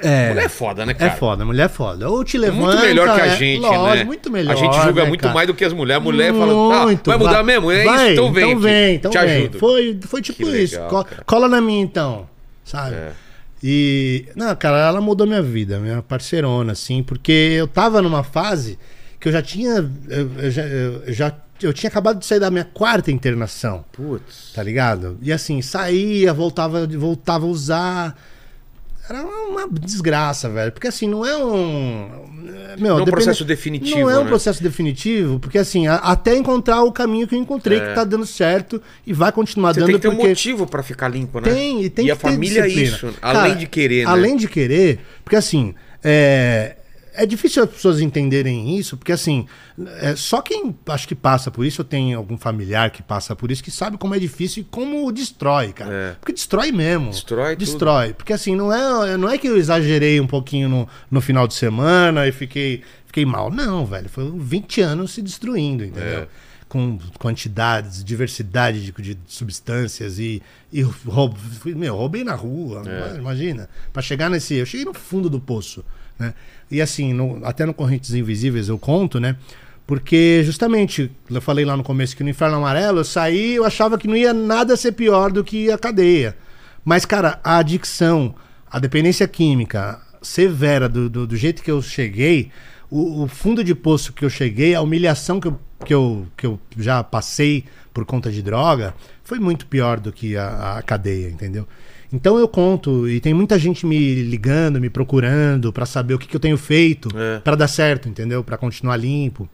Speaker 3: É.
Speaker 1: Mulher é foda, né,
Speaker 3: É
Speaker 1: cara?
Speaker 3: foda, mulher é foda. Ou te
Speaker 1: É
Speaker 3: levanta.
Speaker 1: muito melhor que a
Speaker 3: é,
Speaker 1: gente,
Speaker 3: lógico,
Speaker 1: né?
Speaker 3: muito melhor.
Speaker 1: A gente julga
Speaker 3: né,
Speaker 1: muito mais do que as mulheres. A mulher fala, tá,
Speaker 3: Muito,
Speaker 1: vai mudar mesmo? É
Speaker 3: vai,
Speaker 1: isso, então vem.
Speaker 3: Então vem, então
Speaker 1: te
Speaker 3: vem.
Speaker 1: ajudo.
Speaker 3: Foi, foi tipo isso.
Speaker 1: legal,
Speaker 3: Co-
Speaker 1: cara.
Speaker 3: cola na minha então, sabe?
Speaker 1: É.
Speaker 3: E, não, cara, ela mudou minha vida, minha parceirona, assim, porque eu tava numa fase que eu já tinha. Eu, eu já, eu, já- eu tinha acabado de sair da minha quarta internação,
Speaker 1: Putz.
Speaker 3: tá ligado? E assim, saía, voltava, voltava a usar. Era uma desgraça, velho. Porque assim, não é um. Meu,
Speaker 1: Não é um processo definitivo,
Speaker 3: Não é um
Speaker 1: né?
Speaker 3: processo definitivo, porque assim, a- até encontrar o caminho que eu encontrei,
Speaker 1: É.
Speaker 3: que tá dando certo e vai continuar
Speaker 1: Você
Speaker 3: dando
Speaker 1: tem que ter um
Speaker 3: porque.
Speaker 1: motivo pra ficar limpo, né?
Speaker 3: Tem, e tem
Speaker 1: e
Speaker 3: que
Speaker 1: a família é isso,
Speaker 3: Cara,
Speaker 1: além de querer, né?
Speaker 3: Além de querer, porque assim, é, é difícil as pessoas entenderem isso, porque assim, é, só quem acho que passa por isso, eu tenho algum familiar que passa por isso, que sabe como é difícil e como destrói, cara.
Speaker 1: É.
Speaker 3: Porque destrói mesmo.
Speaker 1: Destrói tudo.
Speaker 3: Destrói. Porque assim, não é, não é que eu exagerei um pouquinho no, no final de semana e fiquei, fiquei mal. Não, velho. Foi 20 anos se destruindo, entendeu?
Speaker 1: É.
Speaker 3: Com quantidades, diversidade de, de substâncias e, e roubo. fui- Meu, roubei na rua,
Speaker 1: É.
Speaker 3: imagina. Pra chegar nesse. Eu cheguei no fundo do poço, né? E assim, no- até no Correntes Invisíveis eu conto, né? Porque justamente, eu falei lá no começo que no Inferno Amarelo eu saí, eu achava que não ia nada ser pior do que a cadeia. Mas, cara, a adicção, a dependência química severa do, do, do jeito que eu cheguei, o, o fundo de poço que eu cheguei, a humilhação que eu, que, eu, que eu já passei por conta de droga, foi muito pior do que a, a cadeia, entendeu? Então eu conto, e tem muita gente me ligando, me procurando pra saber o que, que eu tenho feito
Speaker 1: É.
Speaker 3: pra dar certo, entendeu? Pra continuar limpo.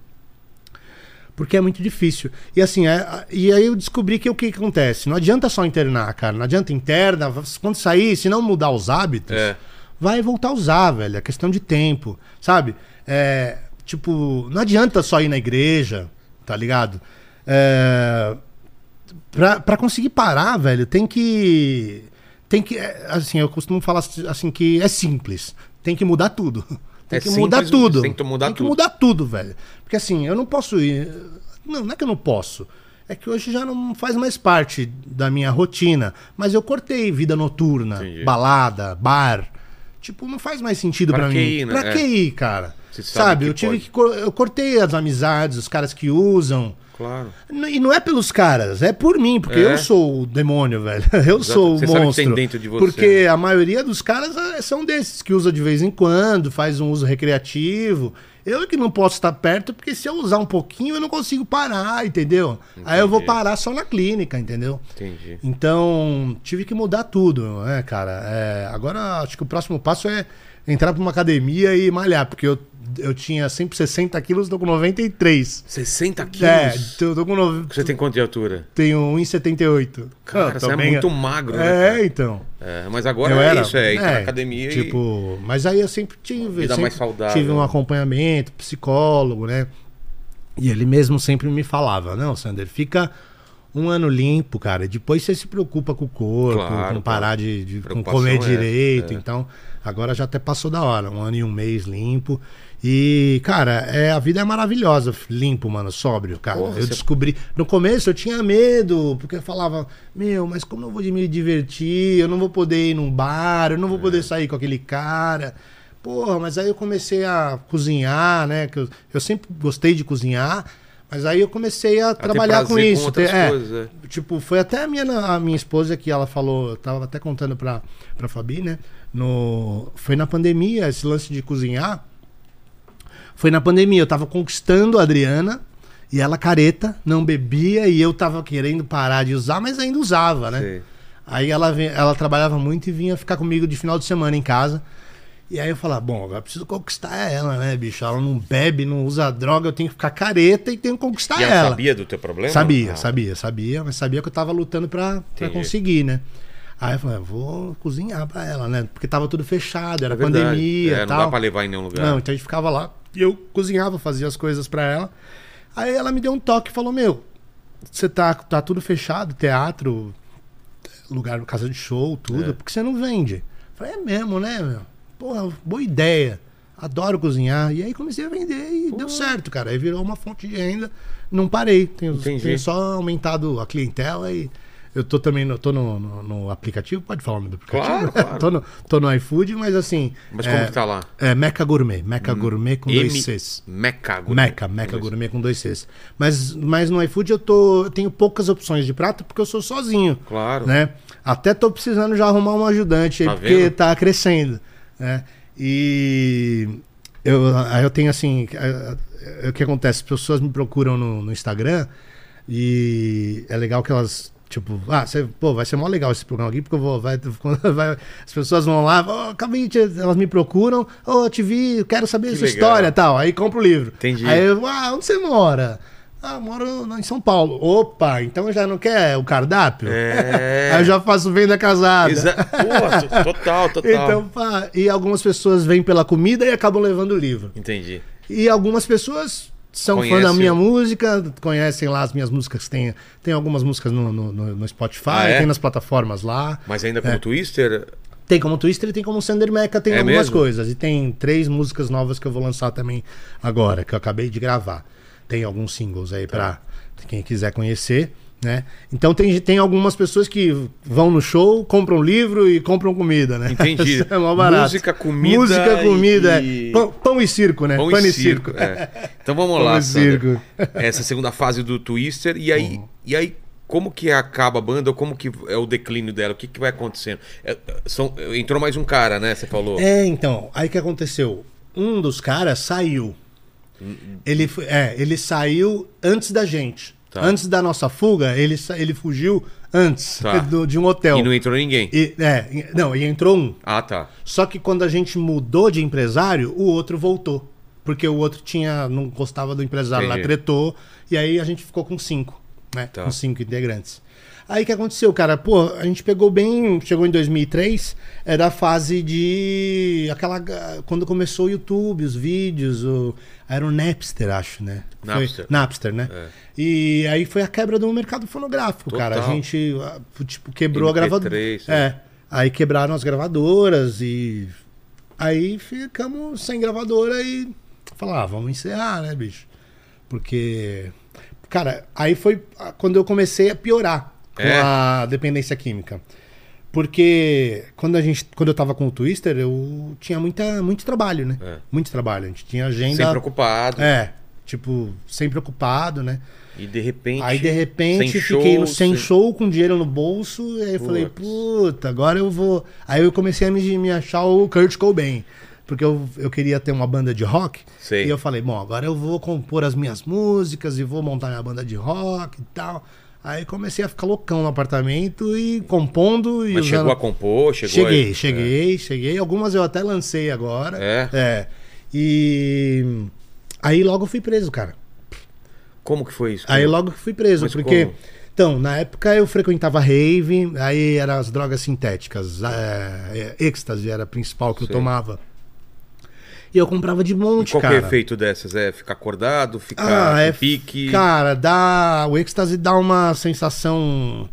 Speaker 3: Porque é muito difícil. E assim, é- e aí eu descobri que o que, que acontece? Não adianta só internar, cara. Não adianta interna. Quando sair, se não mudar os hábitos,
Speaker 1: É.
Speaker 3: vai voltar a usar, velho. É questão de tempo, sabe? É, tipo, não adianta só ir na igreja, tá ligado? É, pra, pra conseguir parar, velho, tem que. Tem que. é, Assim, eu costumo falar assim que é simples. Tem que mudar tudo. Tem
Speaker 1: É
Speaker 3: que mudar
Speaker 1: simples,
Speaker 3: tudo.
Speaker 1: tem que mudar
Speaker 3: tem que
Speaker 1: tudo.
Speaker 3: mudar tudo, velho. Porque assim, eu não posso ir. Não, não é que eu não posso. É que hoje já não faz mais parte da minha rotina. Mas eu cortei vida noturna,
Speaker 1: Entendi.
Speaker 3: balada, bar. Tipo, não faz mais sentido
Speaker 1: que
Speaker 3: mim.
Speaker 1: ir, né?
Speaker 3: Pra
Speaker 1: É.
Speaker 3: que ir, cara?
Speaker 1: Você sabe
Speaker 3: Sabe, eu tive
Speaker 1: pode.
Speaker 3: que. Eu cortei as amizades, os caras que usam.
Speaker 1: Claro.
Speaker 3: E não é pelos caras, é por mim, porque
Speaker 1: É.
Speaker 3: eu sou o demônio, velho. Eu sou o
Speaker 1: Você sabe o que
Speaker 3: monstro.
Speaker 1: tem dentro de você.
Speaker 3: Porque a maioria dos caras é, são desses que usa de vez em quando, faz um uso recreativo. Eu que não posso estar perto, porque se eu usar um pouquinho, eu não consigo parar, entendeu? Aí eu vou
Speaker 1: Entendi.
Speaker 3: parar só na clínica, entendeu?
Speaker 1: Entendi.
Speaker 3: Então, tive que mudar tudo, né, cara? É, agora, acho que o próximo passo é entrar pra uma academia e malhar, porque eu, eu tinha sempre 60 quilos, tô com 93.
Speaker 1: 60 quilos?
Speaker 3: É, eu tô com
Speaker 1: Você tem quanto de altura?
Speaker 3: tenho 1,78.
Speaker 1: Cara,
Speaker 3: Ah,
Speaker 1: você é
Speaker 3: também-
Speaker 1: muito magro, né,
Speaker 3: É,
Speaker 1: cara?
Speaker 3: então.
Speaker 1: É, mas agora
Speaker 3: eu
Speaker 1: é
Speaker 3: era,
Speaker 1: isso, é
Speaker 3: é,
Speaker 1: academia e...
Speaker 3: Tipo, mas aí eu sempre tive.
Speaker 1: Vida
Speaker 3: sempre
Speaker 1: mais saudável.
Speaker 3: Tive um acompanhamento, psicólogo, né? E ele mesmo sempre me falava: não, Sander, fica um ano limpo, cara. e Depois você se preocupa com o corpo,
Speaker 1: Claro,
Speaker 3: com parar de, de com comer
Speaker 1: é
Speaker 3: direito.
Speaker 1: é.
Speaker 3: Então, agora já até passou da hora. Um ano e um mês limpo. E, cara, é, a vida é maravilhosa, limpo, mano, sóbrio, cara.
Speaker 1: Porra,
Speaker 3: eu
Speaker 1: você-
Speaker 3: descobri. No começo eu tinha medo, porque eu falava, meu, mas como eu vou me divertir? Eu não vou poder ir num bar, eu não vou
Speaker 1: É.
Speaker 3: poder sair com aquele cara. Porra, mas aí eu comecei a cozinhar, né? Que eu, eu sempre gostei de cozinhar, mas aí eu comecei a,
Speaker 1: ter
Speaker 3: trabalhar com
Speaker 1: com
Speaker 3: isso. ter- é,
Speaker 1: coisas,
Speaker 3: Tipo, foi até a minha, a minha esposa que ela falou, eu tava até contando pra, pra Fabi, né? No, foi na pandemia, esse lance de cozinhar. Foi na pandemia, eu tava conquistando a Adriana e ela careta, não bebia e eu tava querendo parar de usar, mas ainda usava, né?
Speaker 1: Sei.
Speaker 3: Aí ela, ela trabalhava muito e vinha ficar comigo de final de semana em casa. E aí eu falava, bom, agora eu preciso conquistar ela, né, bicho? Ela não bebe, não usa droga, eu tenho que ficar careta e tenho que conquistar
Speaker 1: E ela
Speaker 3: ela.
Speaker 1: sabia do teu problema?
Speaker 3: Sabia,
Speaker 1: Ah,
Speaker 3: sabia, sabia, mas sabia que eu tava lutando pra, conseguir, né? Aí eu falei, "Ah, vou cozinhar pra ela, né? Porque tava tudo fechado, era
Speaker 1: É verdade.
Speaker 3: pandemia
Speaker 1: É,
Speaker 3: e
Speaker 1: não
Speaker 3: tal.
Speaker 1: dá pra levar em nenhum lugar.
Speaker 3: Não, então a gente ficava lá e eu cozinhava, fazia as coisas pra ela. Aí ela me deu um toque e falou: Meu, você tá, tá tudo fechado, teatro, lugar, casa de show, tudo,
Speaker 1: É.
Speaker 3: por que você não vende? Eu Falei: É mesmo, né, meu? Porra, boa ideia. Adoro cozinhar. E aí comecei a vender e deu certo, cara. Aí virou uma fonte de renda. Não parei. Tenho, tenho só aumentado a clientela e. Eu tô também no, tô no, no, no aplicativo, pode falar o nome do aplicativo?
Speaker 1: Claro, claro.
Speaker 3: tô, no, tô no iFood, mas assim.
Speaker 1: Mas
Speaker 3: é,
Speaker 1: como que tá lá?
Speaker 3: é, Meca Gourmet. Meca Gourmet com dois
Speaker 1: M-
Speaker 3: Cs.
Speaker 1: Meca. Gourmet.
Speaker 3: Meca, Meca Gourmet com dois Cs. Mas, mas no iFood eu, tô, eu tenho poucas opções de prato porque eu sou sozinho.
Speaker 1: Claro.
Speaker 3: Né? Até tô precisando já arrumar um ajudante aí,
Speaker 1: Tá
Speaker 3: porque
Speaker 1: vendo?
Speaker 3: tá crescendo. Né? E eu, eu tenho assim. é, é, O que acontece? As pessoas me procuram no, no Instagram e é legal que elas. Tipo, ah, você, pô, vai ser mó legal esse programa aqui, porque eu vou. Vai, vai- as pessoas vão lá, oh, acabei elas me procuram, ô, te vi, quero saber
Speaker 1: Que
Speaker 3: a sua
Speaker 1: legal.
Speaker 3: história e tal. Aí compro o livro.
Speaker 1: Entendi.
Speaker 3: Aí eu, ah, onde você mora? Ah, moro em São Paulo. Opa, então já não quer o cardápio?
Speaker 1: É.
Speaker 3: Aí eu já faço venda casada.
Speaker 1: Exa... Pô, to- total, total.
Speaker 3: Então, pá, e algumas pessoas vêm pela comida e acabam levando o livro.
Speaker 1: Entendi.
Speaker 3: E algumas pessoas são fã
Speaker 1: Conhece
Speaker 3: da minha música, conhecem lá as minhas músicas. Tem, tem algumas músicas no, no, no- Spotify,
Speaker 1: Ah, é?
Speaker 3: tem nas plataformas lá.
Speaker 1: Mas ainda como
Speaker 3: É.
Speaker 1: Twister,
Speaker 3: Tem como Twister e tem como Sander Mecha, tem
Speaker 1: É
Speaker 3: algumas
Speaker 1: mesmo?
Speaker 3: coisas. E tem três músicas novas que eu vou lançar também agora, que eu acabei de gravar. Tem alguns singles aí pra quem quiser conhecer, né? Então tem, tem algumas pessoas que vão no show, compram livro e compram comida, né?
Speaker 1: Entendi.
Speaker 3: Isso é barato.
Speaker 1: Música, comida
Speaker 3: Música, comida.
Speaker 1: e-
Speaker 3: é. Pão, pão e circo, né?
Speaker 1: pão, e circo. é. Então vamos
Speaker 3: Pão
Speaker 1: lá,
Speaker 3: e circo.
Speaker 1: Essa segunda fase do Twister. E aí,
Speaker 3: Uhum.
Speaker 1: e aí como que acaba a banda? Ou como que é o declínio dela? O que, que vai acontecendo? É, são, entrou mais um cara, né? Você falou.
Speaker 3: É, então, aí que aconteceu? Um dos caras saiu. Ele, foi- é, ele saiu antes da gente.
Speaker 1: Tá.
Speaker 3: Antes da nossa fuga, ele, ele fugiu antes
Speaker 1: Tá.
Speaker 3: do- de um hotel.
Speaker 1: E não entrou ninguém.
Speaker 3: E- é, não, e entrou um.
Speaker 1: Ah, tá.
Speaker 3: Só que quando a gente mudou de empresário, o outro voltou. Porque o outro tinha não gostava do empresário lá,
Speaker 1: Entendi.
Speaker 3: tretou. E aí a gente ficou com cinco, né?
Speaker 1: Tá.
Speaker 3: Com cinco integrantes. Aí o que aconteceu, cara? Pô, a gente pegou bem. Chegou em 2003, era a fase de. aquela. Quando começou o YouTube, os vídeos, o, era o Napster, acho, né? Foi-
Speaker 1: Napster.
Speaker 3: Napster, né?
Speaker 1: É.
Speaker 3: E aí foi a quebra do mercado fonográfico, cara. A
Speaker 1: Total.
Speaker 3: gente, tipo, quebrou a gravadora.
Speaker 1: MP3,
Speaker 3: É. Aí quebraram as gravadoras e. Aí ficamos sem gravadora e. Falar, ah, vamos encerrar, né, bicho? Porque. Cara, aí foi quando eu comecei a piorar com
Speaker 1: É?
Speaker 3: a dependência química. Porque quando a gente, quando eu tava com o Twister, eu tinha muita, muito trabalho, né?
Speaker 1: É.
Speaker 3: Muito trabalho. A gente tinha agenda.
Speaker 1: Sempre ocupado.
Speaker 3: É, tipo, sempre ocupado, né?
Speaker 1: E de repente.
Speaker 3: Aí de repente
Speaker 1: sem
Speaker 3: fiquei
Speaker 1: show,
Speaker 3: sem show com dinheiro no bolso, e aí eu falei, puta, agora eu vou. Aí eu comecei a me, me achar o Kurt Cobain. Porque eu, eu queria ter uma banda de rock.
Speaker 1: Sei.
Speaker 3: E eu falei, bom, agora eu vou compor as minhas músicas e vou montar minha banda de rock e tal. Aí comecei a ficar loucão no apartamento e compondo e
Speaker 1: Mas
Speaker 3: usando-
Speaker 1: chegou a compor, chegou
Speaker 3: Cheguei,
Speaker 1: a...
Speaker 3: cheguei, cheguei. Algumas eu até lancei agora.
Speaker 1: É?
Speaker 3: É. E aí logo fui preso, cara.
Speaker 1: Como que foi isso?
Speaker 3: Aí logo que fui preso,
Speaker 1: Mas
Speaker 3: porque.
Speaker 1: como?
Speaker 3: Então, na época eu frequentava rave, aí eram as drogas sintéticas. É, é, êxtase era a principal que eu
Speaker 1: Sei.
Speaker 3: tomava. E eu comprava de
Speaker 1: E
Speaker 3: monte,
Speaker 1: qual que é
Speaker 3: cara.
Speaker 1: o efeito dessas? É ficar acordado, ficar
Speaker 3: Ah, é.
Speaker 1: pique?
Speaker 3: Cara, dá. O êxtase dá uma sensação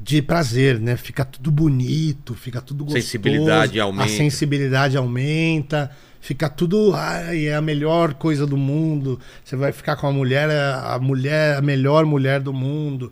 Speaker 3: de prazer, né? Fica tudo bonito, fica tudo gostoso.
Speaker 1: Sensibilidade aumenta.
Speaker 3: A sensibilidade aumenta. Fica tudo. Ai, é a melhor coisa do mundo. Você vai ficar com a mulher, a mulher, a melhor mulher do mundo.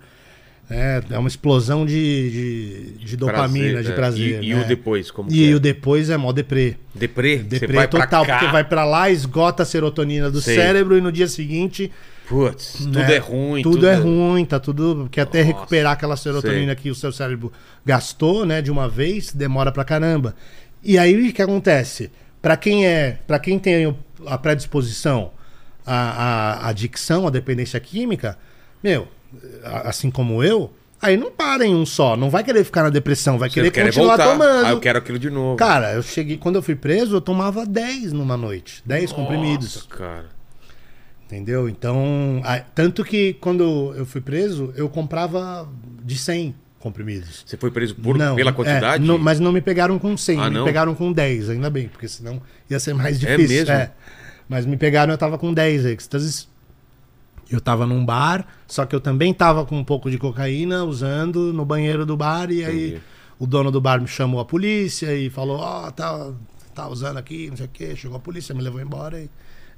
Speaker 3: É, é uma explosão de, de, de dopamina,
Speaker 1: Prazer,
Speaker 3: de
Speaker 1: é.
Speaker 3: prazer.
Speaker 1: E, e
Speaker 3: né?
Speaker 1: o depois, como
Speaker 3: E
Speaker 1: é?
Speaker 3: o depois é mó deprê.
Speaker 1: Deprê?
Speaker 3: Deprê
Speaker 1: Você vai pra
Speaker 3: total, porque vai pra lá, esgota a serotonina do
Speaker 1: Sei.
Speaker 3: cérebro e no dia seguinte
Speaker 1: Putz, tudo
Speaker 3: né?
Speaker 1: é ruim.
Speaker 3: Tudo, é ruim, tá tudo. Porque até
Speaker 1: Nossa,
Speaker 3: recuperar aquela serotonina que o seu cérebro gastou, né, de uma vez, demora pra caramba. E aí o que acontece? Pra quem é, para quem tem a predisposição à, à, adicção, à dependência química, meu, assim como eu, aí não para em um só, não vai querer ficar na depressão, vai querer
Speaker 1: quer
Speaker 3: continuar
Speaker 1: voltar.
Speaker 3: tomando.
Speaker 1: Ah, eu quero aquilo de novo.
Speaker 3: Cara, eu cheguei, quando eu fui preso, eu tomava 10 numa noite, 10 comprimidos.
Speaker 1: Nossa, cara.
Speaker 3: Entendeu? Então, a- tanto que quando eu fui preso, eu comprava de 100. comprimidos.
Speaker 1: Você foi preso por,
Speaker 3: Não,
Speaker 1: pela
Speaker 3: é,
Speaker 1: quantidade?
Speaker 3: não- mas não me pegaram com 100,
Speaker 1: Ah,
Speaker 3: me pegaram com 10, ainda bem, porque senão ia ser mais
Speaker 1: É
Speaker 3: difícil.
Speaker 1: mesmo?
Speaker 3: Mas me pegaram, eu tava com 10 êxtases. Eu tava num bar, só que eu também tava com um pouco de cocaína usando no banheiro do bar, e aí
Speaker 1: Entendi.
Speaker 3: o dono do bar me chamou a polícia e falou: Ó, tá, tá usando aqui, não sei o quê. Chegou a polícia, me levou embora e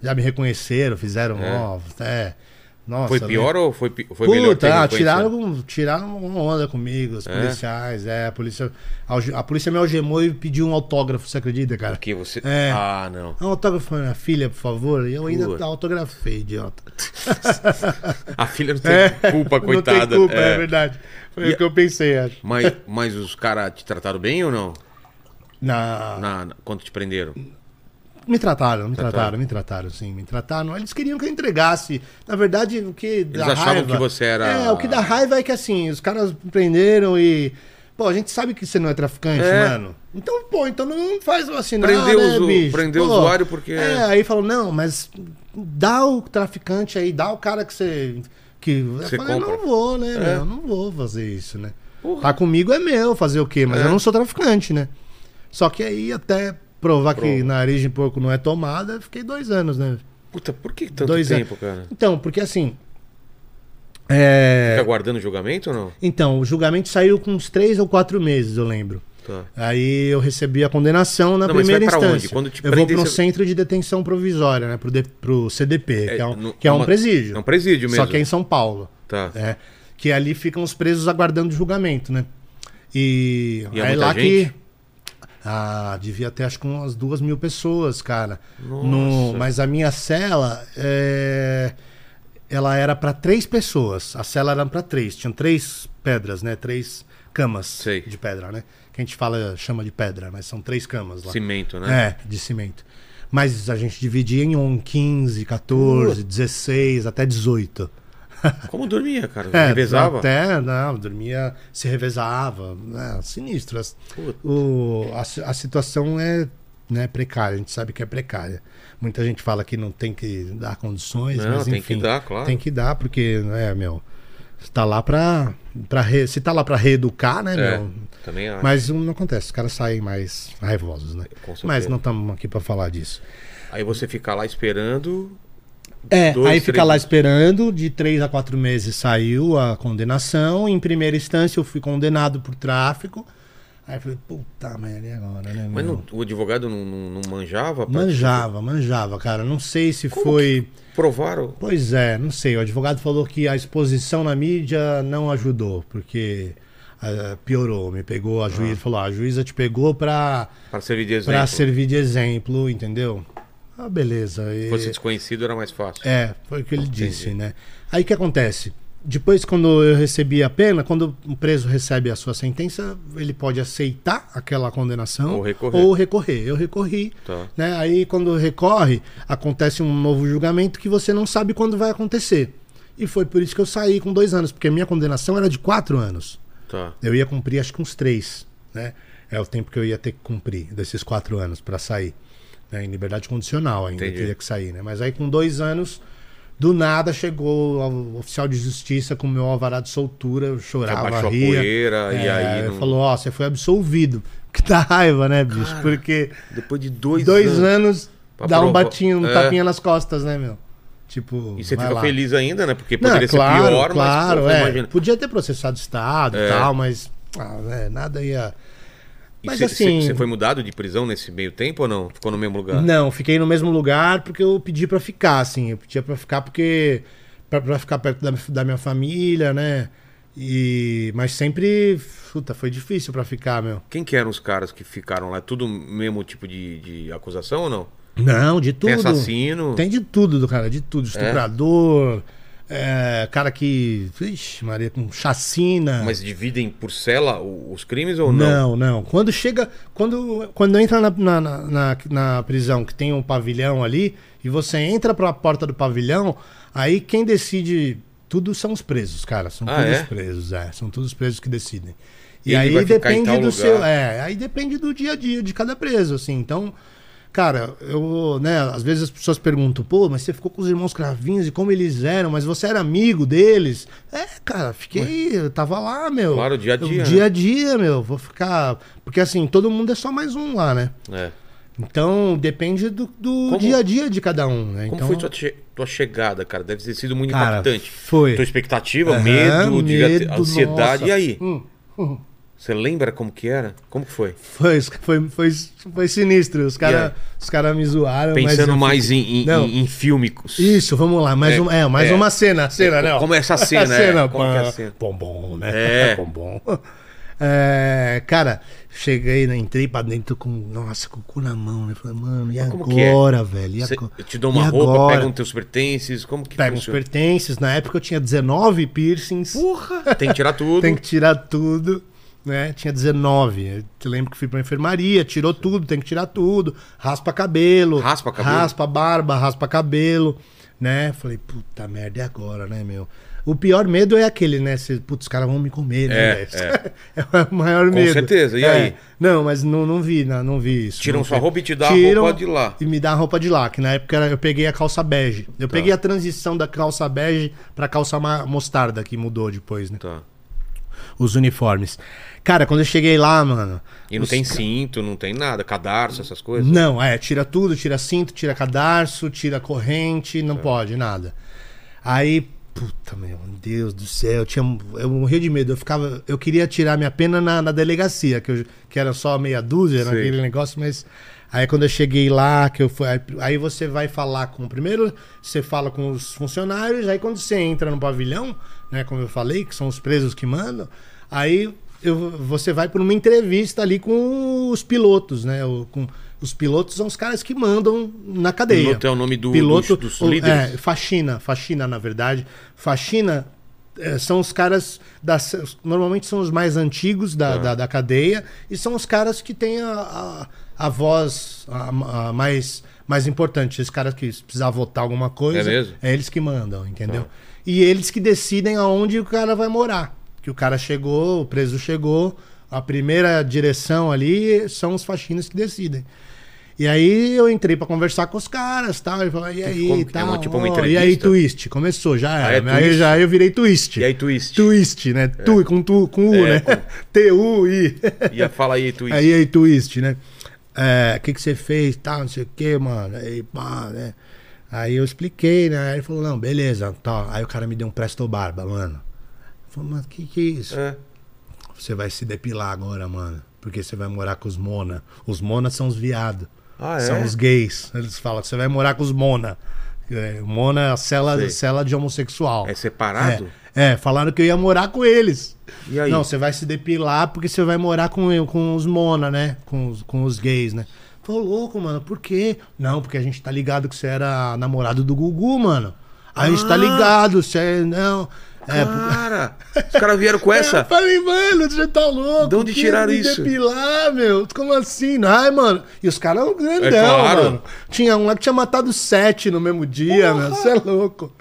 Speaker 3: já me reconheceram, fizeram,
Speaker 1: É.
Speaker 3: ó, é. Nossa,
Speaker 1: Foi
Speaker 3: né?
Speaker 1: pior ou foi, foi melhor?
Speaker 3: Puta, ah,
Speaker 1: reconhecido?
Speaker 3: tiraram, tiraram uma onda comigo, os
Speaker 1: É?
Speaker 3: policiais, é, a polícia. alge- A polícia me algemou e pediu um autógrafo, você acredita, cara?
Speaker 1: Porque você.
Speaker 3: É.
Speaker 1: Ah, não.
Speaker 3: Um autógrafo pra minha filha, por favor. E eu ainda autografei, idiota.
Speaker 1: A filha não tem culpa, coitada.
Speaker 3: Não tem culpa, é,
Speaker 1: É.
Speaker 3: verdade. Foi
Speaker 1: E-
Speaker 3: o que eu pensei, acho.
Speaker 1: Mas, mas os caras te trataram bem ou não?
Speaker 3: Na,
Speaker 1: na- quando te prenderam?
Speaker 3: Me trataram, me
Speaker 1: Trataram.
Speaker 3: trataram, me trataram, sim, me trataram. Eles queriam que eu entregasse. Na verdade, o que dá
Speaker 1: achavam
Speaker 3: raiva...
Speaker 1: que você era-
Speaker 3: É, o que dá raiva é que assim, os caras prenderam e... Pô, a gente sabe que você não é traficante,
Speaker 1: É.
Speaker 3: mano. Então, pô, então não faz vacinar,
Speaker 1: Prendeu
Speaker 3: né,
Speaker 1: os-
Speaker 3: bicho?
Speaker 1: prendeu o
Speaker 3: Pô,
Speaker 1: usuário porque-
Speaker 3: É, aí falou, não, mas dá o traficante aí, dá o cara que você... Que...
Speaker 1: Você
Speaker 3: eu falei,
Speaker 1: compra.
Speaker 3: não vou, né,
Speaker 1: É.
Speaker 3: meu? Não vou fazer isso, né?
Speaker 1: Porra.
Speaker 3: Tá comigo é meu, fazer o quê? Mas
Speaker 1: É.
Speaker 3: eu não sou traficante, né? Só que aí até provar que nariz de porco não é tomada, eu fiquei dois anos, né?
Speaker 1: Puta, por que tanto
Speaker 3: Dois
Speaker 1: tempo, cara?
Speaker 3: Então, porque assim. É...
Speaker 1: Fica aguardando o julgamento ou não?
Speaker 3: Então, o julgamento saiu com uns três ou quatro meses, eu lembro.
Speaker 1: Tá.
Speaker 3: Aí eu recebi a condenação na
Speaker 1: Não, mas
Speaker 3: primeira instância.
Speaker 1: onde? Quando te
Speaker 3: eu vou para um
Speaker 1: você-
Speaker 3: centro de detenção provisória, né? Pro, D- pro CDP, que é um,
Speaker 1: no-
Speaker 3: que é um
Speaker 1: uma-
Speaker 3: presídio.
Speaker 1: É um presídio mesmo.
Speaker 3: Só que é em São Paulo.
Speaker 1: Tá.
Speaker 3: É, que ali ficam os presos aguardando julgamento, né? E,
Speaker 1: E é
Speaker 3: aí lá
Speaker 1: gente?
Speaker 3: que. Ah, devia ter acho que umas duas mil pessoas, cara.
Speaker 1: Nossa.
Speaker 3: No, mas a minha cela, é, ela era para três pessoas. A cela era para três. Tinham três pedras, né? Três camas
Speaker 1: Sei.
Speaker 3: de pedra, né? Que a gente fala, chama de pedra, mas são três camas lá.
Speaker 1: Cimento, né?
Speaker 3: É, de cimento. Mas a gente dividia em um, 15, 14, 16, até 18.
Speaker 1: Como dormia, cara?
Speaker 3: É,
Speaker 1: Revezava?
Speaker 3: Até, não, dormia, se revezava. É, sinistro. O, a, a situação é né, precária, a gente sabe que é precária. Muita gente fala que não tem que dar condições,
Speaker 1: Não,
Speaker 3: mas
Speaker 1: tem
Speaker 3: enfim.
Speaker 1: que dar, claro.
Speaker 3: Tem que dar, porque, né, meu, tá lá pra. pra re- se tá lá pra reeducar, né,
Speaker 1: É,
Speaker 3: meu?
Speaker 1: também acho.
Speaker 3: Mas não acontece, os caras saem mais raivosos, né? Mas não estamos aqui pra falar disso.
Speaker 1: Aí você fica lá esperando.
Speaker 3: É,
Speaker 1: Dois,
Speaker 3: aí
Speaker 1: três
Speaker 3: fica lá esperando, de três a quatro meses saiu a condenação. Em primeira instância eu fui condenado por tráfico. Aí eu falei, puta merda, e agora, né?
Speaker 1: Mas não- o advogado não, não, não manjava? pra-
Speaker 3: Manjava, manjava, cara. Não sei se
Speaker 1: Como
Speaker 3: foi.
Speaker 1: Provaram.
Speaker 3: Pois é, não sei. O advogado falou que a exposição na mídia não ajudou, porque ah, piorou. Me pegou, a juíza falou: ah, a juíza te pegou pra,
Speaker 1: Para servir de exemplo.
Speaker 3: pra servir de exemplo, entendeu? Ah, beleza. E-
Speaker 1: Se fosse desconhecido era mais fácil.
Speaker 3: É, foi o que ele disse, né? Aí o que acontece? Depois, quando eu recebi a pena, quando o preso recebe a sua sentença, ele pode aceitar aquela condenação
Speaker 1: Ou recorrer.
Speaker 3: ou recorrer. Eu recorri.
Speaker 1: Tá.
Speaker 3: Né? Aí, quando recorre, acontece um novo julgamento que você não sabe quando vai acontecer. E foi por isso que eu saí com dois anos, porque a minha condenação era de quatro anos.
Speaker 1: Tá.
Speaker 3: Eu ia cumprir acho que uns três, né? É o tempo que eu ia ter que cumprir desses quatro anos para sair. Né? Em liberdade condicional ainda
Speaker 1: Entendi.
Speaker 3: teria que sair, né? Mas aí com dois anos, do nada chegou o oficial de justiça com o meu alvará de soltura, eu chorava,
Speaker 1: a
Speaker 3: ria.
Speaker 1: poeira, e aí não-
Speaker 3: Falou, ó, você foi absolvido. Que dá raiva, né, bicho?
Speaker 1: Cara,
Speaker 3: Porque
Speaker 1: Depois de dois,
Speaker 3: dois
Speaker 1: anos.
Speaker 3: anos dá um batinho, um
Speaker 1: É.
Speaker 3: tapinha nas costas, né, meu? Tipo,
Speaker 1: E você fica
Speaker 3: lá.
Speaker 1: feliz ainda, né? Porque
Speaker 3: Não,
Speaker 1: poderia
Speaker 3: claro,
Speaker 1: ser pior,
Speaker 3: claro,
Speaker 1: mas pô,
Speaker 3: é.
Speaker 1: imagina.
Speaker 3: Podia ter processado o Estado
Speaker 1: É.
Speaker 3: e tal, mas ah, é, nada ia. Mas
Speaker 1: você,
Speaker 3: assim-
Speaker 1: você- foi mudado de prisão nesse meio tempo ou não? Ficou no mesmo lugar?
Speaker 3: Não, fiquei no mesmo lugar porque eu pedi pra ficar, assim. Eu pedia pra ficar porque. pra, pra ficar perto da, da minha família, né? E, mas sempre. Puta, foi difícil pra ficar, meu.
Speaker 1: Quem que eram os caras que ficaram lá? Tudo mesmo tipo de, de acusação ou não?
Speaker 3: Não, de tudo.
Speaker 1: Tem assassino?
Speaker 3: Tem de tudo do cara, de tudo. Estuprador, é, cara que. Ixi, Maria, com chacina.
Speaker 1: Mas dividem por cela os crimes ou não?
Speaker 3: Não, não. Quando chega. Quando, quando entra na, na, na, na- prisão, que tem um pavilhão ali, e você entra pra porta do pavilhão, aí quem decide. Tudo são os presos, cara. São
Speaker 1: Ah,
Speaker 3: todos
Speaker 1: é?
Speaker 3: presos, é. São todos os presos que decidem. E
Speaker 1: Ele
Speaker 3: aí depende do
Speaker 1: lugar.
Speaker 3: seu. É, aí depende do dia a dia de cada preso, assim. Então. Cara, eu, né, às vezes as pessoas perguntam, pô, mas você ficou com os irmãos cravinhos e como eles eram, mas você era amigo deles? É, cara, fiquei, eu tava lá, meu.
Speaker 1: Claro, dia a dia,
Speaker 3: Eu-
Speaker 1: né?
Speaker 3: Dia a dia, meu. Vou ficar. Porque assim, todo mundo é só mais um lá, né?
Speaker 1: É.
Speaker 3: Então depende do, do
Speaker 1: Como-
Speaker 3: dia a dia de cada um, né?
Speaker 1: Como
Speaker 3: então,
Speaker 1: foi tua, che- tua chegada, cara? Deve ter sido muito
Speaker 3: Cara,
Speaker 1: impactante.
Speaker 3: foi.
Speaker 1: Tua expectativa,
Speaker 3: Aham,
Speaker 1: medo,
Speaker 3: medo,
Speaker 1: ansiedade.
Speaker 3: nossa.
Speaker 1: E aí?
Speaker 3: Hum, hum.
Speaker 1: Você lembra como que era? Como que foi?
Speaker 3: Foi, foi, foi, foi sinistro. Os caras
Speaker 1: aí?
Speaker 3: os cara me zoaram.
Speaker 1: Pensando
Speaker 3: eu
Speaker 1: mais em, em,
Speaker 3: Não.
Speaker 1: em, filme.
Speaker 3: Isso, vamos lá. Mais,
Speaker 1: É,
Speaker 3: um, é, mais
Speaker 1: é.
Speaker 3: uma cena. cena
Speaker 1: É,
Speaker 3: né?
Speaker 1: como é essa cena, é, como é a cena?
Speaker 3: Bombom, né?
Speaker 1: É.
Speaker 3: Bombom. É, cara, cheguei, né, entrei pra dentro com, nossa, com o cu na mão, né? Falei, mano, e
Speaker 1: como é?
Speaker 3: agora, velho? E agora?
Speaker 1: te dão uma
Speaker 3: E
Speaker 1: roupa,
Speaker 3: agora?
Speaker 1: pegam teus pertences. Como que
Speaker 3: Pega uns
Speaker 1: funciona?
Speaker 3: pertences. Na época eu tinha 19 piercings.
Speaker 1: Porra! Tem que tirar tudo.
Speaker 3: Tem que tirar tudo, né? Tinha 19. Eu te lembro que fui pra enfermaria, tirou tudo, tem que tirar tudo. Raspa cabelo.
Speaker 1: Raspa cabelo?
Speaker 3: Raspa barba, raspa cabelo, né? Falei, puta merda, e agora, né, meu? O pior medo é aquele, né? Cê, putz, os caras vão me comer, né?
Speaker 1: É,
Speaker 3: velho? é. o maior
Speaker 1: Com
Speaker 3: medo.
Speaker 1: certeza, e
Speaker 3: É.
Speaker 1: aí?
Speaker 3: Não, mas não, não vi, não, não vi isso.
Speaker 1: Tiram sua roupa e te dá a
Speaker 3: Tiram
Speaker 1: roupa de lá.
Speaker 3: E me dá a roupa de lá, que na época eu peguei a calça bege. Eu
Speaker 1: Tá.
Speaker 3: peguei a transição da calça bege pra calça mostarda, que mudou depois, né?
Speaker 1: Tá.
Speaker 3: Os uniformes. Cara, quando eu cheguei lá, mano.
Speaker 1: E não
Speaker 3: os
Speaker 1: tem cinto, não tem nada, cadarço, essas coisas.
Speaker 3: Não, é, tira tudo, tira cinto, tira cadarço, tira corrente,
Speaker 1: É.
Speaker 3: não pode, nada. Aí, puta, meu Deus do céu, eu, tinha, eu morria de medo. Eu ficava, eu queria tirar minha pena na, na delegacia, que, eu- que era só meia dúzia
Speaker 1: Sei.
Speaker 3: naquele negócio, mas. Aí quando eu cheguei lá, que eu fui. Aí, aí você vai falar com. Primeiro você fala com os funcionários, aí quando você entra no pavilhão, né, como eu falei, que são os presos que mandam, aí eu- você vai para uma entrevista ali com os pilotos, né? o- com, os pilotos são os caras que mandam na cadeia.
Speaker 1: Piloto é o nome do-
Speaker 3: Piloto,
Speaker 1: dos- dos líderes?
Speaker 3: É, faxina, faxina, na verdade. Faxina é, são os caras. Das, normalmente são os mais antigos da,
Speaker 1: Tá.
Speaker 3: da, da cadeia e são os caras que têm a, a, a voz a- a mais, mais importante. Os caras que precisar votar alguma coisa.
Speaker 1: É mesmo?
Speaker 3: É eles que mandam, entendeu?
Speaker 1: Tá.
Speaker 3: E eles que decidem aonde o cara vai morar. Que o cara chegou, o preso chegou, a primeira direção ali são os faxinas que decidem. E aí eu entrei pra conversar com os caras, tal, ele falou, e aí,
Speaker 1: Como que é?
Speaker 3: tal,
Speaker 1: Uma- tipo uma
Speaker 3: ó, e aí twist, começou, já
Speaker 1: Ah,
Speaker 3: era.
Speaker 1: é
Speaker 3: aí
Speaker 1: twist?
Speaker 3: já eu virei twist.
Speaker 1: E aí, twist?
Speaker 3: Twist, né? Tu, com, tu, com U,
Speaker 1: É,
Speaker 3: né?
Speaker 1: com-
Speaker 3: T-U-I.
Speaker 1: E fala aí, twist.
Speaker 3: Aí, aí, twist, né? É, O que, que você fez, tal, não sei o que, mano. Aí, pá, né? Aí eu expliquei, né? Aí ele falou, não, beleza, tá. Aí o cara me deu um presto barba, mano. Falei, mano, que que é isso?
Speaker 1: É.
Speaker 3: Você vai se depilar agora, mano. Porque você vai morar com os Mona. Os Mona são os viados.
Speaker 1: Ah, é?
Speaker 3: São os gays. Eles falam que você vai morar com os Mona. É, Mona é a cela,
Speaker 1: Sei.
Speaker 3: cela de homossexual.
Speaker 1: É separado?
Speaker 3: É, é, falaram que eu ia morar com eles.
Speaker 1: E aí?
Speaker 3: Não, você vai se depilar porque você vai morar com, com os Mona, né? Com os, com os gays, né? Falou, louco, mano, por quê? Não, porque a gente tá ligado que você era namorado do Gugu, mano. A gente tá
Speaker 1: Ah!
Speaker 3: ligado, você é. Não. É,
Speaker 1: Cara, os caras vieram com
Speaker 3: eu
Speaker 1: essa.
Speaker 3: falei, mano, você tá louco?
Speaker 1: De onde tiraram isso?
Speaker 3: depilar, meu? Como assim? Ai, mano. E os caras eram grandão,
Speaker 1: É claro.
Speaker 3: mano. Tinha um lá que tinha matado sete no mesmo dia, meu. Você é louco.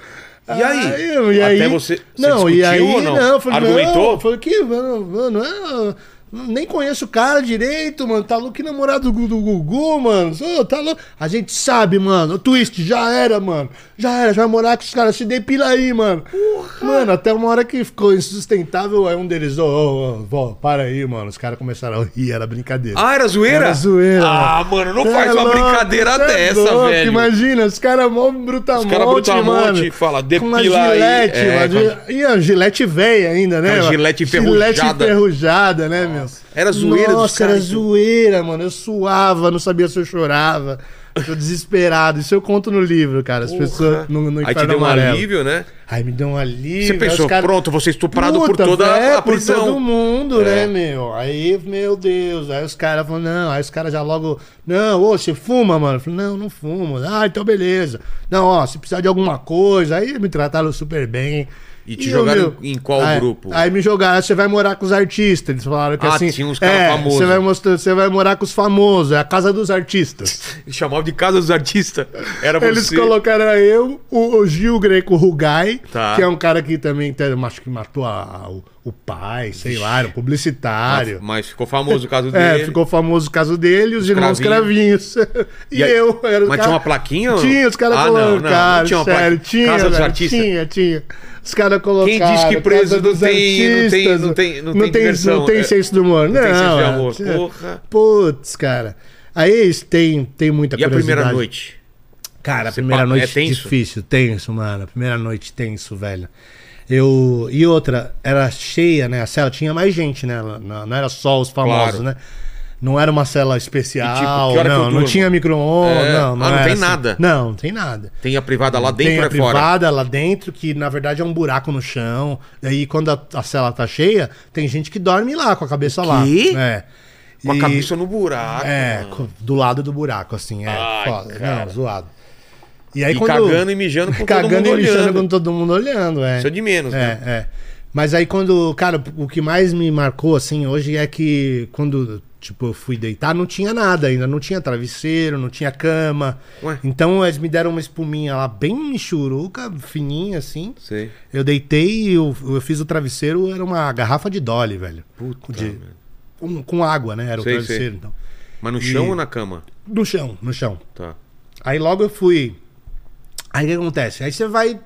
Speaker 1: E aí?
Speaker 3: eu- e
Speaker 1: Até
Speaker 3: aí-
Speaker 1: você- você
Speaker 3: não, e aí,
Speaker 1: não?
Speaker 3: eu falei,
Speaker 1: Argumentou?
Speaker 3: Não, eu falei, que, mano, mano, é, nem conheço o cara direito, mano. Tá louco que namorado do, do Gugu, mano. Ô, tá louco. A gente sabe, mano. O twist já era, mano. Já era, já vai morar com os caras. Se depila aí, mano. Mano, até uma hora que ficou insustentável, aí um deles, ô, ô, ô, vó, para aí, mano. Os caras começaram a rir, era brincadeira.
Speaker 1: Ah, era zoeira?
Speaker 3: Era zoeira.
Speaker 1: Ah, mano, não faz
Speaker 3: é
Speaker 1: uma brincadeira
Speaker 3: é
Speaker 1: dessa,
Speaker 3: louco,
Speaker 1: velho.
Speaker 3: Imagina, os caras mó brutamonte,
Speaker 1: Os caras brutamonte
Speaker 3: mano.
Speaker 1: fala, depila aí,
Speaker 3: gilete,
Speaker 1: é,
Speaker 3: uma gi- E a gilete velha ainda, né? Mano?
Speaker 1: gilete
Speaker 3: Gilete
Speaker 1: enferrujada.
Speaker 3: enferrujada, né, meu?
Speaker 1: Era zoeira dos
Speaker 3: Nossa, era
Speaker 1: caras, então.
Speaker 3: zoeira, mano. Eu suava, não sabia se eu chorava. Eu tô desesperado. Isso eu conto no livro, cara. As pessoas no, no
Speaker 1: Aí te deu um
Speaker 3: Amarelo.
Speaker 1: alívio, né?
Speaker 3: Aí me deu um alívio.
Speaker 1: Você pensou,
Speaker 3: cara-
Speaker 1: pronto, vou ser estuprado por
Speaker 3: Puta,
Speaker 1: toda
Speaker 3: é,
Speaker 1: a prisão.
Speaker 3: Por todo mundo,
Speaker 1: É.
Speaker 3: né, meu? Aí, meu Deus. Aí os caras falaram, não. Aí os caras já logo, não, ô, você fuma, mano? Eu falei, não, não fumo. Ah, então beleza. Não, ó, se precisar de alguma coisa. Aí me trataram super bem.
Speaker 1: E te
Speaker 3: eu,
Speaker 1: jogaram
Speaker 3: meu,
Speaker 1: em qual
Speaker 3: aí-
Speaker 1: grupo?
Speaker 3: Aí me jogaram, você vai morar com os artistas. Eles falaram que
Speaker 1: Ah,
Speaker 3: assim.
Speaker 1: tinha uns cara
Speaker 3: é,
Speaker 1: famoso.
Speaker 3: Você vai, mostrar, você vai morar com os famosos, é a casa dos artistas.
Speaker 1: Eles chamavam de casa dos artistas. Era
Speaker 3: Eles
Speaker 1: você.
Speaker 3: colocaram eu, o, o Gil Greco Rugai,
Speaker 1: Tá.
Speaker 3: que é um cara que também tem- acho que matou a- o, o pai, sei lá, era um publicitário.
Speaker 1: Mas, mas ficou famoso o caso
Speaker 3: É,
Speaker 1: dele.
Speaker 3: ficou famoso o caso dele e os, irmãos cravinhos. e,
Speaker 1: E aí-
Speaker 3: eu era
Speaker 1: Mas
Speaker 3: cara-
Speaker 1: tinha uma plaquinha? ou-
Speaker 3: Tinha, os caras
Speaker 1: Ah, não, não, não
Speaker 3: colocaram,
Speaker 1: tinha uma
Speaker 3: sério,
Speaker 1: plaquinha.
Speaker 3: tinha,
Speaker 1: Casa dos artistas.
Speaker 3: tinha, tinha. Os caras colocaram.
Speaker 1: Quem diz que preso não tem- não tem-
Speaker 3: Artistas,
Speaker 1: não tem- não tem diversão,
Speaker 3: Não tem
Speaker 1: é.
Speaker 3: senso do humor.
Speaker 1: Não
Speaker 3: Não,
Speaker 1: tem senso de
Speaker 3: é,
Speaker 1: amor,
Speaker 3: tinha-
Speaker 1: porra.
Speaker 3: Putz, cara. Aí têm, têm muita
Speaker 1: E a primeira noite?
Speaker 3: Cara, a primeira
Speaker 1: pa-
Speaker 3: noite
Speaker 1: é
Speaker 3: difícil, tenso, mano. A primeira noite tenso, velho. Eu e outra, era cheia, né? A cela tinha mais gente, né? Não, não era só os famosos,
Speaker 1: Claro.
Speaker 3: né? Não era uma cela especial,
Speaker 1: E, tipo,
Speaker 3: não, não tinha micro-ondas,
Speaker 1: É.
Speaker 3: não, não,
Speaker 1: Ah, não tem
Speaker 3: assim.
Speaker 1: nada?
Speaker 3: Não, não tem nada.
Speaker 1: Tem a privada lá dentro
Speaker 3: tem a
Speaker 1: é fora?
Speaker 3: privada lá dentro, que na verdade é um buraco no chão. Daí quando a, a cela tá cheia, tem gente que dorme lá com a cabeça lá. É.
Speaker 1: Com a
Speaker 3: E-
Speaker 1: cabeça no buraco.
Speaker 3: é,
Speaker 1: mano.
Speaker 3: do lado do buraco, assim, é.
Speaker 1: Ai,
Speaker 3: foda.
Speaker 1: cara.
Speaker 3: Não, zoado. E aí
Speaker 1: E
Speaker 3: quando.
Speaker 1: cagando e mijando com todo
Speaker 3: cagando
Speaker 1: mundo
Speaker 3: e mijando
Speaker 1: olhando.
Speaker 3: com todo mundo olhando, é.
Speaker 1: Isso é de menos,
Speaker 3: É,
Speaker 1: né?
Speaker 3: é. Mas aí quando, cara, o que mais me marcou, assim, hoje é que quando, tipo, eu fui deitar, não tinha nada ainda. Não tinha travesseiro, não tinha cama.
Speaker 1: Ué?
Speaker 3: Então eles me deram uma espuminha lá, bem michuruca, fininha, assim.
Speaker 1: Sei.
Speaker 3: Eu deitei e eu, eu fiz o travesseiro, era uma garrafa de Dolly, velho.
Speaker 1: Puta,
Speaker 3: De-. Um- com água, né? Era
Speaker 1: Sei,
Speaker 3: o travesseiro,
Speaker 1: sei.
Speaker 3: então.
Speaker 1: Mas no chão
Speaker 3: E-
Speaker 1: ou na cama?
Speaker 3: No chão, no chão.
Speaker 1: Tá.
Speaker 3: Aí logo eu fui. Aí o que acontece? Aí você vai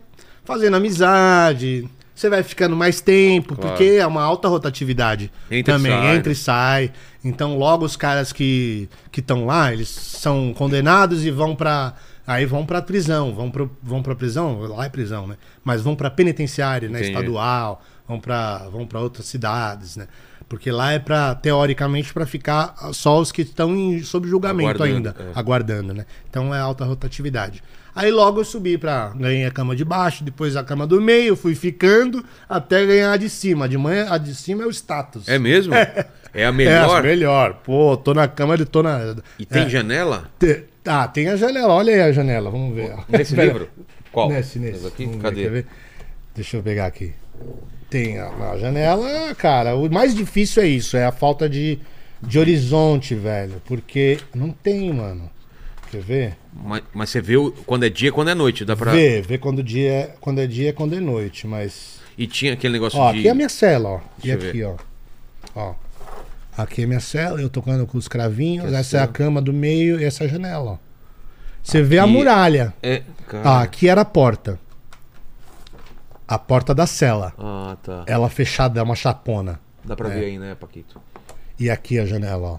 Speaker 3: fazendo amizade, você vai ficando mais tempo,
Speaker 1: Claro.
Speaker 3: porque é uma alta rotatividade
Speaker 1: Entra e
Speaker 3: também,
Speaker 1: sai,
Speaker 3: entra
Speaker 1: né?
Speaker 3: e sai. Então logo os caras que que estão lá, eles são condenados e vão pra aí vão pra prisão, vão pro, vão para prisão, lá é prisão, né? Mas vão pra penitenciária, né,
Speaker 1: Entendi.
Speaker 3: estadual, vão pra vão para outras cidades, né? Porque lá é para teoricamente para ficar só os que estão em, sob julgamento
Speaker 1: Aguardando,
Speaker 3: ainda,
Speaker 1: é.
Speaker 3: aguardando, né? Então é alta rotatividade. Aí logo eu subi pra. Ganhei a cama de baixo, depois a cama do meio, fui ficando até ganhar a de cima. De manhã, a de cima é o status.
Speaker 1: É mesmo? É a
Speaker 3: É,
Speaker 1: melhor?
Speaker 3: a melhor. Pô, tô na cama, ele tô na.
Speaker 1: E tem
Speaker 3: é.
Speaker 1: janela?
Speaker 3: Te- Ah, tem a janela. Olha aí a janela, vamos ver.
Speaker 1: Nesse livro? Qual?
Speaker 3: Nesse, nesse.
Speaker 1: Esse aqui?
Speaker 3: Ver,
Speaker 1: Cadê?
Speaker 3: quer ver? Deixa eu pegar aqui. Tem a, a janela, cara. O mais difícil é isso, é a falta de, de horizonte, velho. Porque não tem, mano. Quer ver?
Speaker 1: Mas, mas você vê o- quando é dia e quando é noite, dá pra...
Speaker 3: Vê, vê quando dia é, quando é dia, quando é noite, mas
Speaker 1: E tinha aquele negócio
Speaker 3: ó,
Speaker 1: de...
Speaker 3: aqui é a minha cela, ó. E
Speaker 1: Deixa eu
Speaker 3: aqui, ó. Ó. Aqui é minha cela, eu tocando com os cravinhos,
Speaker 1: Que
Speaker 3: essa é a cama do meio e essa é a janela, ó. Você vê a
Speaker 1: Aqui-
Speaker 3: muralha.
Speaker 1: É, cara...
Speaker 3: Ah, aqui era a porta. A porta da cela.
Speaker 1: Ah, tá.
Speaker 3: Ela fechada, é uma chapona.
Speaker 1: Dá pra
Speaker 3: é.
Speaker 1: ver aí, né, Paquito?
Speaker 3: E aqui a janela, ó.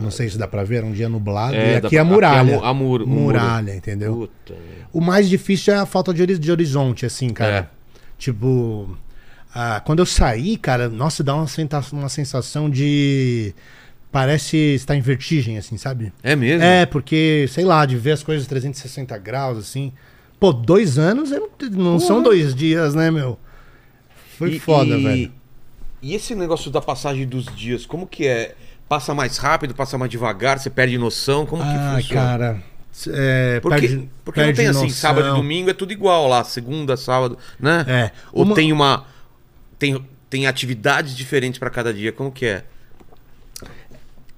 Speaker 3: Não sei se dá pra ver, era um dia nublado.
Speaker 1: É,
Speaker 3: e aqui é a muralha.
Speaker 1: aqui é a mu- a muro- o muro.
Speaker 3: muralha, entendeu?
Speaker 1: Puta.
Speaker 3: O mais difícil é a falta de, hori- de horizonte, assim, cara.
Speaker 1: É.
Speaker 3: Tipo, ah, quando eu saí, cara, nossa, dá uma, senta- uma sensação de. Parece estar em vertigem, assim, sabe?
Speaker 1: É mesmo?
Speaker 3: É, porque, sei lá, de ver as coisas 360 graus, assim. Pô, dois anos não são dois dias, né, meu? Foi
Speaker 1: E-
Speaker 3: foda,
Speaker 1: e-
Speaker 3: velho.
Speaker 1: E esse negócio da passagem dos dias, como que é? Passa mais rápido, passa mais devagar, você perde noção? Como que
Speaker 3: Ai,
Speaker 1: funciona?
Speaker 3: cara. É,
Speaker 1: Porque,
Speaker 3: perde-
Speaker 1: porque não
Speaker 3: perde
Speaker 1: tem assim,
Speaker 3: noção.
Speaker 1: sábado e domingo é tudo igual lá, segunda, sábado, né?
Speaker 3: É.
Speaker 1: Ou
Speaker 3: Uma-
Speaker 1: tem uma. Tem, tem atividades diferentes pra cada dia, como que é?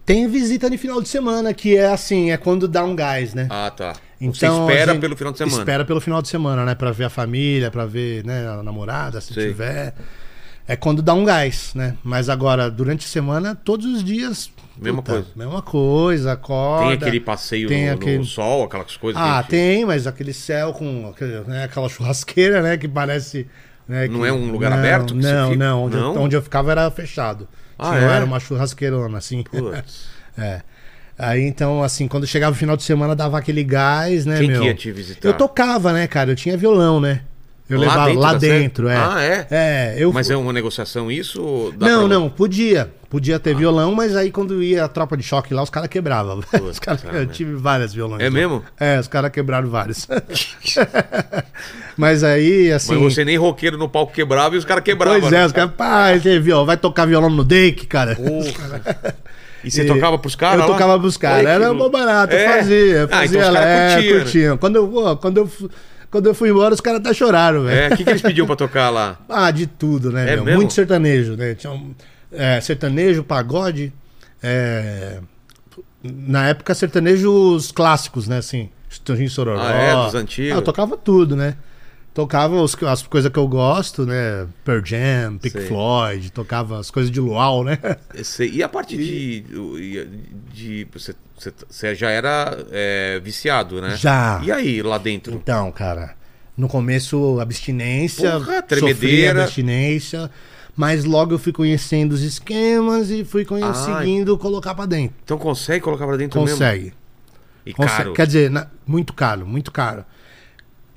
Speaker 3: Tem visita de final de semana, que é assim, é quando dá um gás, né?
Speaker 1: Ah, tá.
Speaker 3: Então,
Speaker 1: você espera pelo final de semana.
Speaker 3: Espera pelo final de semana, né? Pra ver a família, pra ver né, a namorada, se
Speaker 1: Sei.
Speaker 3: tiver. É quando dá um gás, né? Mas agora, durante a semana, todos os dias.
Speaker 1: Mesma coisa.
Speaker 3: Mesma coisa, acorda.
Speaker 1: Tem aquele passeio
Speaker 3: tem
Speaker 1: no,
Speaker 3: aquele-
Speaker 1: no sol, aquelas coisas.
Speaker 3: Ah,
Speaker 1: gente-
Speaker 3: tem, mas aquele céu com aquele- né, aquela churrasqueira, né? Que parece. né,
Speaker 1: Não
Speaker 3: que-
Speaker 1: é um lugar
Speaker 3: Não,
Speaker 1: aberto
Speaker 3: Não, não. Onde, Eu,
Speaker 1: Não?
Speaker 3: onde eu ficava era fechado.
Speaker 1: Ah, é?
Speaker 3: Era uma churrasqueirona, assim.
Speaker 1: Putz.
Speaker 3: É. Aí então, assim, quando chegava o final de semana, dava aquele gás, né,
Speaker 1: Quem
Speaker 3: meu?
Speaker 1: que ia te visitar?
Speaker 3: Eu tocava, né, cara? Eu tinha violão, né? Eu
Speaker 1: Lá
Speaker 3: levava
Speaker 1: dentro
Speaker 3: lá dentro, é.
Speaker 1: Ah, é?
Speaker 3: É, eu
Speaker 1: Mas é uma negociação isso?
Speaker 3: Não,
Speaker 1: pra-
Speaker 3: não, podia. Podia ter violão, mas aí quando ia a tropa de choque lá, os caras quebravam. Os caras-
Speaker 1: cara,
Speaker 3: eu tive várias violões.
Speaker 1: É
Speaker 3: lá.
Speaker 1: mesmo?
Speaker 3: É, os caras quebraram vários. mas aí, assim.
Speaker 1: Mas você nem roqueiro no palco quebrava e os caras quebravam.
Speaker 3: Pois é,
Speaker 1: né?
Speaker 3: os caras, pá, você viu, vai tocar violão no Dake, cara.
Speaker 1: Porra. E você
Speaker 3: E
Speaker 1: tocava pros caras?
Speaker 3: Eu
Speaker 1: lá?
Speaker 3: tocava pros caras. Era barato, eu
Speaker 1: É?
Speaker 3: fazia. eu
Speaker 1: Ah, então
Speaker 3: fazia é,
Speaker 1: curtiam, né?
Speaker 3: Quando eu, quando, eu, quando eu fui embora, os caras até choraram, velho.
Speaker 1: É, o que, que eles pediam pra tocar lá?
Speaker 3: Ah, de tudo, né,
Speaker 1: É
Speaker 3: meu?
Speaker 1: mesmo?
Speaker 3: Muito sertanejo, né? Tinha um, é, sertanejo, pagode. é, Na época, sertanejos clássicos, né? Assim, Estourinho Sororó.
Speaker 1: Ah, é? Dos antigos.
Speaker 3: Ah, eu tocava tudo, né? Tocava os- as coisas que eu gosto, né? Pearl Jam, Pink
Speaker 1: Sei.
Speaker 3: Floyd, tocava as coisas de luau, né?
Speaker 1: Esse- E a parte de. de você, você, você já era é, viciado, né?
Speaker 3: Já.
Speaker 1: E aí, lá dentro?
Speaker 3: Então, cara, no começo abstinência,
Speaker 1: Porra, tremedeira.
Speaker 3: abstinência, mas logo eu fui conhecendo os esquemas e fui conseguindo colocar pra dentro.
Speaker 1: Então consegue colocar pra dentro mesmo?
Speaker 3: Consegue.
Speaker 1: E
Speaker 3: consegue.
Speaker 1: caro.
Speaker 3: Quer dizer, na- muito caro, muito caro.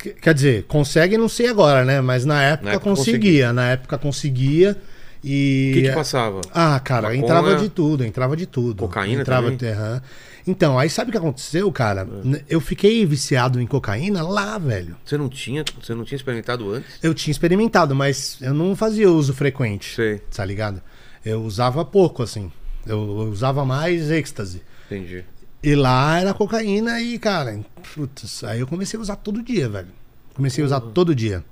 Speaker 3: Que- Quer dizer, consegue, não sei agora, né? Mas na época,
Speaker 1: época
Speaker 3: conseguia. Na época conseguia. E.
Speaker 1: O que, que passava?
Speaker 3: Ah, cara, entrava de tudo, entrava de tudo.
Speaker 1: Cocaína
Speaker 3: entrava
Speaker 1: também?
Speaker 3: Então, aí sabe o que aconteceu, cara?
Speaker 1: É.
Speaker 3: Eu fiquei viciado em cocaína lá, velho.
Speaker 1: Você não tinha, você não tinha experimentado antes?
Speaker 3: Eu tinha experimentado, mas eu não fazia uso frequente.
Speaker 1: Sei.
Speaker 3: Tá ligado? Eu usava pouco, assim. Eu, eu usava mais êxtase.
Speaker 1: Entendi.
Speaker 3: E lá era cocaína e, cara, putz, aí eu comecei a usar todo dia, velho. Comecei a usar todo dia.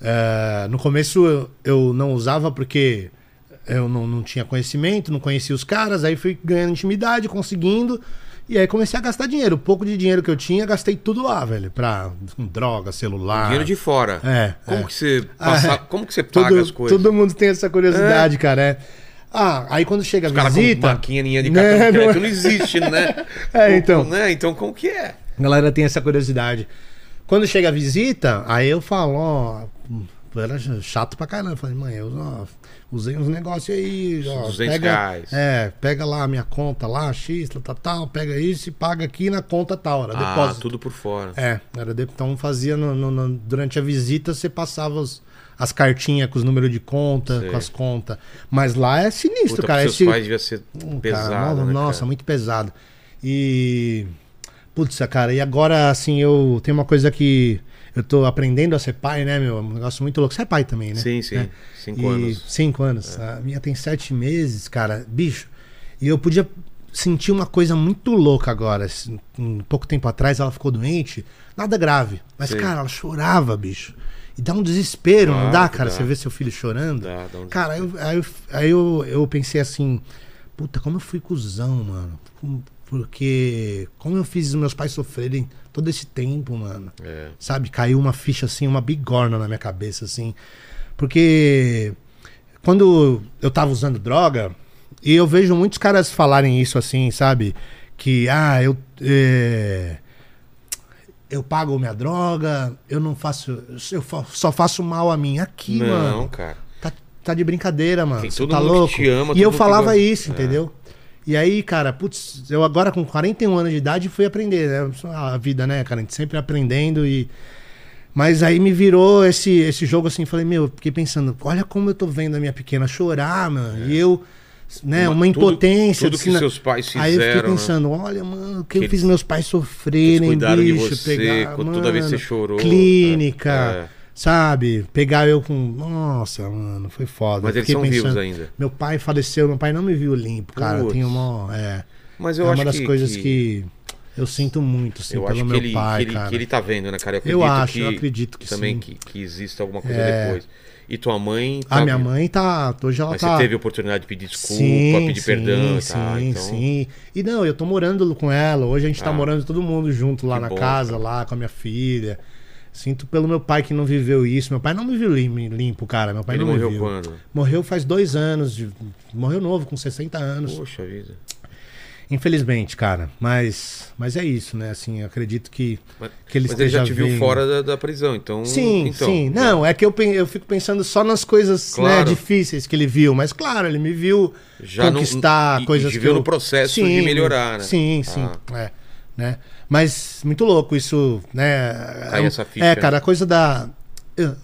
Speaker 3: É, no começo eu, eu não usava porque eu não, não tinha conhecimento, não conhecia os caras, aí fui ganhando intimidade, conseguindo. E aí comecei a gastar dinheiro. O pouco de dinheiro que eu tinha, gastei tudo lá, velho. Pra droga, celular.
Speaker 1: Dinheiro de fora.
Speaker 3: É,
Speaker 1: Como
Speaker 3: é.
Speaker 1: que você passa,
Speaker 3: é.
Speaker 1: como que você paga
Speaker 3: Todo,
Speaker 1: as coisas?
Speaker 3: todo mundo tem essa curiosidade, cara. É. Ah, aí quando chega a
Speaker 1: Os com
Speaker 3: visita.
Speaker 1: maquininha de
Speaker 3: Né,
Speaker 1: cartão de
Speaker 3: não é?
Speaker 1: crédito não existe, né?
Speaker 3: É, então.
Speaker 1: Né? Então como que é?
Speaker 3: A galera tem essa curiosidade. Quando chega a visita, aí eu falo, ó. eu Era chato pra caramba. Eu Falei, mãe, eu ó, usei uns negócios aí. Ó,
Speaker 1: 200
Speaker 3: pega,
Speaker 1: reais.
Speaker 3: É, pega lá a minha conta lá, X, tal, tal, tal, pega isso e paga aqui na conta tal. Era
Speaker 1: Ah,
Speaker 3: depósito.
Speaker 1: tudo por fora.
Speaker 3: É, era de... então fazia no- no- no- durante a visita, você passava os- as cartinhas com os números de conta,
Speaker 1: Sei.
Speaker 3: com as contas. Mas lá é sinistro,
Speaker 1: Puta,
Speaker 3: cara.
Speaker 1: seus
Speaker 3: Esse-
Speaker 1: pais devia ser
Speaker 3: Hum,
Speaker 1: pesado,
Speaker 3: cara,
Speaker 1: né,
Speaker 3: Nossa, muito pesado. E. Putz, cara, e agora, assim, eu tenho uma coisa que eu tô aprendendo a ser pai, né, meu? É um negócio muito louco. Você é pai também, né?
Speaker 1: Sim, sim.
Speaker 3: É.
Speaker 1: Cinco
Speaker 3: E-
Speaker 1: anos. É.
Speaker 3: Cinco anos. A minha tem sete meses, cara. Bicho. E eu podia sentir uma coisa muito louca agora. assim, Um pouco tempo atrás ela ficou doente. Nada grave. Mas,
Speaker 1: Sei.
Speaker 3: cara, ela chorava, bicho. E dá um desespero, não
Speaker 1: Claro
Speaker 3: dá,
Speaker 1: que
Speaker 3: cara?
Speaker 1: dá.
Speaker 3: Você vê seu filho chorando.
Speaker 1: Dá, dá um
Speaker 3: Cara, eu- aí, eu, aí eu, eu pensei assim, puta, como eu fui cuzão, mano. Porque como eu fiz os meus pais sofrerem todo esse tempo, mano.
Speaker 1: É.
Speaker 3: Sabe? Caiu uma ficha assim, uma bigorna na minha cabeça, assim. Porque quando eu tava usando droga, e eu vejo muitos caras falarem isso assim, sabe? Que, ah, eu. é, eu pago minha droga, eu não faço. Eu só faço mal a mim. Aqui,
Speaker 1: não,
Speaker 3: mano.
Speaker 1: cara.
Speaker 3: Tá, tá de brincadeira, mano.
Speaker 1: Tem todo
Speaker 3: tá
Speaker 1: mundo que
Speaker 3: louco?
Speaker 1: te ama,
Speaker 3: e eu falava
Speaker 1: que-
Speaker 3: isso,
Speaker 1: É.
Speaker 3: entendeu? E aí, cara, putz, eu agora com 41 anos de idade fui aprender, né? A vida, né, cara? A gente sempre aprendendo e. Mas aí me virou esse, esse jogo assim, falei, meu, fiquei pensando, olha como eu tô vendo a minha pequena chorar, mano. E eu, né,
Speaker 1: Uma-
Speaker 3: uma,
Speaker 1: tudo-
Speaker 3: impotência.
Speaker 1: tudo que seus pais
Speaker 3: Aí eu fiquei
Speaker 1: fizeram, né?
Speaker 3: pensando, olha, mano, o que,
Speaker 1: Que
Speaker 3: eu fiz
Speaker 1: eles-
Speaker 3: meus pais
Speaker 1: Eles
Speaker 3: sofrerem,
Speaker 1: cuidaram de
Speaker 3: bicho,
Speaker 1: você,
Speaker 3: pegar,
Speaker 1: com- toda vez que você
Speaker 3: mano,
Speaker 1: chorou.
Speaker 3: Clínica,
Speaker 1: É.
Speaker 3: sabe? Pegar eu com. Nossa, mano, foi foda.
Speaker 1: Mas eles
Speaker 3: Fiquei
Speaker 1: são vivos ainda.
Speaker 3: Meu pai faleceu, meu pai não me viu limpo, cara.
Speaker 1: Putz.
Speaker 3: Tem uma. É,
Speaker 1: Mas
Speaker 3: é
Speaker 1: eu
Speaker 3: uma
Speaker 1: acho
Speaker 3: das
Speaker 1: que,
Speaker 3: coisas
Speaker 1: que-
Speaker 3: eu sinto muito, assim,
Speaker 1: eu
Speaker 3: pelo meu
Speaker 1: ele,
Speaker 3: pai,
Speaker 1: que, ele,
Speaker 3: cara.
Speaker 1: que ele tá vendo, né, cara? Eu,
Speaker 3: Eu
Speaker 1: acredito
Speaker 3: acho,
Speaker 1: que,
Speaker 3: eu acredito que
Speaker 1: também
Speaker 3: sim.
Speaker 1: Que, que exista alguma coisa
Speaker 3: É.
Speaker 1: depois. E tua mãe.
Speaker 3: A
Speaker 1: tá-
Speaker 3: minha mãe tá. Hoje ela
Speaker 1: Mas
Speaker 3: tá.
Speaker 1: você teve oportunidade de pedir desculpa,
Speaker 3: sim,
Speaker 1: pedir
Speaker 3: sim,
Speaker 1: perdão,
Speaker 3: sim,
Speaker 1: tá? Então,
Speaker 3: sim. E não, eu tô morando com ela. Hoje a gente tá
Speaker 1: Ah.
Speaker 3: morando todo mundo junto lá na
Speaker 1: bom,
Speaker 3: casa,
Speaker 1: cara.
Speaker 3: lá com a minha filha. Sinto pelo meu pai que não viveu isso. Meu pai não me viu lim- limpo, cara. Meu pai
Speaker 1: Ele
Speaker 3: não
Speaker 1: morreu quando?
Speaker 3: Morreu faz dois anos. de- Morreu novo, com 60 anos.
Speaker 1: Poxa vida.
Speaker 3: Infelizmente, cara. Mas, mas é isso, né? Assim, eu acredito que,
Speaker 1: Mas,
Speaker 3: que ele
Speaker 1: mas ele já
Speaker 3: esteja
Speaker 1: te viu fora da, da prisão, então.
Speaker 3: Sim,
Speaker 1: então,
Speaker 3: sim. Não, é que eu, eu fico pensando só nas coisas né,
Speaker 1: Claro.
Speaker 3: difíceis que ele viu. Mas, claro, ele me viu
Speaker 1: Já não-
Speaker 3: conquistar
Speaker 1: e-
Speaker 3: coisas
Speaker 1: e
Speaker 3: que
Speaker 1: viu
Speaker 3: eu...
Speaker 1: no processo de melhorar, né?
Speaker 3: Sim, sim. É, né? Mas muito louco isso, né?
Speaker 1: Cai
Speaker 3: É,
Speaker 1: essa ficha,
Speaker 3: é,
Speaker 1: né?
Speaker 3: cara, a coisa da...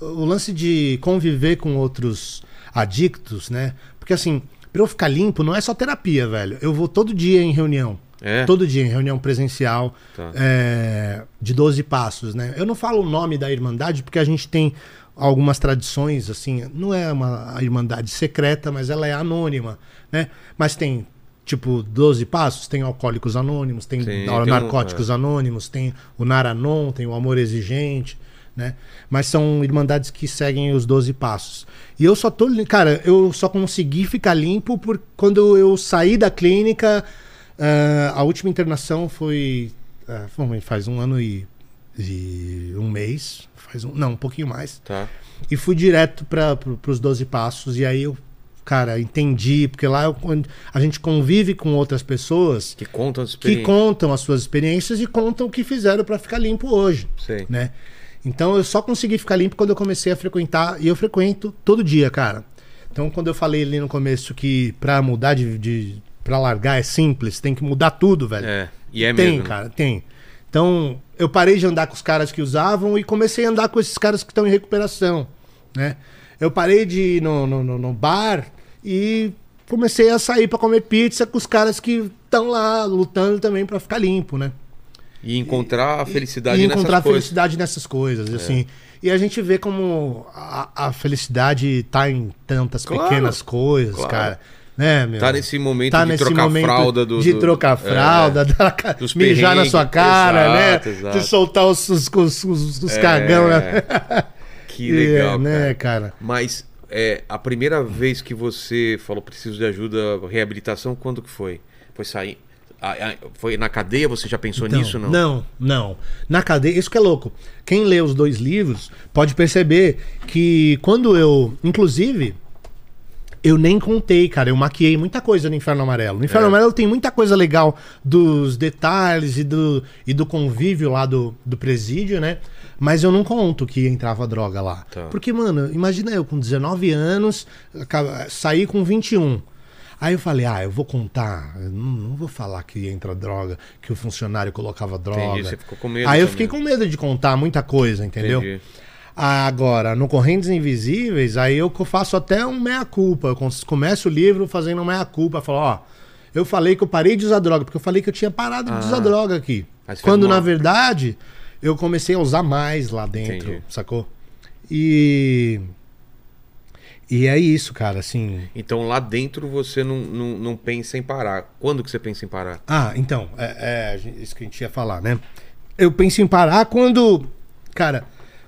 Speaker 3: O lance de conviver com outros adictos, né? Porque, assim, pra eu ficar limpo, não é só terapia, velho. Eu vou todo dia em reunião.
Speaker 1: É?
Speaker 3: Todo dia em reunião presencial
Speaker 1: Tá.
Speaker 3: é, de 12 passos, né? Eu não falo o nome da Irmandade porque a gente tem algumas tradições, assim, não é uma Irmandade secreta, mas ela é anônima, né? Mas tem, tipo, 12 passos, tem Alcoólicos Anônimos, tem,
Speaker 1: Sim, tem um-
Speaker 3: Narcóticos Anônimos, tem o Naranon, tem o Amor Exigente, né? Mas são Irmandades que seguem os 12 passos. E eu só tô, cara, eu só consegui ficar limpo por quando eu saí da clínica, ah, a última internação foi, foi- faz um ano e e um mês, faz um, não, um pouquinho mais.
Speaker 1: Tá.
Speaker 3: E fui direto para pro, os 12 passos. E aí eu, cara, entendi, porque lá eu, a gente convive com outras pessoas
Speaker 1: Que contam as
Speaker 3: que contam as suas experiências e contam o que fizeram para ficar limpo hoje,
Speaker 1: Sei.
Speaker 3: né? Então eu só consegui ficar limpo quando eu comecei a frequentar e eu frequento todo dia, cara. Então quando eu falei ali no começo que pra mudar de, de para largar é simples, tem que mudar tudo, velho.
Speaker 1: É. E é
Speaker 3: tem,
Speaker 1: mesmo. né?
Speaker 3: cara, tem. Então, eu parei de andar com os caras que usavam e comecei a andar com esses caras que estão em recuperação, né? Eu parei de ir no, no, no- no bar e comecei a sair pra comer pizza com os caras que estão lá lutando também pra ficar limpo, né?
Speaker 1: E encontrar a felicidade
Speaker 3: e
Speaker 1: nessas
Speaker 3: encontrar
Speaker 1: coisas. É.
Speaker 3: felicidade nessas coisas, assim. E a gente vê como a, a felicidade tá em tantas
Speaker 1: Claro,
Speaker 3: pequenas coisas,
Speaker 1: claro.
Speaker 3: cara. Né, meu?
Speaker 1: Tá nesse momento
Speaker 3: Tá
Speaker 1: de
Speaker 3: nesse
Speaker 1: trocar
Speaker 3: momento
Speaker 1: fralda do.
Speaker 3: de trocar
Speaker 1: é.
Speaker 3: fralda, ca-
Speaker 1: Dos
Speaker 3: mijar na sua cara,
Speaker 1: exato,
Speaker 3: né?
Speaker 1: exato.
Speaker 3: De soltar os, os, os, os- os
Speaker 1: É.
Speaker 3: cagão, né?
Speaker 1: Que legal,
Speaker 3: É, né,
Speaker 1: cara.
Speaker 3: cara?
Speaker 1: Mas é, a primeira vez que você falou preciso de ajuda, reabilitação, quando que foi? Foi sair. Foi na cadeia? Você já pensou
Speaker 3: Então,
Speaker 1: nisso? Não.
Speaker 3: Não, não. Na cadeia, isso que é louco. Quem lê os dois livros pode perceber que quando eu, inclusive, eu nem contei, cara. Eu maquiei muita coisa no Inferno Amarelo. No Inferno
Speaker 1: É.
Speaker 3: Amarelo tem muita coisa legal dos detalhes e do, e do convívio lá do, do presídio, né? Mas eu não conto que entrava droga lá.
Speaker 1: Tá.
Speaker 3: Porque, mano, imagina eu com 19 anos, saí com 21. Aí eu falei, ah, eu vou contar, eu não, não vou falar que entra droga, que o funcionário colocava droga.
Speaker 1: Entendi, você ficou com medo
Speaker 3: Aí eu
Speaker 1: também.
Speaker 3: fiquei com medo de contar muita coisa, entendeu?
Speaker 1: Entendi.
Speaker 3: Agora, no Correntes Invisíveis, aí eu faço até um meia-culpa. Eu começo o livro fazendo um meia-culpa. Falo, ó, eu falei que eu parei de usar droga, porque eu falei que eu tinha parado de
Speaker 1: Ah.
Speaker 3: usar droga aqui. Quando, na verdade, eu comecei a usar mais lá dentro,
Speaker 1: Entendi.
Speaker 3: sacou? E... E é isso, cara, assim...
Speaker 1: Então lá dentro você não, não, não pensa em parar. Quando que você pensa em parar?
Speaker 3: Ah, então, é, é, isso que a gente ia falar, né? Eu penso em parar quando, cara,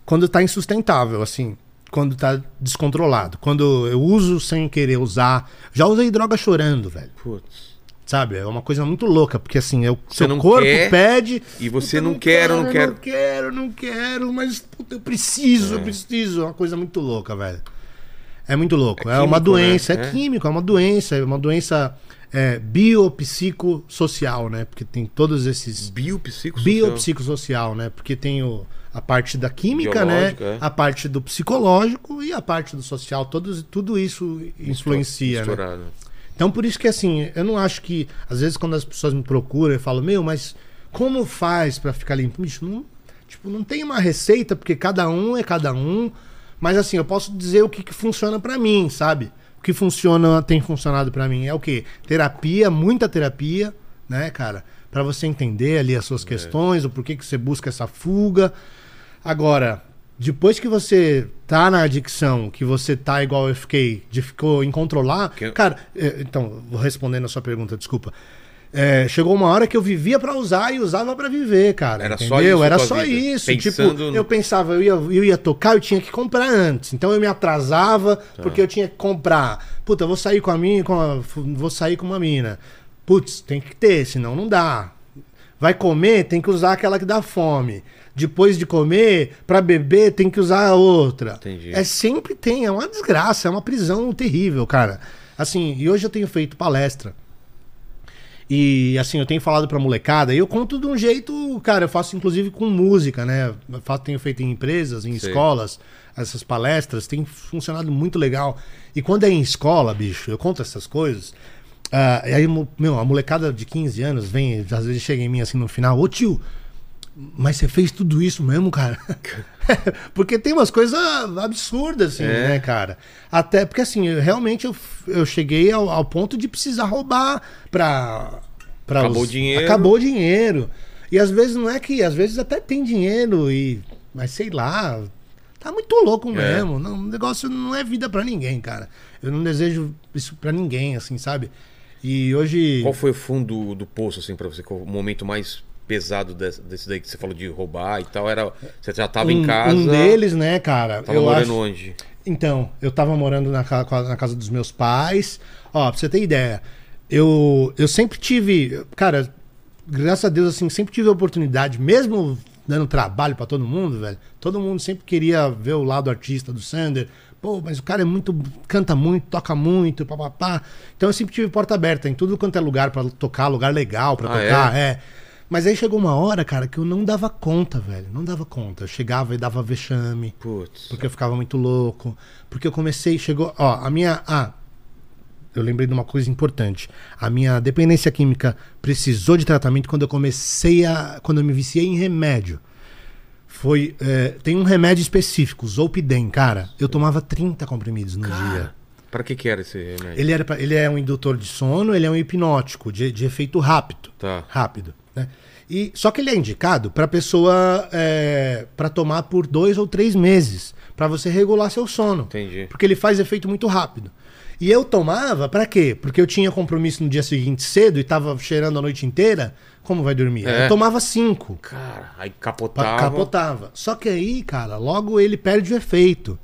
Speaker 3: quando tá insustentável, assim, quando tá descontrolado, quando eu uso sem querer usar. Já usei droga chorando, velho,
Speaker 1: Putz.
Speaker 3: sabe? É uma coisa muito louca, porque assim, eu,
Speaker 1: Você
Speaker 3: seu
Speaker 1: não
Speaker 3: corpo
Speaker 1: quer,
Speaker 3: pede.
Speaker 1: e você
Speaker 3: "Puta,
Speaker 1: não quer, eu não
Speaker 3: eu
Speaker 1: quero."
Speaker 3: Não quero, não quero, mas puta, eu preciso,
Speaker 1: É.
Speaker 3: eu preciso. É uma coisa muito louca, velho. É muito louco.
Speaker 1: É
Speaker 3: É, uma
Speaker 1: químico,
Speaker 3: doença,
Speaker 1: né?
Speaker 3: é,
Speaker 1: É.
Speaker 3: químico, é uma doença, é uma doença é, biopsicossocial, né? Porque tem todos esses.
Speaker 1: Biopsicossocial.
Speaker 3: Biopsicossocial, né? Porque tem o, a parte da química, né?
Speaker 1: Biológica, é.
Speaker 3: A parte do psicológico e a parte do social. Todos, tudo isso influencia, né?
Speaker 1: Misturado.
Speaker 3: Então, por isso que, assim, eu não acho que, às vezes, quando as pessoas me procuram, eu falo, meu, mas como faz pra ficar limpo? Bicho, não, tipo, não tem uma receita, porque cada um é cada um. Mas, assim, eu posso dizer o que, que funciona pra mim, sabe? O que funciona, tem funcionado pra mim é o quê? Terapia, muita terapia, né, cara? Pra você entender ali as
Speaker 1: É.
Speaker 3: suas questões, o porquê que você busca essa fuga. Agora, depois que você tá na adicção, que você tá igual eu fiquei, de ficou incontrolar,
Speaker 1: Que-
Speaker 3: cara, é, então, vou respondendo a sua pergunta, desculpa. É, chegou uma hora que eu vivia pra usar e usava pra viver, cara.
Speaker 1: Era só
Speaker 3: entendeu?
Speaker 1: isso a
Speaker 3: Era só
Speaker 1: vida?
Speaker 3: isso.
Speaker 1: Pensando
Speaker 3: Tipo,
Speaker 1: no-
Speaker 3: eu pensava, eu ia, eu ia tocar, eu tinha que comprar antes. Então eu me atrasava
Speaker 1: Tá.
Speaker 3: porque eu tinha que comprar. Puta, vou sair com a minha, com a- vou sair com uma mina. Putz, tem que ter, senão não dá. Vai comer, tem que usar aquela que dá fome. Depois de comer, pra beber, tem que usar a outra.
Speaker 1: Entendi.
Speaker 3: É sempre tem, é uma desgraça, é uma prisão terrível, cara. Assim, e hoje eu tenho feito palestra. E assim, eu tenho falado pra molecada, e eu conto de um jeito, cara, eu faço inclusive com música, né? Eu tenho feito em empresas, em
Speaker 1: Sei.
Speaker 3: escolas, essas palestras, tem funcionado muito legal. E quando é em escola, bicho, eu conto essas coisas. ah, e aí, meu, a molecada de 15 anos vem, às vezes chega em mim assim no final, ô tio, mas você fez tudo isso mesmo, cara? porque tem umas coisas absurdas, assim,
Speaker 1: É.
Speaker 3: né, cara? Até porque, assim, eu- realmente eu, eu cheguei ao, ao ponto de precisar roubar pra. pra
Speaker 1: Acabou o dinheiro.
Speaker 3: Acabou o dinheiro. E às vezes não é que. Às vezes até tem dinheiro, e mas sei lá. Tá muito louco
Speaker 1: É.
Speaker 3: mesmo. Não, o negócio não é vida pra ninguém, cara. Eu não desejo isso pra ninguém, assim, sabe? E hoje.
Speaker 1: Qual foi o fundo do poço, assim, pra você? Qual o momento mais pesado desse, desse daí que você falou de roubar e tal? Era, você já tava em
Speaker 3: um,
Speaker 1: casa.
Speaker 3: um deles, né, cara?
Speaker 1: Tava
Speaker 3: eu
Speaker 1: morando
Speaker 3: acho...
Speaker 1: onde?
Speaker 3: Então, eu tava morando na, na casa dos meus pais. Ó, pra você ter ideia, eu, eu sempre tive. Cara, graças a Deus, assim, sempre tive a oportunidade, mesmo dando trabalho pra todo mundo, velho. Todo mundo sempre queria ver o lado artista do Sander. Pô, mas o cara é muito. canta muito, toca muito, papapá. Então eu sempre tive porta aberta em tudo quanto é lugar pra tocar, lugar legal pra
Speaker 1: Ah,
Speaker 3: tocar, é. Mas aí chegou uma hora, cara, que eu não dava conta, velho. Não dava conta. Eu chegava e dava vexame.
Speaker 1: Putz.
Speaker 3: Porque eu ficava muito louco. Porque eu comecei, chegou. Ó, a minha. Ah, eu lembrei de uma coisa importante. A minha dependência química precisou de tratamento quando eu comecei a. Quando eu me viciei em remédio. Foi. é, tem um remédio específico, Zolpidem, cara. Eu tomava 30 comprimidos no dia.
Speaker 1: Cara, pra que que era esse remédio?
Speaker 3: Ele, era pra- ele é um indutor de sono, ele é um hipnótico, de, de efeito rápido.
Speaker 1: Tá.
Speaker 3: Rápido. Né? E, só que ele é indicado para pessoa é, para tomar por dois ou três meses, para você regular seu sono.
Speaker 1: Entendi.
Speaker 3: Porque ele faz efeito muito rápido. E eu tomava pra quê? Porque eu tinha compromisso no dia seguinte cedo e tava cheirando a noite inteira. Como vai dormir?
Speaker 1: É.
Speaker 3: Eu tomava cinco.
Speaker 1: Cara, aí capotava.
Speaker 3: Capotava. Só que aí, cara, logo ele perde o efeito.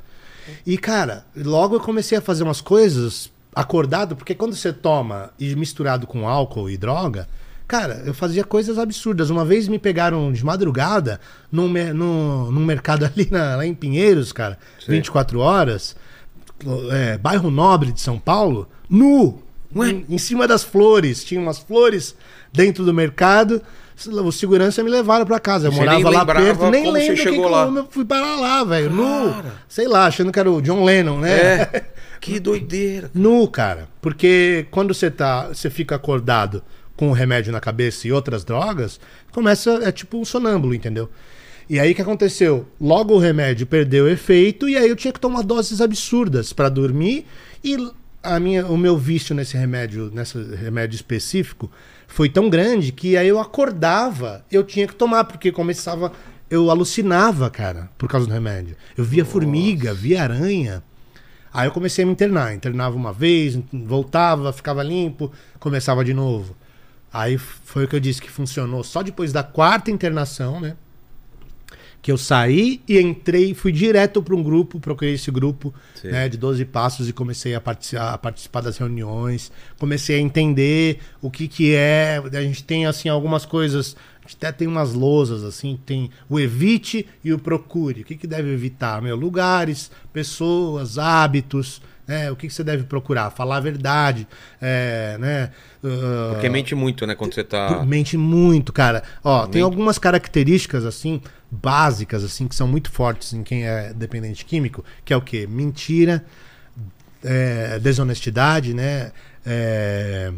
Speaker 3: E, cara, logo eu comecei a fazer umas coisas acordado, porque quando você toma e misturado com álcool e droga, cara, eu fazia coisas absurdas. Uma vez me pegaram de madrugada num, num, num mercado ali na- lá em Pinheiros, cara,
Speaker 1: Sei.
Speaker 3: 24 horas, é, bairro nobre de São Paulo, nu, em, em cima das flores. Tinha umas flores dentro do mercado. O segurança me levaram pra casa. Eu
Speaker 1: Você
Speaker 3: morava lá perto, nem
Speaker 1: você
Speaker 3: lembro que
Speaker 1: chegou
Speaker 3: que
Speaker 1: lá.
Speaker 3: como eu fui parar lá, velho. Nu. Sei lá, achando que era o John Lennon, né?
Speaker 1: É. Que doideira.
Speaker 3: Nu, cara. Porque quando você tá, você fica acordado com o remédio na cabeça e outras drogas, começa é tipo um sonâmbulo, entendeu? E aí o que aconteceu? Logo o remédio perdeu o efeito e aí eu tinha que tomar doses absurdas pra dormir e a minha, o meu vício nesse remédio, nesse remédio específico, foi tão grande que aí eu acordava, eu tinha que tomar porque começava eu alucinava, cara, por causa do remédio. Eu via formiga, via aranha. Aí eu comecei a me internar. Internava uma vez, voltava, ficava limpo, começava de novo. Aí foi o que eu disse que funcionou só depois da quarta internação, né? Que eu saí e entrei, fui direto para um grupo, procurei esse grupo né, de 12 passos e comecei a participar, a participar das reuniões, comecei a entender o que que é, a gente tem assim algumas coisas, a gente até tem umas lousas assim, tem o evite e o procure. O que que deve evitar? Meu, lugares, pessoas, hábitos, né? O que que você deve procurar? Falar a verdade, é, né? Ah,
Speaker 1: Porque mente muito, né? Quando você tá.
Speaker 3: Mente muito, cara. Ó, tem
Speaker 1: Mente.
Speaker 3: algumas características, assim, básicas, assim, que são muito fortes em quem é dependente químico, que é o quê? Mentira, é, desonestidade, né? É,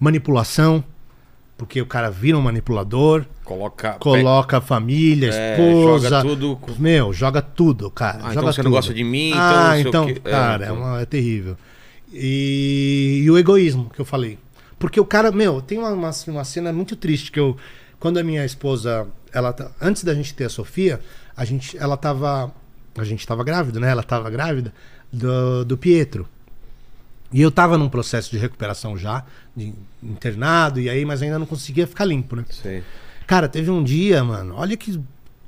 Speaker 3: manipulação, porque o cara vira um manipulador,
Speaker 1: Coloca.
Speaker 3: coloca família,
Speaker 1: É,
Speaker 3: esposa.
Speaker 1: joga tudo
Speaker 3: Meu, joga tudo, cara.
Speaker 1: Ah,
Speaker 3: joga
Speaker 1: então você não
Speaker 3: tudo.
Speaker 1: gosta de mim, então
Speaker 3: Ah,
Speaker 1: não
Speaker 3: então,
Speaker 1: quê. É,
Speaker 3: cara, é,
Speaker 1: então.
Speaker 3: uma- é terrível. E, e o egoísmo que eu falei. Porque o cara, meu, tem uma, uma, uma cena muito triste que eu. Quando a minha esposa. Ela, tá- antes da gente ter a Sofia, a gente, ela tava. A gente tava grávida, né? Ela tava grávida do, do Pietro. E eu tava num processo de recuperação já, de internado, e aí, mas ainda não conseguia ficar limpo, né?
Speaker 1: Sei.
Speaker 3: Cara, teve um dia, mano, olha que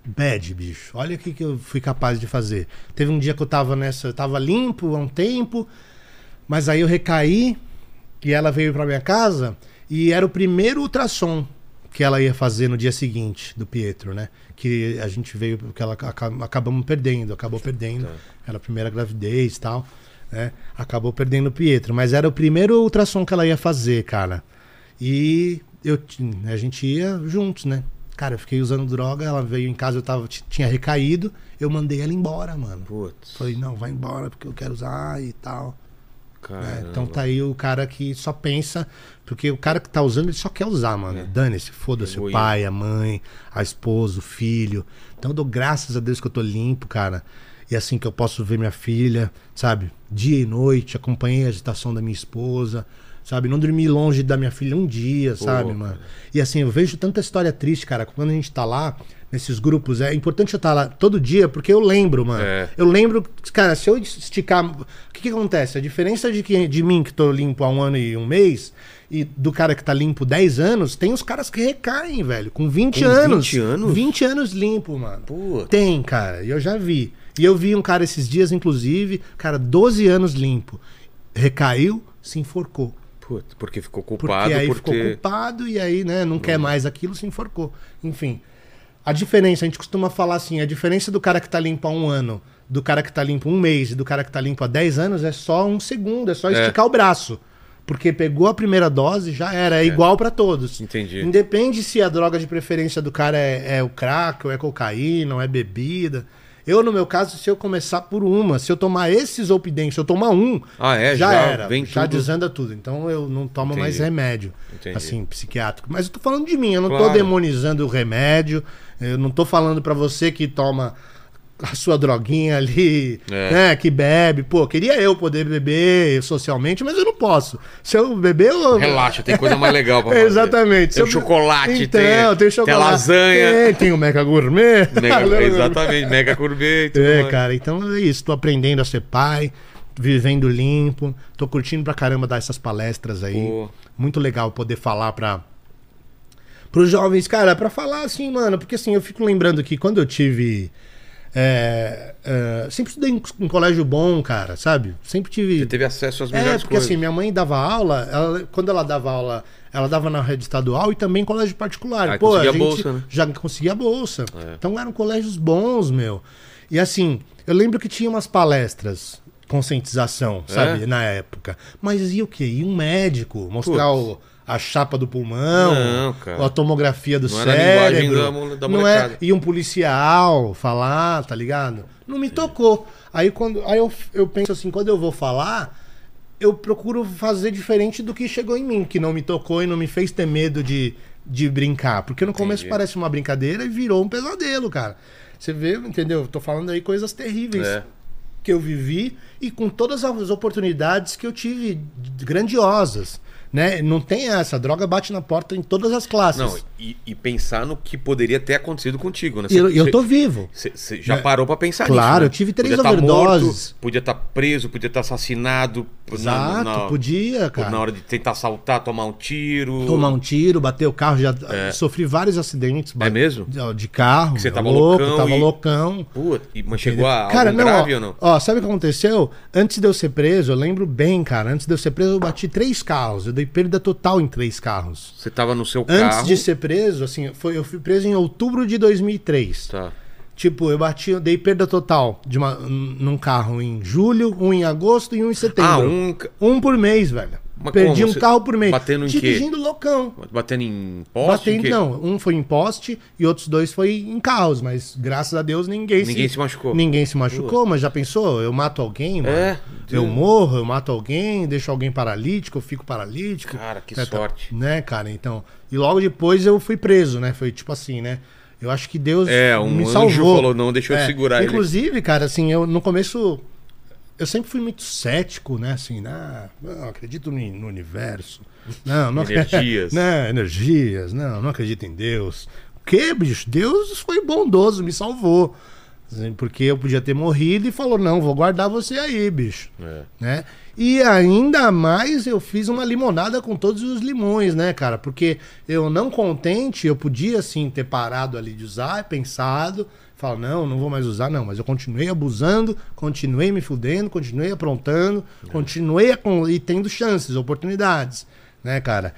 Speaker 3: bad, bicho. Olha o que, que eu fui capaz de fazer. Teve um dia que eu tava nessa, eu tava limpo há um tempo, mas aí eu recaí e ela veio pra minha casa e era o primeiro ultrassom que ela ia fazer no dia seguinte do Pietro, né? Que a gente veio porque ela aca- acabamos perdendo, acabou perdendo.
Speaker 1: Tá.
Speaker 3: Era a primeira gravidez e tal, né? Acabou perdendo o Pietro, mas era o primeiro ultrassom que ela ia fazer, cara. E eu, a gente ia juntos, né? Cara, eu fiquei usando droga, ela veio em casa, eu tava, tinha recaído, eu mandei ela embora, mano.
Speaker 1: Putz.
Speaker 3: Falei, não, vai embora porque eu quero usar e tal.
Speaker 1: Caramba.
Speaker 3: Então tá aí o cara que só pensa, porque o cara que tá usando, ele só quer usar, mano.
Speaker 1: É.
Speaker 3: Dane-se, foda-se o pai, a mãe, a esposa, o filho. Então eu dou graças a Deus que eu tô limpo, cara. E assim que eu posso ver minha filha, sabe? Dia e noite, acompanhei a agitação da minha esposa, sabe? Não dormi longe da minha filha um dia, sabe,
Speaker 1: cara.
Speaker 3: mano? E assim, eu vejo tanta história triste, cara. Quando a gente tá lá, nesses grupos, é importante eu estar lá todo dia, porque eu lembro, mano.
Speaker 1: É.
Speaker 3: Eu lembro, cara, se eu esticar. O que, que acontece? A diferença de, que, de mim, que tô limpo há um ano e um mês, e do cara que tá limpo 10 anos, tem os caras que recaem, velho. Com 20
Speaker 1: Com
Speaker 3: anos.
Speaker 1: 20 anos?
Speaker 3: 20 anos limpo, mano.
Speaker 1: Putz.
Speaker 3: Tem, cara. E eu já vi. E eu vi um cara esses dias, inclusive, cara, 12 anos limpo. Recaiu, se enforcou.
Speaker 1: Putz, porque ficou
Speaker 3: Porque
Speaker 1: culpado
Speaker 3: aí
Speaker 1: por
Speaker 3: ficou culpado e aí, né, não quer mais aquilo, se enforcou. Enfim. A diferença, a gente costuma falar assim, a diferença do cara que tá limpo há um ano, do cara que tá limpo um mês e do cara que tá limpo há 10 anos é só um segundo, é só
Speaker 1: É.
Speaker 3: esticar o braço. Porque pegou a primeira dose, já era, é, igual pra todos.
Speaker 1: Entendi.
Speaker 3: Independe se a droga de preferência do cara é, é o crack, ou é cocaína, ou é bebida. Eu, no meu caso, se eu começar por uma, se eu tomar esses Opidem, se eu tomar um,
Speaker 1: Ah, é?
Speaker 3: já,
Speaker 1: Já
Speaker 3: era. já
Speaker 1: tudo.
Speaker 3: desanda tudo. Então eu não tomo
Speaker 1: Entendi.
Speaker 3: mais remédio,
Speaker 1: Entendi.
Speaker 3: assim, psiquiátrico. Mas eu tô falando de mim, eu não tô
Speaker 1: Claro.
Speaker 3: demonizando o remédio, eu não tô falando pra você que toma a sua droguinha ali,
Speaker 1: É.
Speaker 3: né, que bebe. Pô, queria eu poder beber socialmente, mas eu não posso. Se eu beber, eu...
Speaker 1: Relaxa, tem coisa mais legal pra fazer.
Speaker 3: Exatamente.
Speaker 1: Tem
Speaker 3: eu-
Speaker 1: chocolate,
Speaker 3: então,
Speaker 1: tem,
Speaker 3: tem chocolate.
Speaker 1: tem lasanha.
Speaker 3: Tem, tem o Mega Gourmet.
Speaker 1: Mega, exatamente, mega tudo
Speaker 3: É,
Speaker 1: mais.
Speaker 3: cara, então é isso. Tô aprendendo a ser pai, vivendo limpo. Tô curtindo pra caramba dar essas palestras aí.
Speaker 1: Pô.
Speaker 3: Muito legal poder falar pra. Pros jovens, cara, pra falar assim, mano, porque assim, eu fico lembrando que quando eu tive. É, é, sempre estudei em, colégio bom, cara, sabe? Sempre tive.
Speaker 1: Você teve acesso às
Speaker 3: É,
Speaker 1: melhores
Speaker 3: porque
Speaker 1: coisas.
Speaker 3: assim, minha mãe dava aula, ela- quando ela dava aula, ela dava na rede estadual e também em colégio particular.
Speaker 1: Ah,
Speaker 3: Pô, a
Speaker 1: conseguia
Speaker 3: gente
Speaker 1: bolsa, né?
Speaker 3: já conseguia bolsa.
Speaker 1: É.
Speaker 3: Então eram colégios bons, meu. E assim, eu lembro que tinha umas palestras, conscientização, sabe,
Speaker 1: É?
Speaker 3: na época. Mas e o quê? E um médico mostrar o- a chapa do pulmão,
Speaker 1: Não,
Speaker 3: a tomografia do
Speaker 1: Não linguagem
Speaker 3: cérebro.
Speaker 1: da da
Speaker 3: não é, e um policial falar, tá ligado? Não me tocou. Aí quando aí eu, eu penso assim, quando eu vou falar, eu procuro fazer diferente do que chegou em mim, que não me tocou e não me fez ter medo de, de brincar. Porque no começo
Speaker 1: Entendi.
Speaker 3: parece uma brincadeira e virou um pesadelo, cara. Você vê, entendeu? Eu Tô falando aí coisas terríveis
Speaker 1: É.
Speaker 3: que eu vivi e com todas as oportunidades que eu tive grandiosas. Né? Não tem essa, a droga bate na porta em todas as classes.
Speaker 1: Não, e, e pensar no que poderia ter acontecido contigo, né?
Speaker 3: E eu, eu tô vivo.
Speaker 1: Você já
Speaker 3: É.
Speaker 1: parou pra pensar
Speaker 3: Claro,
Speaker 1: nisso, né?
Speaker 3: eu tive três
Speaker 1: podia tá
Speaker 3: overdoses.
Speaker 1: morto, podia estar preso, podia estar assassinado. na-
Speaker 3: Exato,
Speaker 1: na-
Speaker 3: podia,
Speaker 1: por-
Speaker 3: cara.
Speaker 1: Na hora de tentar assaltar, tomar um tiro.
Speaker 3: Tomar um tiro, bater o carro, já sofri vários acidentes.
Speaker 1: É mesmo?
Speaker 3: De, carro.
Speaker 1: Você tava
Speaker 3: louco,
Speaker 1: loucão
Speaker 3: tava
Speaker 1: e-
Speaker 3: loucão.
Speaker 1: E- mas chegou a
Speaker 3: Cara, não,
Speaker 1: grave
Speaker 3: ó,
Speaker 1: ou não?
Speaker 3: ó, sabe o que aconteceu? Antes de eu ser preso, eu lembro bem, cara. Antes de eu ser preso, eu bati três carros. Eu dei perda total em três carros.
Speaker 1: Você tava no seu
Speaker 3: Antes
Speaker 1: carro.
Speaker 3: de ser preso, assim, foi, eu fui preso em outubro de 2003.
Speaker 1: Tá.
Speaker 3: Tipo, eu bati, eu dei perda total de uma, num carro em julho, um em agosto e um em setembro.
Speaker 1: Ah, um.
Speaker 3: Um por mês, velho.
Speaker 1: Mas
Speaker 3: Perdi
Speaker 1: como?
Speaker 3: um
Speaker 1: Você
Speaker 3: carro por mês.
Speaker 1: batendo em quê?
Speaker 3: Dirigindo loucão.
Speaker 1: Batendo em poste? em
Speaker 3: Batendo,
Speaker 1: quê?
Speaker 3: não. Um foi em poste e outros dois foi em carros, mas graças a Deus ninguém,
Speaker 1: Ninguém se machucou.
Speaker 3: Ninguém se machucou, mas já pensou? Eu mato alguém, mano.
Speaker 1: É,
Speaker 3: Eu
Speaker 1: Deus.
Speaker 3: morro, eu mato alguém, deixo alguém paralítico, eu fico paralítico.
Speaker 1: Cara, que
Speaker 3: É, tá-
Speaker 1: sorte.
Speaker 3: Né, cara? Então. E logo depois eu fui preso, né? Foi tipo assim, né? Eu acho que Deus
Speaker 1: É, um
Speaker 3: me
Speaker 1: anjo
Speaker 3: salvou.
Speaker 1: falou, não, deixa eu
Speaker 3: É,
Speaker 1: segurar ele.
Speaker 3: Inclusive, cara, assim, eu no começo eu sempre fui muito cético, né? Assim, ah, não acredito no, no universo. Não, não
Speaker 1: Energias.
Speaker 3: né, energias. Não, não acredito em Deus. O que, bicho? Deus foi bondoso, me salvou. Assim, Porque eu podia ter morrido e falou: não, vou guardar você aí, bicho.
Speaker 1: É.
Speaker 3: Né? E ainda mais eu fiz uma limonada com todos os limões, né, cara? Porque eu não contente, eu podia sim ter parado ali de usar, pensado, falar, não, não vou mais usar, não, mas eu continuei abusando, continuei me fudendo, continuei aprontando, continuei a con- e tendo chances, oportunidades, né, cara?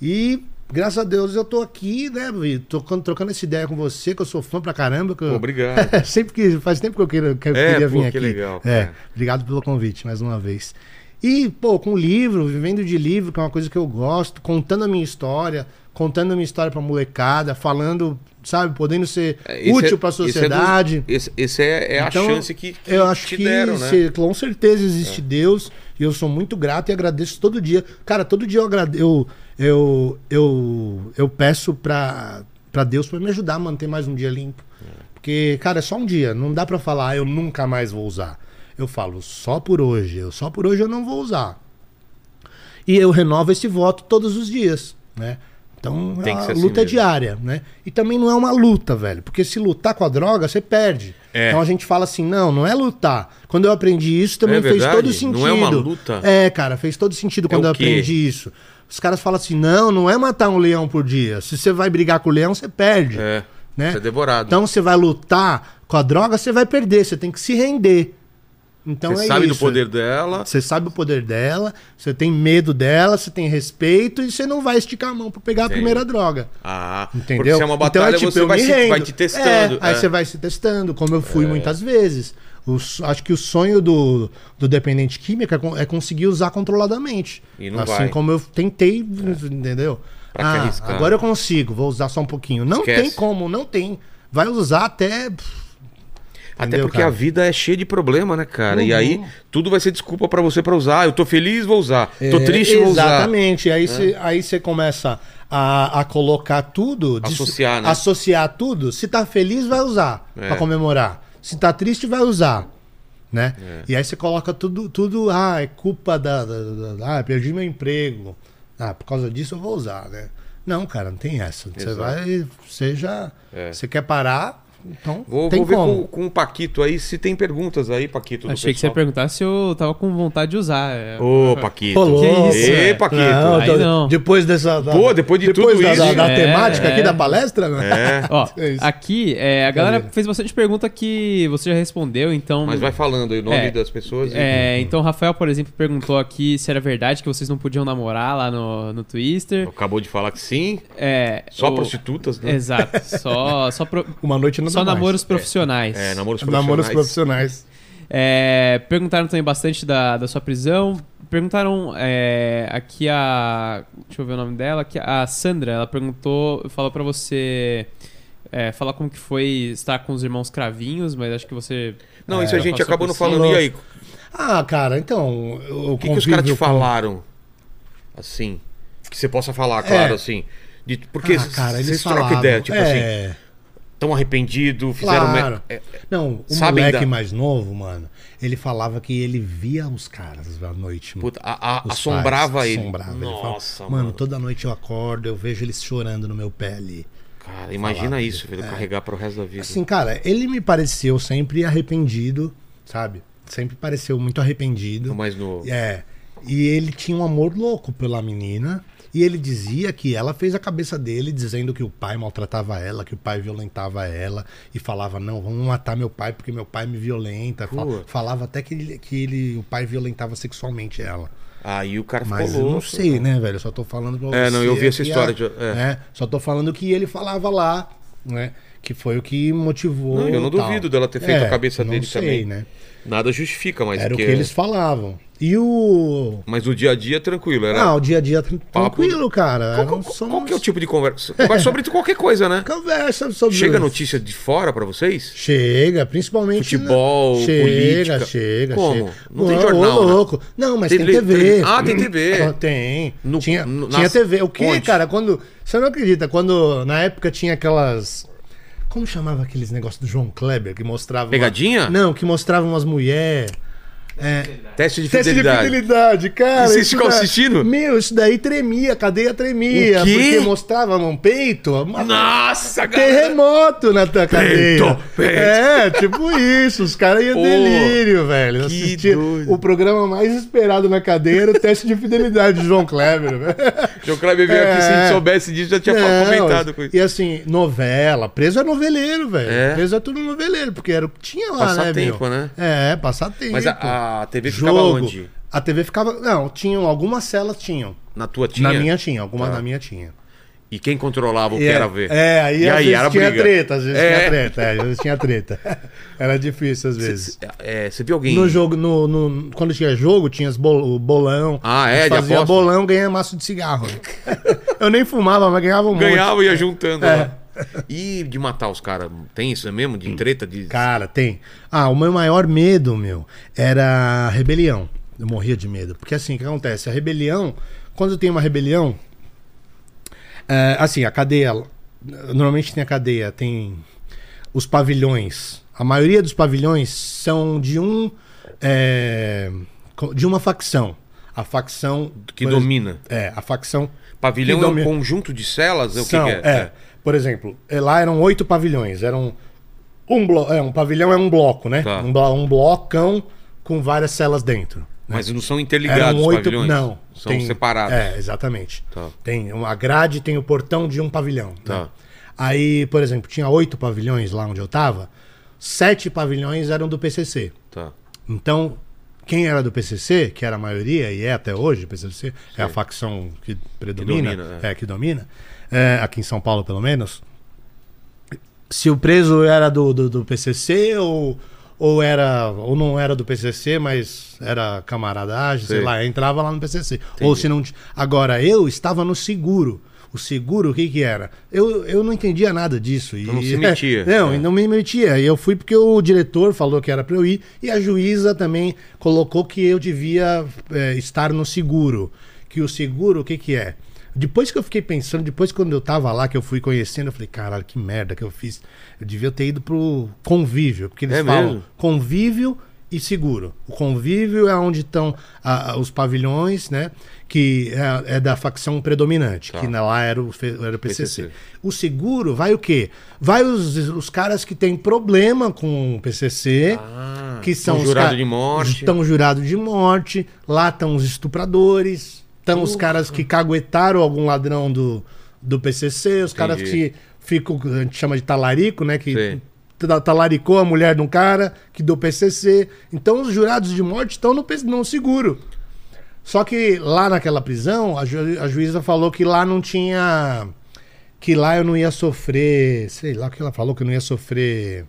Speaker 3: E graças a Deus eu tô aqui, né, Vitor, trocando, trocando essa ideia com você, que eu sou fã pra caramba. Que eu...
Speaker 1: Obrigado.
Speaker 3: Sempre que faz tempo que eu, queira, que eu
Speaker 1: É,
Speaker 3: queria
Speaker 1: pô,
Speaker 3: vir
Speaker 1: que
Speaker 3: aqui.
Speaker 1: legal,
Speaker 3: É, obrigado pelo convite mais uma vez. E, pô, com livro, vivendo de livro, que é uma coisa que eu gosto, contando a minha história, contando a minha história pra molecada, falando, sabe, podendo ser
Speaker 1: É, esse
Speaker 3: útil
Speaker 1: é- é dos-
Speaker 3: sociedade.
Speaker 1: Esse, esse é, é
Speaker 3: Então,
Speaker 1: a chance que, que
Speaker 3: eu acho que
Speaker 1: deram, né? É.
Speaker 3: se- com certeza existe Deus e eu sou muito grato e agradeço todo dia. Cara, todo dia eu eu, eu, eu, eu peço pra, pra Deus pra me ajudar a manter mais um dia limpo. Porque, cara, é só um dia, não dá pra falar, "Ah, eu nunca mais vou usar. Eu falo, só por hoje, eu só por hoje eu não vou usar. E eu renovo esse voto todos os dias, né? Então,
Speaker 1: Tem que
Speaker 3: a
Speaker 1: ser assim
Speaker 3: luta é
Speaker 1: mesmo.
Speaker 3: diária, né? E também não é uma luta, velho. Porque se lutar com a droga, você perde.
Speaker 1: É.
Speaker 3: Então a gente fala assim, não, não é lutar. Quando eu aprendi isso, também
Speaker 1: É
Speaker 3: fez
Speaker 1: verdade?
Speaker 3: todo sentido.
Speaker 1: Não é uma luta?
Speaker 3: É, cara, fez todo sentido quando
Speaker 1: o
Speaker 3: eu
Speaker 1: quê?
Speaker 3: aprendi isso. Os caras falam assim, não, não é matar um leão por dia. Se você vai brigar com o leão, você perde.
Speaker 1: É.
Speaker 3: Né?
Speaker 1: Você é devorado.
Speaker 3: Então você vai lutar com a droga, você vai perder. Você tem que se render. Então
Speaker 1: você
Speaker 3: é
Speaker 1: sabe do
Speaker 3: isso.
Speaker 1: poder dela.
Speaker 3: Você sabe o poder dela, você tem medo dela, você tem respeito e você não vai esticar a mão pra pegar
Speaker 1: Entendi.
Speaker 3: a primeira droga.
Speaker 1: Ah,
Speaker 3: Entendeu?
Speaker 1: porque se é uma batalha,
Speaker 3: tipo,
Speaker 1: você vai, se, vai te testando.
Speaker 3: É, aí
Speaker 1: é.
Speaker 3: você vai se testando, como eu fui muitas vezes. O acho que o sonho do, do dependente químico é é conseguir usar controladamente.
Speaker 1: E não
Speaker 3: assim
Speaker 1: vai.
Speaker 3: como eu tentei, entendeu?
Speaker 1: Pra
Speaker 3: ah, agora eu consigo, vou usar só um pouquinho. Não
Speaker 1: Esquece.
Speaker 3: tem como, não tem. Vai usar até.
Speaker 1: Até porque
Speaker 3: cara?
Speaker 1: a vida é cheia de problema, né, cara? E
Speaker 3: Uhum.
Speaker 1: aí tudo vai ser desculpa pra você pra usar. Eu tô feliz, vou usar. Tô
Speaker 3: É,
Speaker 1: triste, vou usar. É.
Speaker 3: Exatamente. Aí você aí você começa a, a colocar tudo.
Speaker 1: Associar, né?
Speaker 3: Associar tudo. Se tá feliz, vai usar
Speaker 1: É.
Speaker 3: pra comemorar. Se tá triste, vai usar. Né?
Speaker 1: É.
Speaker 3: E aí você coloca tudo, tudo, ah, é culpa da, da, da- da- Ah, perdi meu emprego. Ah, por causa disso eu vou usar, né? Não, cara, não tem essa. Você vai. Seja.
Speaker 1: É.
Speaker 3: Você quer parar, então.
Speaker 1: Vou,
Speaker 3: tem
Speaker 1: vou ver
Speaker 3: como.
Speaker 1: com, com o Paquito aí se tem perguntas aí, Paquito. do
Speaker 2: Achei que você ia perguntar se eu tava com vontade de usar. é.
Speaker 1: Ô, Paquito.
Speaker 3: Ô, louco.
Speaker 2: Que isso,
Speaker 1: Ê. Paquito.
Speaker 3: Não,
Speaker 2: Aí não.
Speaker 3: Depois dessa. da-
Speaker 1: Pô, depois de
Speaker 3: depois
Speaker 1: tudo
Speaker 3: da,
Speaker 1: isso.
Speaker 3: Da, da
Speaker 2: É,
Speaker 3: temática
Speaker 2: é.
Speaker 3: aqui da palestra, né?
Speaker 1: É,
Speaker 2: Ó,
Speaker 3: É
Speaker 2: aqui, é, a galera
Speaker 3: Brincadeira.
Speaker 2: fez bastante pergunta que você já respondeu, então.
Speaker 1: mas vai falando aí o nome
Speaker 2: É.
Speaker 1: das pessoas. e-
Speaker 2: É, então o Rafael, por exemplo, perguntou aqui se era verdade que vocês não podiam namorar lá no, no Twister.
Speaker 1: Acabou de falar que sim.
Speaker 2: É,
Speaker 1: Só
Speaker 2: o-
Speaker 1: prostitutas, né?
Speaker 2: Exato. Só, só, pro-
Speaker 3: Uma noite não
Speaker 2: só
Speaker 3: mais.
Speaker 2: namoros profissionais.
Speaker 1: É, namoros profissionais.
Speaker 3: Namoros profissionais.
Speaker 2: É, perguntaram também bastante da, da sua prisão. Perguntaram é, aqui a. Deixa eu ver o nome dela. Aqui, a Sandra, ela perguntou, falou pra você. É, falar como que foi estar com os irmãos cravinhos, mas acho que você.
Speaker 1: Não, isso
Speaker 2: é,
Speaker 1: a gente acabou não falando. E aí,
Speaker 3: Ah, cara, então. O
Speaker 1: que, que os caras te falaram? Assim. Que você possa falar, claro, assim. De, porque
Speaker 3: ah, cara, eles
Speaker 1: vocês trocam ideia, tipo assim,
Speaker 3: é,
Speaker 1: tão arrependido, fizeram.
Speaker 3: Claro.
Speaker 1: me- é,
Speaker 3: Não, o
Speaker 1: Sabem
Speaker 3: moleque mais novo, mano, ele falava que ele via os caras à noite.
Speaker 1: puta, a- a- assombrava
Speaker 3: pais,
Speaker 1: ele.
Speaker 3: Assombrava. ele
Speaker 1: Nossa,
Speaker 3: mano,
Speaker 1: mano.
Speaker 3: toda noite eu acordo, eu vejo eles chorando no meu pé ali.
Speaker 1: Cara, imagina
Speaker 3: Falava,
Speaker 1: isso, velho, carregar pro resto da vida.
Speaker 3: Assim, cara, ele me pareceu sempre arrependido, sabe? Sempre pareceu muito arrependido.
Speaker 1: O mais novo.
Speaker 3: É. E ele tinha um amor louco pela menina. E ele dizia que ela fez a cabeça dele dizendo que o pai maltratava ela, que o pai violentava ela. E falava, não, vamos matar meu pai porque meu pai me violenta. Falava até que, ele, que ele, o pai violentava sexualmente ela.
Speaker 1: Aí o cara
Speaker 3: Mas eu não sei, né, velho? Eu só tô falando pra você.
Speaker 1: É, não, eu vi essa história
Speaker 3: a-
Speaker 1: de- é.
Speaker 3: né? Só tô falando que ele falava lá, né? Que foi o que motivou.
Speaker 1: Não, eu não duvido dela ter feito
Speaker 3: É,
Speaker 1: a cabeça
Speaker 3: não
Speaker 1: dele
Speaker 3: sei,
Speaker 1: também.
Speaker 3: né?
Speaker 1: Nada justifica, mas
Speaker 3: Era o
Speaker 1: que
Speaker 3: eles falavam. E o.
Speaker 1: Mas no dia a dia, tranquilo. Era...
Speaker 3: Ah, o dia a dia tran-
Speaker 1: Papo-
Speaker 3: tranquilo, cara.
Speaker 1: qual, qual-
Speaker 3: são
Speaker 1: qual que é o
Speaker 3: uns-
Speaker 1: tipo de conversa? Conversa sobre qualquer coisa, né?
Speaker 3: Conversa sobre.
Speaker 1: Chega notícia de fora pra vocês?
Speaker 3: Chega, principalmente.
Speaker 1: Futebol,
Speaker 3: na- chega,
Speaker 1: política.
Speaker 3: Chega,
Speaker 1: Como?
Speaker 3: chega.
Speaker 1: Não tem jornal,
Speaker 3: ô,
Speaker 1: né?
Speaker 3: louco. Não, mas
Speaker 1: Tem
Speaker 3: tem, TV.
Speaker 1: tele- Ah, tem TV.
Speaker 3: Ah, Tem.
Speaker 1: No-
Speaker 3: tinha
Speaker 1: no-
Speaker 3: tinha
Speaker 1: nas-
Speaker 3: TV. O que, cara? Quando. Você não acredita? Quando na época tinha aquelas. Como chamava aqueles negócios do João Kleber que mostrava. uma-
Speaker 1: Pegadinha?
Speaker 3: Não, que mostrava umas mulheres. É,
Speaker 1: Teste de
Speaker 3: Teste de
Speaker 1: fidelidade.
Speaker 3: fidelidade, cara.
Speaker 1: E vocês ficam
Speaker 3: daí-
Speaker 1: assistindo?
Speaker 3: Meu, isso daí tremia, a cadeia tremia.
Speaker 1: O quê?
Speaker 3: Porque mostrava um peito. uma-
Speaker 1: Nossa, cara!
Speaker 3: Terremoto na tua cadeia.
Speaker 1: peito.
Speaker 3: É, tipo isso. Os caras iam delírio, velho. Assistia o programa mais esperado na cadeia era o teste de fidelidade de João Kleber. velho.
Speaker 1: João Kleber veio aqui, se a
Speaker 3: É.
Speaker 1: gente soubesse disso, já tinha
Speaker 3: Não,
Speaker 1: comentado com isso.
Speaker 3: E assim, novela. Preso é noveleiro, velho.
Speaker 1: É.
Speaker 3: Preso é tudo noveleiro, porque era o que tinha lá,
Speaker 1: Passar
Speaker 3: né,
Speaker 1: tempo,
Speaker 3: meu?
Speaker 1: né?
Speaker 3: É, passar tempo.
Speaker 1: Mas a, a TV ficava
Speaker 3: Jogo.
Speaker 1: onde?
Speaker 3: A TV ficava. Não, tinham algumas celas, tinham.
Speaker 1: Na tua tinha?
Speaker 3: Na minha tinha, algumas
Speaker 1: Tá.
Speaker 3: na minha tinha.
Speaker 1: E quem controlava o que
Speaker 3: é,
Speaker 1: era ver?
Speaker 3: É, aí,
Speaker 1: E
Speaker 3: às
Speaker 1: aí,
Speaker 3: vezes
Speaker 1: era
Speaker 3: tinha
Speaker 1: briga.
Speaker 3: treta, às vezes
Speaker 1: É.
Speaker 3: tinha treta, é, às vezes tinha treta. Era difícil às vezes.
Speaker 1: Cê- é, Você viu alguém...
Speaker 3: No jogo, no, no- quando tinha jogo, tinha bol- o bolão.
Speaker 1: Ah, é,
Speaker 3: A
Speaker 1: de
Speaker 3: Fazia
Speaker 1: aposta?
Speaker 3: bolão, ganha maço de cigarro. Eu nem fumava, mas ganhava um monte.
Speaker 1: Ganhava e ia juntando
Speaker 3: É.
Speaker 1: lá. E de matar os caras? Tem isso mesmo? De treta? De...
Speaker 3: Cara, tem. Ah, o meu maior medo, meu, era a rebelião. Eu morria de medo. Porque assim, o que acontece? A rebelião, quando tem uma rebelião, é, assim, a cadeia, normalmente tem a cadeia, tem os pavilhões. A maioria dos pavilhões são de um, é, de uma facção. A facção
Speaker 1: Que domina.
Speaker 3: É, a facção
Speaker 1: Pavilhão
Speaker 3: que
Speaker 1: é um conjunto de celas? É o que
Speaker 3: são,
Speaker 1: que
Speaker 3: é.
Speaker 1: é?
Speaker 3: Por exemplo, eh, lá eram oito pavilhões. Eram um, blo é, um pavilhão é um bloco, né?
Speaker 1: Tá.
Speaker 3: Um, blo um blocão com várias celas dentro.
Speaker 1: Mas não são interligados
Speaker 3: Eram oito.
Speaker 1: pavilhões?
Speaker 3: Não.
Speaker 1: São
Speaker 3: tem-
Speaker 1: separados.
Speaker 3: É, exatamente.
Speaker 1: Tá.
Speaker 3: Tem uma grade, tem o portão de um pavilhão.
Speaker 1: Tá.
Speaker 3: né? Aí, por exemplo, tinha oito pavilhões lá onde eu tava. Sete pavilhões eram do PCC.
Speaker 1: Tá.
Speaker 3: Então, quem era do PCC, que era a maioria e é até hoje, o PCC é a
Speaker 1: Sim.
Speaker 3: facção que predomina,
Speaker 1: domina,
Speaker 3: é. que domina, é, aqui em São Paulo pelo menos. Se o preso era do, do, do PCC ou ou era ou não era do PCC, mas era camaradagem, sei
Speaker 1: Sei.
Speaker 3: lá, entrava lá no PCC. Ou se não, agora eu estava no seguro. O seguro, o que que era? Eu, eu não entendia nada disso. E,
Speaker 1: Então não se metia.
Speaker 3: não,
Speaker 1: É.
Speaker 3: e não me metia. E eu fui porque o diretor falou que era para eu ir e a juíza também colocou que eu devia é, estar no seguro. Que o seguro, o que que é? Depois que eu fiquei pensando, depois quando eu tava lá, que eu fui conhecendo, eu falei, caralho, que merda que eu fiz. Eu devia ter ido pro convívio, porque eles
Speaker 1: É
Speaker 3: falam
Speaker 1: mesmo?
Speaker 3: convívio e seguro. O convívio é onde estão os pavilhões, né? Que é, é da facção predominante,
Speaker 1: Tá.
Speaker 3: que na- lá era o, era o PCC.
Speaker 1: PCC.
Speaker 3: O seguro vai o quê? Vai os, os caras que têm problema com o PCC,
Speaker 1: Ah,
Speaker 3: que são os
Speaker 1: jurado
Speaker 3: ca-
Speaker 1: de morte.
Speaker 3: Estão jurados de morte. Lá estão os estupradores. Estão os caras que caguetaram algum ladrão do, do PCC. Os caras
Speaker 1: Entendi.
Speaker 3: que ficam, a gente chama de talarico, né? Que ta- talaricou a mulher de um cara que do PCC. Então os jurados de morte estão no, no seguro. Só que lá naquela prisão, a, ju- a juíza falou que lá não tinha. Que lá eu não ia sofrer. Sei lá o que ela falou, que eu não ia sofrer.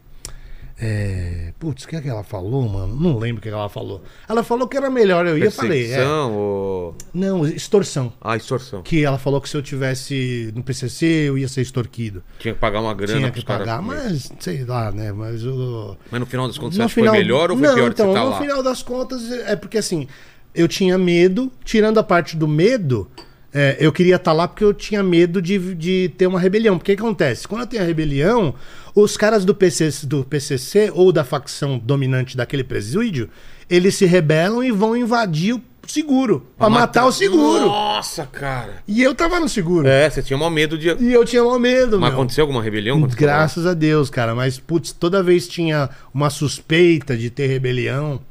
Speaker 3: É, putz, o que é que ela falou, mano? Não lembro o que ela falou. Ela falou que era melhor eu ia, eu falei. É,
Speaker 1: ou...
Speaker 3: não, extorsão.
Speaker 1: Ah, extorsão.
Speaker 3: Que ela falou que se eu tivesse no PCC eu ia ser extorquido.
Speaker 1: Tinha que pagar uma grana
Speaker 3: Tinha que pagar, mas sei lá, né? Mas o.
Speaker 1: Mas no final das contas, você
Speaker 3: No
Speaker 1: acha que foi melhor ou foi
Speaker 3: não,
Speaker 1: pior
Speaker 3: então,
Speaker 1: que você tá
Speaker 3: no
Speaker 1: lá?
Speaker 3: final das contas, é porque assim, eu tinha medo, tirando a parte do medo, é, eu queria estar lá porque eu tinha medo de, de ter uma rebelião. Porque o que acontece? Quando eu tenho a rebelião, os caras do PCC, do PCC ou da facção dominante daquele presídio, eles se rebelam e vão invadir o seguro, pra matar o seguro.
Speaker 1: Nossa, cara.
Speaker 3: E eu tava no seguro.
Speaker 1: É, você tinha maior medo de...
Speaker 3: E eu tinha maior medo,
Speaker 1: Mas
Speaker 3: meu.
Speaker 1: aconteceu alguma rebelião?
Speaker 3: Graças a Deus, cara. Mas, putz, toda vez tinha uma suspeita de ter rebelião.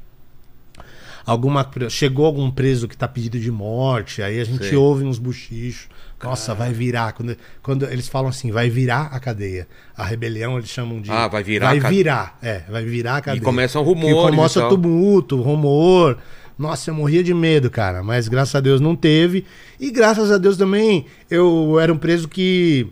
Speaker 3: Alguma, chegou algum preso que tá pedido de morte, aí a gente
Speaker 1: Sei.
Speaker 3: ouve uns buchichos. Nossa, vai virar. Quando, quando eles falam assim, vai virar a cadeia. A rebelião eles chamam de.
Speaker 1: Ah, vai virar
Speaker 3: Vai
Speaker 1: a
Speaker 3: virar, é, vai virar a cadeia.
Speaker 1: começam
Speaker 3: Que
Speaker 1: rumores e
Speaker 3: começa
Speaker 1: tal.
Speaker 3: tumulto, rumor. Nossa, eu morria de medo, cara. Mas graças a Deus não teve. E graças a Deus também eu era um preso que.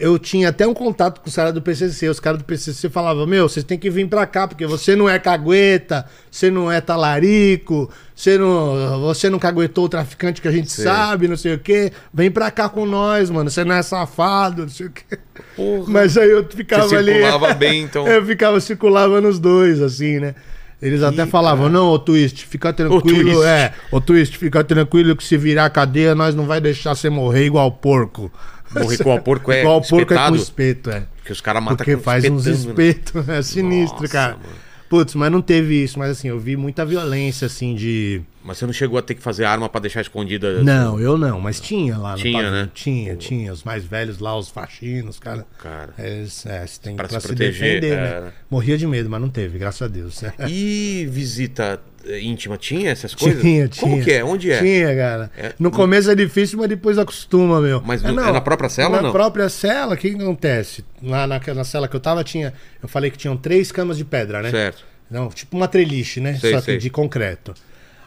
Speaker 3: Eu tinha até um contato com os caras do PCC. Os caras do PCC falavam: Meu, vocês têm que vir pra cá, porque você não é cagueta, você não é talarico, você não, você não caguetou o traficante que a gente
Speaker 1: Sei.
Speaker 3: sabe, não sei o quê. Vem pra cá com nós, mano. Você não é safado, não sei o quê.
Speaker 1: Porra.
Speaker 3: Mas aí eu ficava
Speaker 1: Você
Speaker 3: ali.
Speaker 1: circulava bem, então.
Speaker 3: Eu ficava, circulava nos dois, assim, né? Eles até falavam, não, ô Twist, fica tranquilo,
Speaker 1: Twist.
Speaker 3: é, ô Twist, fica tranquilo que se virar a cadeia, nós não vai deixar você morrer igual porco.
Speaker 1: Morrer com o porco é
Speaker 3: igual porco é com espeto, é.
Speaker 1: Porque os caras matam
Speaker 3: Porque
Speaker 1: com
Speaker 3: faz uns
Speaker 1: espetando, né?
Speaker 3: espetos, é sinistro,
Speaker 1: Nossa,
Speaker 3: cara.
Speaker 1: mano.
Speaker 3: Putz, mas não teve isso, mas assim, eu vi muita violência, assim, de...
Speaker 1: Mas você não chegou a ter que fazer arma pra deixar escondida? assim?
Speaker 3: Não, eu não, mas tinha lá
Speaker 1: Tinha,
Speaker 3: pavio,
Speaker 1: né?
Speaker 3: Tinha, tinha, os mais velhos lá, os faxinos, cara.
Speaker 1: Cara.
Speaker 3: Eles, é, você tem
Speaker 1: Pra
Speaker 3: pra,
Speaker 1: se
Speaker 3: se,
Speaker 1: proteger,
Speaker 3: defender,
Speaker 1: é.
Speaker 3: né? Morria de medo, mas não teve, graças a Deus.
Speaker 1: E visita íntima tinha essas coisas?
Speaker 3: Tinha, tinha.
Speaker 1: Como que é? Onde é?
Speaker 3: Tinha, cara.
Speaker 1: É.
Speaker 3: No começo é difícil, mas depois acostuma, meu.
Speaker 1: Mas
Speaker 3: É,
Speaker 1: no- é na própria cela
Speaker 3: Na
Speaker 1: não?
Speaker 3: própria cela, o que, acontece? Lá na, na cela que eu tava, tinha. Eu falei que tinham três camas de pedra, né?
Speaker 1: Certo.
Speaker 3: Não, tipo uma treliche, né?
Speaker 1: Sei,
Speaker 3: Só que
Speaker 1: sei.
Speaker 3: de concreto.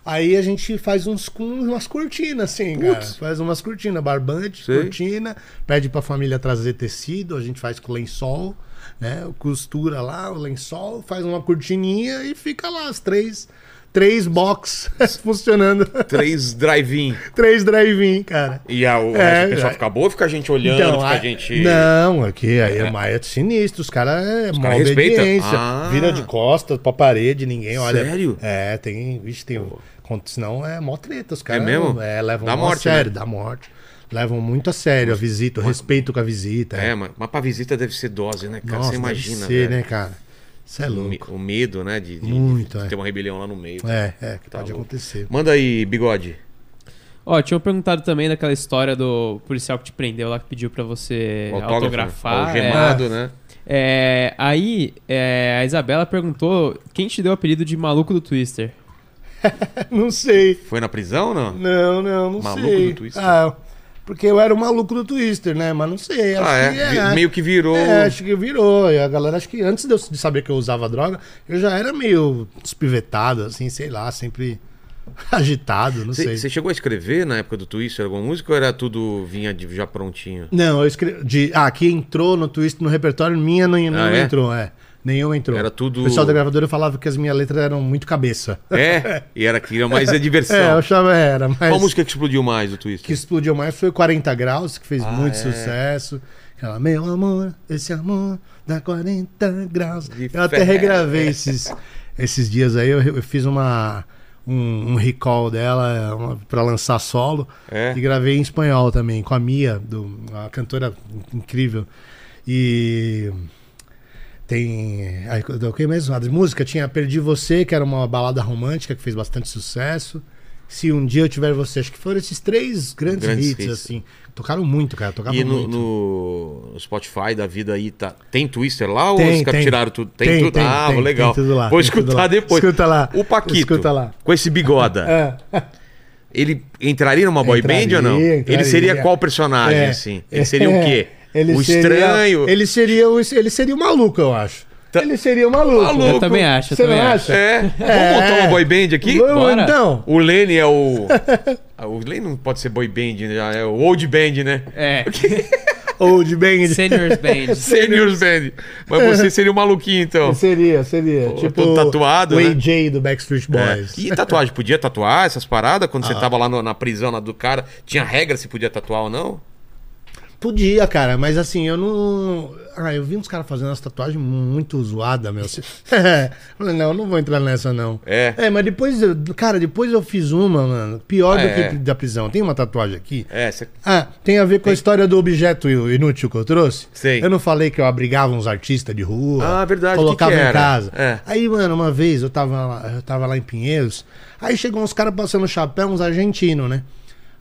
Speaker 3: Aí a gente faz uns, com umas cortinas, assim, cara. Faz umas cortinas, barbante,
Speaker 1: Sei.
Speaker 3: cortina. Pede pra família trazer tecido, a gente faz com lençol, né? Costura lá o lençol, faz uma cortininha e fica lá as três, três box funcionando.
Speaker 1: Três drive-in.
Speaker 3: três drive-in, cara.
Speaker 1: E a, o
Speaker 3: É,
Speaker 1: resto pessoal
Speaker 3: já-
Speaker 1: fica boa fica a gente olhando, fica a
Speaker 3: a-
Speaker 1: gente...
Speaker 3: Não, aqui aí é mais sinistro. Os caras é mó
Speaker 1: respeitam.
Speaker 3: obediência.
Speaker 1: Ah.
Speaker 3: Vira de costas pra parede, ninguém olha.
Speaker 1: Sério?
Speaker 3: É, tem. Vixe, tem. Senão é mó treta. Os caras
Speaker 1: mesmo?
Speaker 3: é, levam
Speaker 1: Dá morte,
Speaker 3: a sério,
Speaker 1: né?
Speaker 3: dá morte. Levam muito a sério a visita, o respeito com a visita.
Speaker 1: É, mas, mas pra visita deve ser dose, né, cara?
Speaker 3: Nossa,
Speaker 1: você
Speaker 3: deve
Speaker 1: imagina,
Speaker 3: ser,
Speaker 1: velho.
Speaker 3: né, cara? Isso é louco.
Speaker 1: o medo, né, de, de-
Speaker 3: Muito,
Speaker 1: de
Speaker 3: é.
Speaker 1: ter uma rebelião lá no meio.
Speaker 3: É, é, que
Speaker 1: Tá
Speaker 3: pode
Speaker 1: louco.
Speaker 3: acontecer.
Speaker 1: Manda aí, bigode.
Speaker 2: Ó, tinham perguntado também daquela história do policial que te prendeu lá, que pediu pra você
Speaker 1: Autógrafo,
Speaker 2: autografar. é.
Speaker 1: Algemado, né?
Speaker 2: É, aí, é, a Isabela perguntou quem te deu o apelido de maluco do Twister.
Speaker 3: Não sei.
Speaker 1: Foi na prisão ou não?
Speaker 3: Não, não, não
Speaker 1: Maluco
Speaker 3: sei.
Speaker 1: do Twister?
Speaker 3: Ah, Porque eu era o maluco do Twister, né? Mas não sei. Acho
Speaker 1: Ah,
Speaker 3: que
Speaker 1: é? Vi- Meio que virou.
Speaker 3: É, acho que virou. E a galera, acho que antes de eu saber que eu usava droga, eu já era meio despivetado, assim, sei lá, sempre agitado, não sei.
Speaker 1: Você chegou a escrever na época do Twister alguma música ou era tudo vinha de- já prontinho?
Speaker 3: Não, eu escrevi. De, ah, que entrou no Twister no repertório, minha não, não
Speaker 1: Ah, é?
Speaker 3: entrou, é. Nenhuma entrou.
Speaker 1: Era tudo-
Speaker 3: O pessoal da gravadora falava que as minhas letras eram muito cabeça.
Speaker 1: É? E era que era mais a diversão.
Speaker 3: É, eu achava era, mas.
Speaker 1: Qual música que explodiu mais do Twister?
Speaker 3: que explodiu mais foi 40 Graus, que fez
Speaker 1: Ah,
Speaker 3: muito
Speaker 1: é.
Speaker 3: sucesso. Aquela, meu amor, esse amor dá 40 graus.
Speaker 1: De
Speaker 3: eu até
Speaker 1: fé.
Speaker 3: regravei esses, esses dias aí, eu, eu fiz uma, um, um recall dela uma, pra lançar solo.
Speaker 1: É?
Speaker 3: E gravei em espanhol também, com a Mia, do, uma cantora incrível. E tem. O que mesmo? A música tinha Perdi Você, que era uma balada romântica que fez bastante sucesso. Se um dia eu tiver você, acho que foram esses três grandes,
Speaker 1: Grandes
Speaker 3: hits,
Speaker 1: hits.
Speaker 3: assim. Tocaram muito, cara. Tocavam
Speaker 1: E no,
Speaker 3: muito.
Speaker 1: no Spotify da vida aí, tá, tem Twister lá ou
Speaker 3: Tem,
Speaker 1: os caras tiraram tudo? Tem,
Speaker 3: Tem,
Speaker 1: tudo?
Speaker 3: tem,
Speaker 1: ah,
Speaker 3: tem,
Speaker 1: legal.
Speaker 3: tem tudo lá,
Speaker 1: Vou escutar depois.
Speaker 3: Escuta lá.
Speaker 1: O Paquito,
Speaker 3: Escuta lá.
Speaker 1: com esse bigoda,
Speaker 3: É.
Speaker 1: ele entraria numa boy
Speaker 3: Entraria,
Speaker 1: band ou não? Ele
Speaker 3: entraria.
Speaker 1: seria qual personagem,
Speaker 3: É.
Speaker 1: assim? Ele seria o quê?
Speaker 3: Ele
Speaker 1: o
Speaker 3: seria-
Speaker 1: estranho?
Speaker 3: Ele seria, o, ele seria o maluco, eu acho.
Speaker 1: Tá-
Speaker 3: Ele seria o maluco.
Speaker 1: Maluco.
Speaker 2: Eu também acho, eu
Speaker 3: Você
Speaker 2: também
Speaker 3: não
Speaker 2: acho.
Speaker 3: acha?
Speaker 1: É. Vamos
Speaker 3: É.
Speaker 1: montar uma boy band aqui?
Speaker 3: Vamos,
Speaker 2: Bora.
Speaker 3: Então,
Speaker 1: O Lenny é o. Ah, o Lenny não pode ser boy band, né? Já é o old band, né?
Speaker 2: É.
Speaker 3: Old Band.
Speaker 2: Seniors Band.
Speaker 1: Seniors band. Mas você seria o maluquinho, então.
Speaker 3: Seria, seria.
Speaker 1: Pô,
Speaker 3: tipo
Speaker 1: todo tatuado,
Speaker 3: o
Speaker 1: né?
Speaker 3: AJ do Backstreet
Speaker 1: É.
Speaker 3: Boys.
Speaker 1: E tatuagem? Podia tatuar essas paradas? Quando
Speaker 3: Ah.
Speaker 1: você tava lá no- na prisão lá do cara, tinha regra se podia tatuar ou não?
Speaker 3: Podia, cara, mas assim, eu não. Ah, eu vi uns caras fazendo umas tatuagens muito zoadas, meu. Falei, não, não vou entrar nessa, não.
Speaker 1: É.
Speaker 3: É, mas depois, cara, depois eu fiz uma, mano. Pior
Speaker 1: Ah,
Speaker 3: do
Speaker 1: é.
Speaker 3: que da prisão. Tem uma tatuagem aqui.
Speaker 1: É, você.
Speaker 3: Ah, tem a ver com a história do objeto inútil que eu trouxe?
Speaker 1: Sei.
Speaker 3: Eu não falei que eu abrigava uns artistas de rua.
Speaker 1: Ah, verdade, o que
Speaker 3: Colocava
Speaker 1: que
Speaker 3: em casa.
Speaker 1: É.
Speaker 3: Aí, mano, uma vez eu tava, lá, eu tava lá em Pinheiros. Aí chegou uns caras passando chapéu, uns argentinos, né?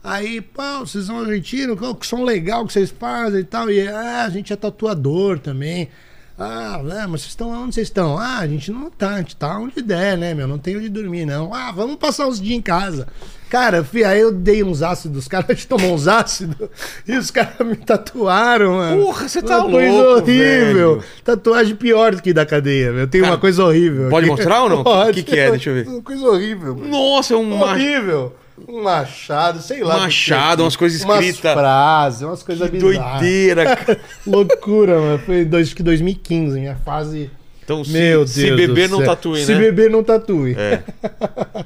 Speaker 3: Aí, pô, vocês são argentinos, que som legal que vocês fazem e tal. E ah, a gente é tatuador também. Ah, né, mas vocês estão onde vocês estão? Ah, a gente não tá, a gente tá onde der, né, meu? Não tem onde dormir, não. Ah, vamos passar uns dias em casa. Cara, fi, aí eu dei uns ácidos, os caras a gente tomou uns ácidos e os caras me tatuaram, mano.
Speaker 1: Porra, você tá
Speaker 3: Uma coisa
Speaker 1: louco,
Speaker 3: horrível.
Speaker 1: velho.
Speaker 3: Tatuagem pior do que da cadeia, meu. Tem uma coisa horrível.
Speaker 1: pode
Speaker 3: aqui.
Speaker 1: mostrar ou não?
Speaker 3: Pode.
Speaker 1: O que que é? Deixa eu ver.
Speaker 3: Uma coisa horrível, mano.
Speaker 1: Nossa, é um.
Speaker 3: Horrível. Um machado, sei lá.
Speaker 1: Machado,
Speaker 3: é.
Speaker 1: umas coisas
Speaker 3: Umas
Speaker 1: escritas.
Speaker 3: frases, umas coisas
Speaker 1: Que
Speaker 3: bizarras.
Speaker 1: doideira, cara.
Speaker 3: Loucura, mano. Foi dois, acho que 2015, minha fase.
Speaker 1: Então, se,
Speaker 3: Meu Deus.
Speaker 1: se beber, não tatue,
Speaker 3: Se
Speaker 1: né?
Speaker 3: beber, não tatue.
Speaker 1: É.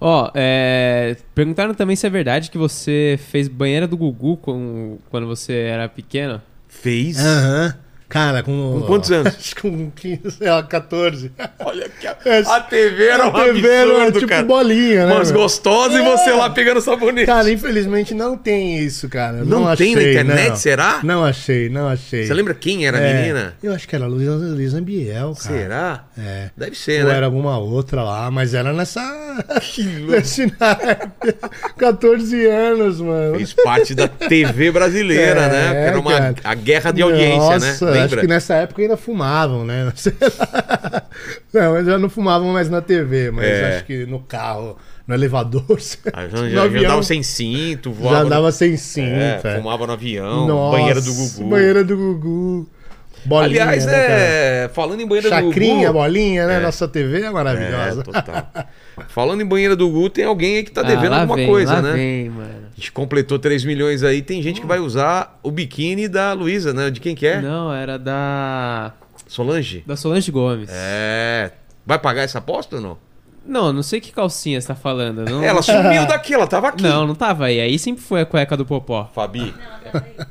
Speaker 2: Ó, é, perguntaram também se é verdade que você fez banheira do Gugu com- quando você era pequeno.
Speaker 1: Fez?
Speaker 3: Aham. Cara, com.
Speaker 1: Com quantos anos?
Speaker 3: Acho que com 15, sei lá, 14.
Speaker 1: Olha que a,
Speaker 3: É,
Speaker 1: a TV era um
Speaker 3: A TV era
Speaker 1: absurdo,
Speaker 3: tipo
Speaker 1: cara.
Speaker 3: bolinha, né?
Speaker 1: Umas
Speaker 3: meu?
Speaker 1: gostosas e
Speaker 3: É.
Speaker 1: você lá pegando sabonete.
Speaker 3: Cara, infelizmente não tem isso, cara.
Speaker 1: Não
Speaker 3: Não,
Speaker 1: tem
Speaker 3: achei,
Speaker 1: na internet,
Speaker 3: não.
Speaker 1: será?
Speaker 3: Não achei, não achei.
Speaker 1: Você lembra quem era a
Speaker 3: É,
Speaker 1: menina?
Speaker 3: Eu acho que era Luiz, Luiz Ambiel, cara.
Speaker 1: Será?
Speaker 3: É.
Speaker 1: Deve ser,
Speaker 3: Ou
Speaker 1: né?
Speaker 3: era alguma outra lá, mas era nessa. nesse naipe. 14 anos, mano.
Speaker 1: Fez parte da TV brasileira,
Speaker 3: É,
Speaker 1: né? Era uma
Speaker 3: cara.
Speaker 1: a guerra de audiência,
Speaker 3: Nossa,
Speaker 1: né?
Speaker 3: Acho que nessa época ainda fumavam, né? Sei lá. Não, já não fumavam mais na TV, mas
Speaker 1: É.
Speaker 3: acho que no carro, no elevador.
Speaker 1: Ah,
Speaker 3: no
Speaker 1: Já, já, já
Speaker 3: avião,
Speaker 1: andava sem cinto, voava.
Speaker 3: já
Speaker 1: no-
Speaker 3: andava sem cinto.
Speaker 1: É,
Speaker 3: é.
Speaker 1: fumava no avião,
Speaker 3: Nossa,
Speaker 1: banheiro do Gugu.
Speaker 3: Banheira do Gugu. Bolinha,
Speaker 1: Aliás,
Speaker 3: né,
Speaker 1: é. Falando em banheira
Speaker 3: Chacrinha,
Speaker 1: do Gugu.
Speaker 3: bolinha, né?
Speaker 1: É.
Speaker 3: Nossa TV é
Speaker 1: É,
Speaker 3: maravilhosa.
Speaker 1: total. Falando em banheira do Gugu, tem alguém aí que tá devendo
Speaker 2: ah,
Speaker 1: alguma
Speaker 2: vem,
Speaker 1: coisa,
Speaker 2: lá
Speaker 1: né?
Speaker 2: vem, mano.
Speaker 1: A gente completou 3 milhões aí, tem gente que vai usar o biquíni da Luísa, né? De quem que é?
Speaker 2: Não, era da.
Speaker 1: Solange?
Speaker 2: Da Solange Gomes.
Speaker 1: É. Vai pagar essa aposta ou não?
Speaker 2: Não, não sei que calcinha você tá falando. Não,
Speaker 1: Ela sumiu daqui, ela tava aqui.
Speaker 2: não, não tava aí. Aí sempre foi a cueca do Popó.
Speaker 1: Fabi,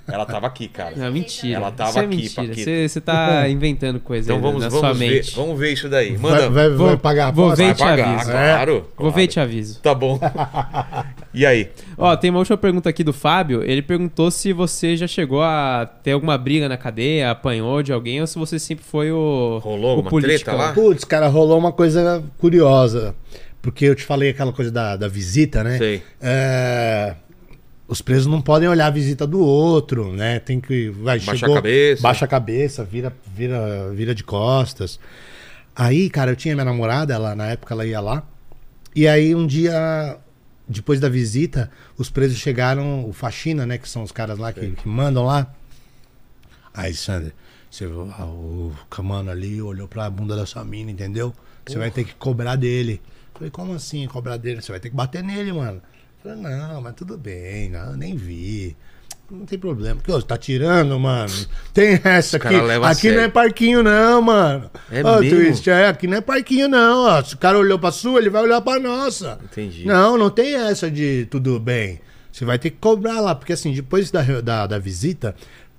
Speaker 1: ela tava aqui, cara.
Speaker 2: Não, mentira.
Speaker 1: Ela tava
Speaker 2: isso é
Speaker 1: aqui,
Speaker 2: mentira. Você, tá inventando coisa
Speaker 1: Então
Speaker 2: aí
Speaker 1: vamos,
Speaker 2: na
Speaker 1: vamos
Speaker 2: sua
Speaker 1: ver.
Speaker 2: mente.
Speaker 1: Vamos ver isso daí.
Speaker 3: Vai,
Speaker 1: Manda.
Speaker 3: vai,
Speaker 2: Vou-
Speaker 3: vai pagar a
Speaker 2: vou
Speaker 3: aposta?
Speaker 2: ver
Speaker 1: Vai
Speaker 2: e te
Speaker 1: pagar,
Speaker 2: aviso.
Speaker 1: claro.
Speaker 2: Vou
Speaker 1: claro.
Speaker 2: ver e te aviso.
Speaker 1: Tá bom. E aí?
Speaker 2: Ó, tem uma última pergunta aqui do Fábio. Ele perguntou se você já chegou a ter alguma briga na cadeia, apanhou de alguém, ou se você sempre foi o.
Speaker 1: Rolou
Speaker 2: o
Speaker 1: alguma treta
Speaker 2: politicão.
Speaker 1: lá?
Speaker 3: Putz, cara, rolou uma coisa curiosa. Porque eu te falei aquela coisa da, da visita, né?
Speaker 1: Sei.
Speaker 3: É, os presos não podem olhar a visita do outro, né? Tem que. Vai,
Speaker 1: Baixa
Speaker 3: chegou,
Speaker 1: a cabeça.
Speaker 3: Baixa a cabeça, vira, vira, vira de costas. Aí, cara, eu tinha minha namorada, ela, na época ela ia lá. E aí um dia depois da visita, os presos chegaram, o faxina, né? Que são os caras lá que, que mandam lá. Aí, Sander, você, ah, o camano ali olhou pra bunda da sua mina, entendeu? Você vai ter que cobrar dele. Falei, como assim cobrar dele? Você vai ter que bater nele, mano. Falei, não, mas tudo bem, não, eu nem vi. Não tem problema. Porque, ô, você tá tirando, mano. Tem essa aqui. Aqui não é parquinho, não, mano.
Speaker 1: É
Speaker 3: Ô,
Speaker 1: mesmo?
Speaker 3: Twist, é, aqui não é parquinho, não. Ó. Se o cara olhou pra sua, ele vai olhar pra nossa.
Speaker 1: Entendi.
Speaker 3: Não, não tem essa de tudo bem. Você vai ter que cobrar lá, porque assim, depois da, da, da visita.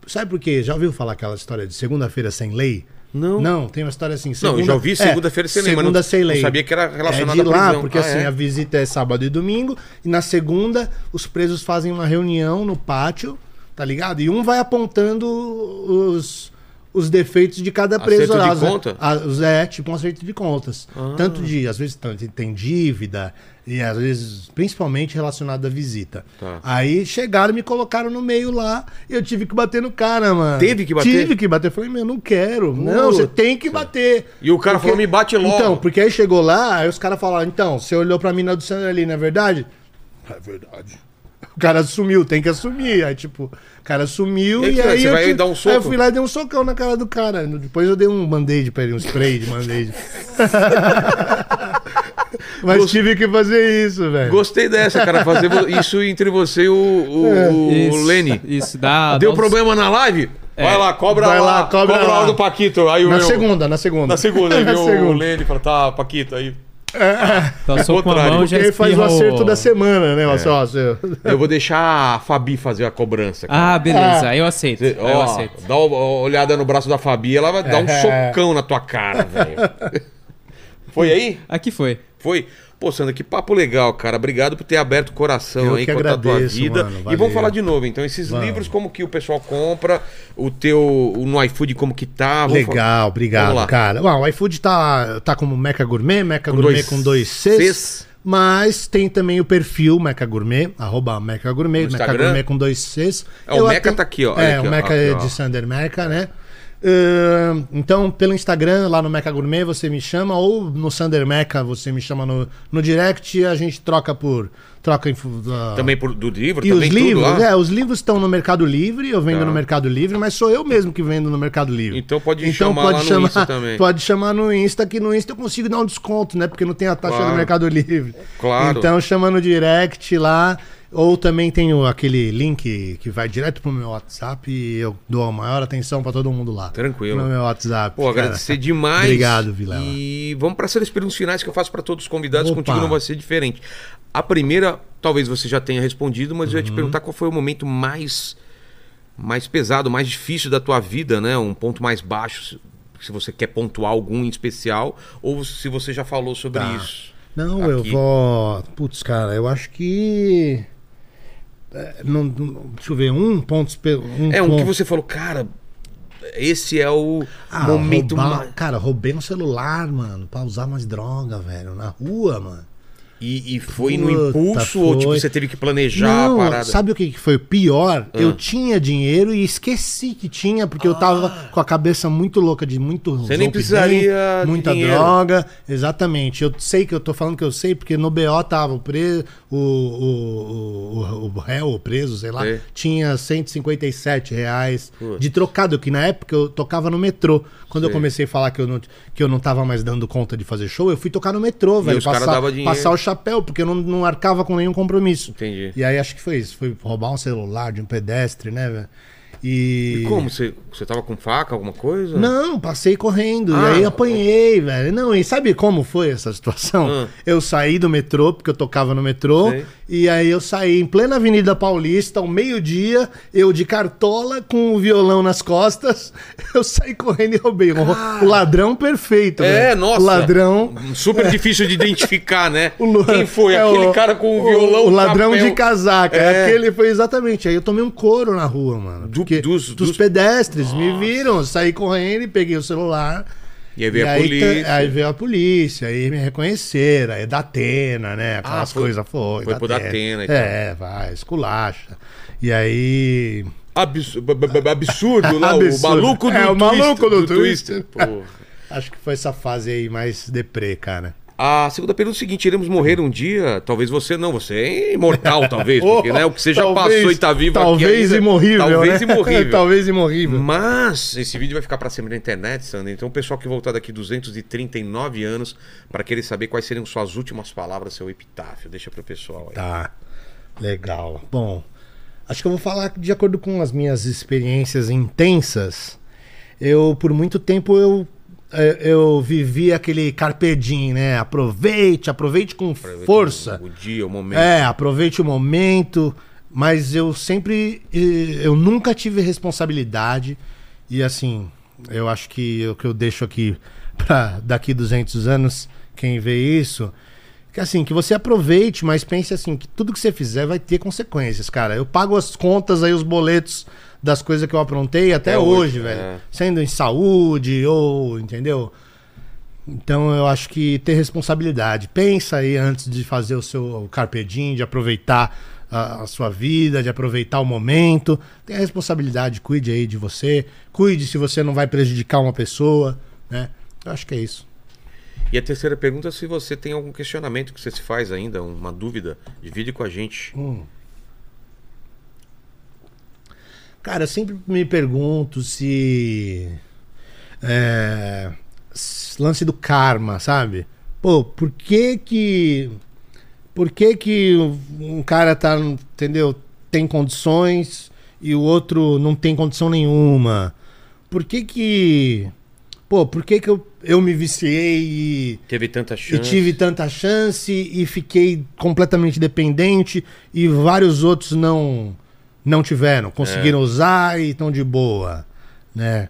Speaker 3: Sabe por quê? Já ouviu falar aquela história de segunda-feira sem lei?
Speaker 1: Não.
Speaker 3: Não, tem uma história assim.
Speaker 1: Não, eu já ouvi segunda-feira sem lei, mas
Speaker 3: segunda
Speaker 1: não-
Speaker 3: sem
Speaker 1: não
Speaker 3: lei.
Speaker 1: sabia que era relacionado
Speaker 3: é de lá, porque
Speaker 1: Ah,
Speaker 3: assim,
Speaker 1: é?
Speaker 3: a visita é sábado e domingo, e na segunda os presos fazem uma reunião no pátio, tá ligado? E um vai apontando os, os defeitos de cada preso.
Speaker 1: Acerto de
Speaker 3: lá,
Speaker 1: conta?
Speaker 3: é, tipo um acerto de contas.
Speaker 1: Ah.
Speaker 3: Tanto de, às vezes tem- dívida, e às vezes, principalmente relacionado à visita.
Speaker 1: Tá.
Speaker 3: Aí chegaram e me colocaram no meio lá, e eu tive que bater no cara, mano.
Speaker 1: Teve que bater?
Speaker 3: Tive que bater. Eu falei, meu, não quero. Não, você tem que bater.
Speaker 1: E o cara falou, me bate logo.
Speaker 3: Então, porque aí chegou lá, aí os caras falaram, então, você olhou pra mina do Sandro ali, não é verdade? É verdade. O cara sumiu, tem que assumir. Aí, tipo, o cara sumiu
Speaker 1: E aí,
Speaker 3: e,
Speaker 1: vai?
Speaker 3: aí.
Speaker 1: Você
Speaker 3: eu
Speaker 1: vai um soco?
Speaker 3: Aí eu fui lá e dei um socão na cara do cara. Depois eu dei um band-aid pra ele, um spray de band-aid. Mas
Speaker 1: Gost-
Speaker 3: tive que fazer isso, velho.
Speaker 1: Gostei dessa, cara. Fazer isso entre você e o, o, o
Speaker 2: Isso,
Speaker 1: Lenny.
Speaker 2: Isso, dá.
Speaker 1: Deu
Speaker 2: dá uns-
Speaker 1: problema na live? Vai
Speaker 2: É.
Speaker 1: lá, cobra
Speaker 3: Vai
Speaker 1: lá,
Speaker 3: lá, cobra
Speaker 1: cobra lá
Speaker 3: lá.
Speaker 1: do Paquito. Aí o
Speaker 3: Na
Speaker 1: meu-
Speaker 3: segunda, na segunda.
Speaker 1: Na segunda, aí
Speaker 3: na
Speaker 1: o
Speaker 3: segunda.
Speaker 1: Lenny e falou, tá, Paquito, aí.
Speaker 2: Dá um soco com a
Speaker 1: contrário.
Speaker 2: mão já
Speaker 3: faz o acerto da semana, né? Ó, seu-
Speaker 1: Eu vou deixar a Fabi fazer a cobrança. cara.
Speaker 2: Ah, beleza. Aí eu aceito. Aí eu
Speaker 1: ó,
Speaker 2: aceito.
Speaker 1: dá uma olhada no braço da Fabi, ela vai dar um
Speaker 3: É.
Speaker 1: socão na tua cara, velho. Foi aí?
Speaker 2: Aqui foi.
Speaker 1: Foi? Pô, Sandra, que papo legal, cara. Obrigado por ter aberto o coração
Speaker 3: Eu
Speaker 1: aí,
Speaker 3: que
Speaker 1: contar a tua
Speaker 3: agradeço,
Speaker 1: vida.
Speaker 3: mano.
Speaker 1: E vamos falar de novo, então, esses livros, como que o pessoal compra, o teu, o no iFood, como que tá. vamos falar-
Speaker 3: Legal,
Speaker 1: Vamos
Speaker 3: obrigado, cara. Bom, o iFood tá, tá como Meca Gourmet, Meca
Speaker 1: Com
Speaker 3: Gourmet
Speaker 1: dois
Speaker 3: com dois Cs.
Speaker 1: Cs.
Speaker 3: Mas tem também o perfil Meca Gourmet, arroba Meca Gourmet, Meca? Gourmet com dois Cs.
Speaker 1: É, o Meca tá aqui, ó.
Speaker 3: É,
Speaker 1: aqui,
Speaker 3: o
Speaker 1: ó.
Speaker 3: Meca
Speaker 1: Aqui,
Speaker 3: é
Speaker 1: ó.
Speaker 3: de Sander Meca, né? Ahn, então, pelo Instagram, lá no Meca Gourmet, você me chama, ou no Sander Meca, você me chama no, no direct e a gente troca por. Troca info, ah,
Speaker 1: Também por, do livro,
Speaker 3: e
Speaker 1: também
Speaker 3: os
Speaker 1: tudo
Speaker 3: livros,
Speaker 1: lá.
Speaker 3: é, os livros estão no Mercado Livre, eu vendo
Speaker 1: Tá.
Speaker 3: no Mercado Livre, mas sou eu mesmo que vendo no Mercado Livre.
Speaker 1: Então pode chamar lá no Insta também.
Speaker 3: Pode chamar no Insta, que no Insta eu consigo dar um desconto, né? Porque não tem a taxa
Speaker 1: Claro.
Speaker 3: do Mercado Livre.
Speaker 1: Claro.
Speaker 3: Então chama no direct lá. Ou também tem o- aquele link que vai direto pro meu WhatsApp e eu dou a maior atenção pra todo mundo lá.
Speaker 1: Tranquilo.
Speaker 3: No meu WhatsApp.
Speaker 1: Pô,
Speaker 3: cara.
Speaker 1: agradecer demais.
Speaker 3: Obrigado, Vilela.
Speaker 1: E vamos para as perguntas finais que eu faço para todos os convidados.
Speaker 3: Opa.
Speaker 1: Contigo não vai ser diferente. A primeira, talvez você já tenha respondido, mas eu ia te
Speaker 3: Uhum.
Speaker 1: perguntar qual foi o momento mais mais pesado, mais difícil da tua vida, né? Um ponto mais baixo, se- você quer pontuar algum em especial, ou se você já falou sobre
Speaker 3: Tá.
Speaker 1: isso.
Speaker 3: Não, eu
Speaker 1: Aqui.
Speaker 3: vou. Putz, cara, eu acho que. É, não- não- deixa eu ver, um ponto. Um
Speaker 1: É um
Speaker 3: ponto.
Speaker 1: que você falou, cara, esse é o
Speaker 3: Ah,
Speaker 1: momento
Speaker 3: roubar-. Cara, roubei um celular, mano, pra usar mais droga, velho, na rua, mano.
Speaker 1: E, e foi no
Speaker 3: Puta,
Speaker 1: impulso ou tipo
Speaker 3: foi.
Speaker 1: você teve que planejar
Speaker 3: Não,
Speaker 1: a parada?
Speaker 3: sabe o que foi pior?
Speaker 1: Ah.
Speaker 3: Eu tinha dinheiro e esqueci que tinha, porque eu tava com a cabeça muito louca de muito
Speaker 1: Você nem precisaria de
Speaker 3: muita
Speaker 1: dinheiro.
Speaker 3: droga. Exatamente. Eu sei que eu tô falando que eu sei, porque no BO tava o preso, o, o, o, o réu, o preso, sei lá,
Speaker 1: Sei.
Speaker 3: tinha 157 reais
Speaker 1: Putz.
Speaker 3: de trocado, que na época eu tocava no metrô. Quando eu
Speaker 1: Sei.
Speaker 3: comecei a falar que eu, não, que eu não tava mais dando conta de fazer show, eu fui tocar no metrô, velho.
Speaker 1: os
Speaker 3: Passar,
Speaker 1: dinheiro.
Speaker 3: passar o chapéu, porque eu não, não arcava com nenhum compromisso.
Speaker 1: Entendi.
Speaker 3: E aí acho que foi isso. Foi roubar um celular de um pedestre, né, velho? E...
Speaker 1: E como? Você, você tava com faca, alguma coisa?
Speaker 3: Não, passei correndo.
Speaker 1: Ah.
Speaker 3: e aí apanhei, velho. Não, e sabe como foi essa situação?
Speaker 1: Ah.
Speaker 3: Eu saí do metrô, porque eu tocava no metrô.
Speaker 1: Sei.
Speaker 3: E aí eu saí em plena Avenida Paulista, ao meio-dia, eu de cartola com o violão nas costas. Eu saí correndo e roubei. O, o ladrão perfeito,
Speaker 1: É,
Speaker 3: velho.
Speaker 1: nossa.
Speaker 3: O ladrão.
Speaker 1: Super difícil de identificar, né?
Speaker 3: O
Speaker 1: Quem foi?
Speaker 3: é
Speaker 1: Aquele
Speaker 3: o-
Speaker 1: cara com o violão
Speaker 3: O ladrão de casaca.
Speaker 1: É.
Speaker 3: Aquele foi exatamente. Aí eu tomei um couro na rua, mano.
Speaker 1: Do- dos-
Speaker 3: dos, pedestres me viram. eu Saí correndo e peguei o celular.
Speaker 1: E aí veio
Speaker 3: e
Speaker 1: a
Speaker 3: aí,
Speaker 1: polícia.
Speaker 3: aí veio a polícia, aí me reconheceram, aí da Atena, né? Aquelas
Speaker 1: Ah, foi-
Speaker 3: coisas foi.
Speaker 1: foi pro Datena, então.
Speaker 3: É, vai, esculacha. E aí.
Speaker 1: Abs- absurdo lá, o
Speaker 3: Absurdo.
Speaker 1: maluco do
Speaker 3: É, o
Speaker 1: Twister,
Speaker 3: maluco do
Speaker 1: Twister.
Speaker 3: Twister. Acho que foi essa fase aí mais deprê, cara.
Speaker 1: A segunda pergunta é o seguinte: iremos morrer um dia? Talvez você não, você é imortal, talvez, porque né, o que você já
Speaker 3: Talvez-
Speaker 1: passou e tá vivo
Speaker 3: Talvez
Speaker 1: aqui ainda,
Speaker 3: imorrível.
Speaker 1: Talvez
Speaker 3: né?
Speaker 1: imorrível.
Speaker 3: talvez imorrível.
Speaker 1: Mas esse vídeo vai ficar para sempre na internet, Sandra. Então o pessoal que voltar daqui 239 anos para querer saber quais seriam suas últimas palavras, seu epitáfio. Deixa pro pessoal aí.
Speaker 3: Tá. Legal. Bom, acho que eu vou falar de acordo com as minhas experiências intensas. Eu, por muito tempo, eu, eu vivi aquele carpe diem, né? Aproveite, aproveite com força.
Speaker 1: O dia, o momento.
Speaker 3: É, aproveite o momento, mas eu sempre, eu nunca tive responsabilidade e assim, eu acho que o que eu deixo aqui para daqui 200 anos, quem vê isso, que assim, que você aproveite, mas pense assim, que tudo que você fizer vai ter consequências, cara. Eu pago as contas aí, os boletos das coisas que eu aprontei até,
Speaker 1: Até
Speaker 3: hoje,
Speaker 1: hoje,
Speaker 3: velho.
Speaker 1: é.
Speaker 3: Sendo em saúde ou, entendeu? Então eu acho que ter responsabilidade. Pensa aí antes de fazer o seu carpe diem, de aproveitar a, a sua vida, de aproveitar o momento. Tenha responsabilidade, cuide aí de você. Cuide se você não vai prejudicar uma pessoa, né? Eu acho que é isso.
Speaker 1: E a terceira pergunta é se você tem algum questionamento que você se faz ainda, uma dúvida, divide com a gente.
Speaker 3: Cara, eu sempre me pergunto se. É, lance do karma, sabe? Pô, por que que. Por que que um cara tá, entendeu? Tem condições e o outro não tem condição nenhuma? Por que que. Pô, por que que eu, eu me viciei e.
Speaker 1: Teve tanta
Speaker 3: E
Speaker 1: chance.
Speaker 3: tive tanta chance e fiquei completamente dependente e vários outros não não tiveram, conseguiram usar e estão de boa, né?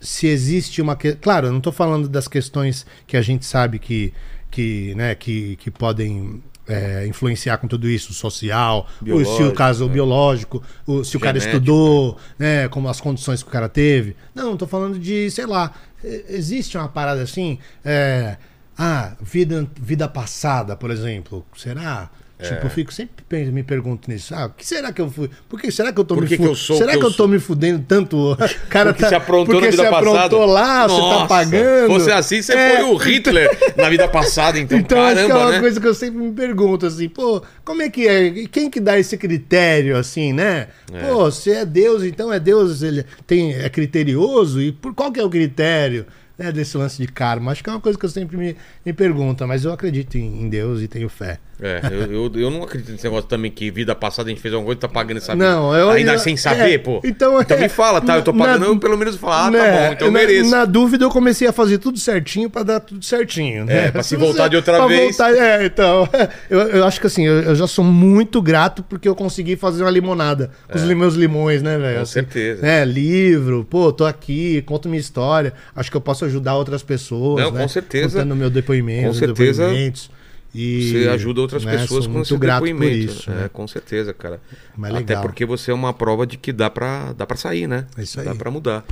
Speaker 3: Se existe uma que... claro, eu não estou falando das questões que a gente sabe que que né que, que podem é, influenciar com tudo isso, social, se o caso
Speaker 1: né?
Speaker 3: biológico, o, se o cara
Speaker 1: Genético,
Speaker 3: estudou, né, como as condições que o cara teve. Não, estou falando de, sei lá, existe uma parada assim, é, ah, vida, vida passada, por exemplo, será?
Speaker 1: É.
Speaker 3: Tipo, eu fico sempre me pergunto nisso. Ah, o que será que eu fui? Por que será que eu tô
Speaker 1: Por
Speaker 3: me
Speaker 1: que
Speaker 3: fu-
Speaker 1: que eu
Speaker 3: Será
Speaker 1: que eu
Speaker 3: tô me fudendo tanto? Cara,
Speaker 1: Porque se aprontou
Speaker 3: porque
Speaker 1: na vida
Speaker 3: se
Speaker 1: passada.
Speaker 3: lá, você tá
Speaker 1: Nossa,
Speaker 3: pagando.
Speaker 1: Fosse assim, você
Speaker 3: É,
Speaker 1: foi o Hitler na vida passada, então,
Speaker 3: então acho que é
Speaker 1: caramba,
Speaker 3: uma
Speaker 1: né?
Speaker 3: coisa que eu sempre me pergunto, assim, pô, como é que é? Quem que dá esse critério, assim, né? Pô, se é Deus, então é Deus, ele tem, é criterioso, e por qual que é o critério né, desse lance de karma? Acho que é uma coisa que eu sempre me, me pergunto, mas eu acredito em, em Deus e tenho fé.
Speaker 1: É, eu, eu, eu não acredito nesse negócio também que vida passada a gente fez alguma coisa e tá pagando essa
Speaker 3: Não, eu-
Speaker 1: Ainda
Speaker 3: eu-
Speaker 1: sem saber,
Speaker 3: é,
Speaker 1: pô.
Speaker 3: então, é,
Speaker 1: me fala, tá? Eu tô
Speaker 3: na-
Speaker 1: pagando, eu pelo menos falo, ah, tá
Speaker 3: Né,
Speaker 1: bom, então eu
Speaker 3: na,
Speaker 1: mereço.
Speaker 3: Na dúvida, eu comecei a fazer tudo certinho pra dar tudo certinho. Né?
Speaker 1: É, pra se voltar de outra
Speaker 3: pra
Speaker 1: vez.
Speaker 3: voltar- é, então. Eu, eu acho que assim, eu, já sou muito grato porque eu consegui fazer uma limonada com os li- meus limões, né, velho?
Speaker 1: É. Com
Speaker 3: Assim,
Speaker 1: certeza.
Speaker 3: É, livro, pô, tô aqui, conto minha história. Acho que eu posso ajudar outras pessoas.
Speaker 1: Não,
Speaker 3: né?
Speaker 1: com certeza.
Speaker 3: Contando meu depoimento,
Speaker 1: Com
Speaker 3: os
Speaker 1: certeza,
Speaker 3: depoimentos. E,
Speaker 1: Você ajuda outras
Speaker 3: né,
Speaker 1: pessoas
Speaker 3: sou
Speaker 1: com
Speaker 3: muito
Speaker 1: esse
Speaker 3: grato por
Speaker 1: depoimento.
Speaker 3: isso.
Speaker 1: é,
Speaker 3: né?
Speaker 1: com certeza, cara.
Speaker 3: Mas
Speaker 1: Até
Speaker 3: legal.
Speaker 1: porque você é uma prova de que dá pra, dá pra sair, né?
Speaker 3: É isso
Speaker 1: Dá
Speaker 3: aí.
Speaker 1: pra mudar.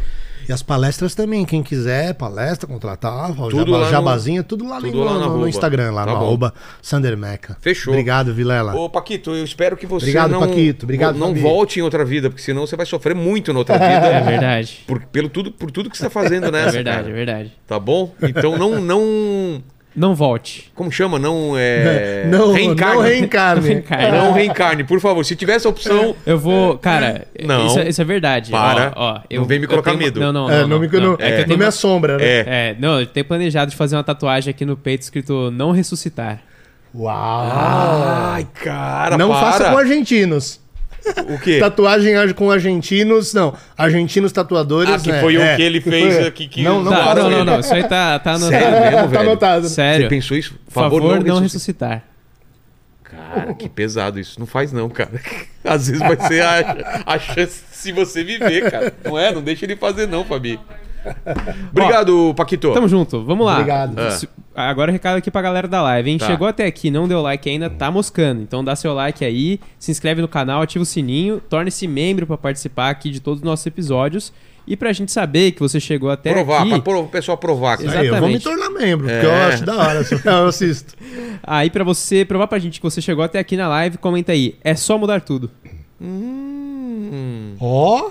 Speaker 3: E as palestras também, quem quiser, palestra, contratar,
Speaker 1: Tudo
Speaker 3: jaba,
Speaker 1: lá no-
Speaker 3: jabazinha, tudo lá,
Speaker 1: tudo
Speaker 3: no,
Speaker 1: lá
Speaker 3: no- no. Instagram, lá
Speaker 1: Tá
Speaker 3: no
Speaker 1: bom.
Speaker 3: arroba Sander Meca.
Speaker 1: Fechou.
Speaker 3: Obrigado, Vilela.
Speaker 1: Ô, Paquito, eu espero que você
Speaker 3: Obrigado,
Speaker 1: não,
Speaker 3: Paquito. Obrigado,
Speaker 1: não
Speaker 3: Fabi.
Speaker 1: volte em outra vida, porque senão você vai sofrer muito na outra
Speaker 2: É
Speaker 1: vida.
Speaker 2: verdade.
Speaker 1: por, pelo tudo, por tudo que você tá fazendo nessa,
Speaker 2: É verdade,
Speaker 1: cara.
Speaker 2: é verdade.
Speaker 1: Tá bom? Então não, não...
Speaker 2: Não volte.
Speaker 1: Como chama? Não é...
Speaker 3: não,
Speaker 1: reencarne.
Speaker 3: não reencarne.
Speaker 2: Reencarne.
Speaker 1: Não reencarne, por favor. Se tivesse a opção...
Speaker 2: Eu vou. Cara,
Speaker 1: Não.
Speaker 2: isso, é- isso é verdade.
Speaker 1: Para.
Speaker 2: Ó, ó, eu,
Speaker 1: Não vem me colocar
Speaker 2: tenho-
Speaker 1: medo.
Speaker 2: Não, não,
Speaker 3: É,
Speaker 2: não.
Speaker 3: não, me, não,
Speaker 2: É que eu
Speaker 3: não
Speaker 2: tenho
Speaker 3: me assombra, né?
Speaker 1: É.
Speaker 2: É, não, eu tenho planejado de fazer uma tatuagem aqui no peito escrito não ressuscitar.
Speaker 3: Uau!
Speaker 1: Ai, cara,
Speaker 3: não
Speaker 1: para.
Speaker 3: faça com argentinos.
Speaker 1: O quê?
Speaker 3: Tatuagem age com argentinos, não. Argentinos tatuadores.
Speaker 1: Ah, que
Speaker 3: né?
Speaker 1: foi o
Speaker 3: É,
Speaker 1: que ele fez aqui que-
Speaker 3: Não, não
Speaker 1: Tá,
Speaker 2: Tá, não, não,
Speaker 3: isso.
Speaker 2: não. Isso aí tá, tá anotado.
Speaker 1: Sério mesmo,
Speaker 3: tá
Speaker 1: velho?
Speaker 3: anotado.
Speaker 2: Sério.
Speaker 1: Você pensou isso?
Speaker 2: Por favor, não, ressuscitar.
Speaker 1: Cara, que pesado isso. Não faz não, cara. Às vezes vai ser a, a chance se você viver, cara. Não é? Não deixa ele fazer não, Fabi. Obrigado, Paquito.
Speaker 2: Tamo junto, vamos lá.
Speaker 3: Obrigado.
Speaker 1: Ah.
Speaker 2: Agora recado aqui pra galera da live, hein?
Speaker 1: Tá.
Speaker 2: Chegou até aqui, não deu like ainda, tá moscando. Então dá seu like aí, se inscreve no canal, ativa o sininho, torne-se membro pra participar aqui de todos os nossos episódios. E pra gente saber que você chegou até
Speaker 1: provar,
Speaker 2: aqui...
Speaker 1: pra pro- o pessoal provar, cara.
Speaker 3: Aí, eu vou me
Speaker 2: Exatamente.
Speaker 3: tornar membro, porque
Speaker 1: É.
Speaker 3: eu acho da hora. Eu assisto.
Speaker 2: Aí pra você provar pra gente que você chegou até aqui na live, comenta aí. É só mudar tudo.
Speaker 1: Hum,
Speaker 3: Ó!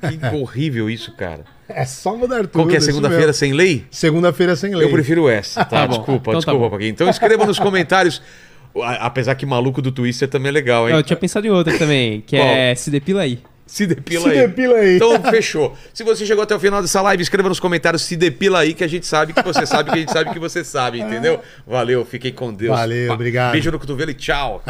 Speaker 1: que horrível isso, cara.
Speaker 3: É só mudar tudo.
Speaker 1: Qual que é segunda-feira sem lei?
Speaker 3: Segunda-feira sem lei.
Speaker 1: Eu prefiro essa, tá?
Speaker 2: Tá bom.
Speaker 1: desculpa,
Speaker 2: Então tá
Speaker 1: desculpa. Paquinho. Então escreva nos comentários. Apesar que maluco do Twister também é legal, hein?
Speaker 2: Eu tinha pensado em outra também, que é Se Depila Aí.
Speaker 1: Se depila
Speaker 3: Se
Speaker 1: aí.
Speaker 3: depila aí.
Speaker 1: Então, fechou. Se você chegou até o final dessa live, escreva nos comentários se depila aí, que a gente sabe que você sabe que a gente sabe que você sabe, entendeu? Valeu, fiquem com Deus.
Speaker 3: Valeu, obrigado.
Speaker 1: Beijo no cotovelo e tchau.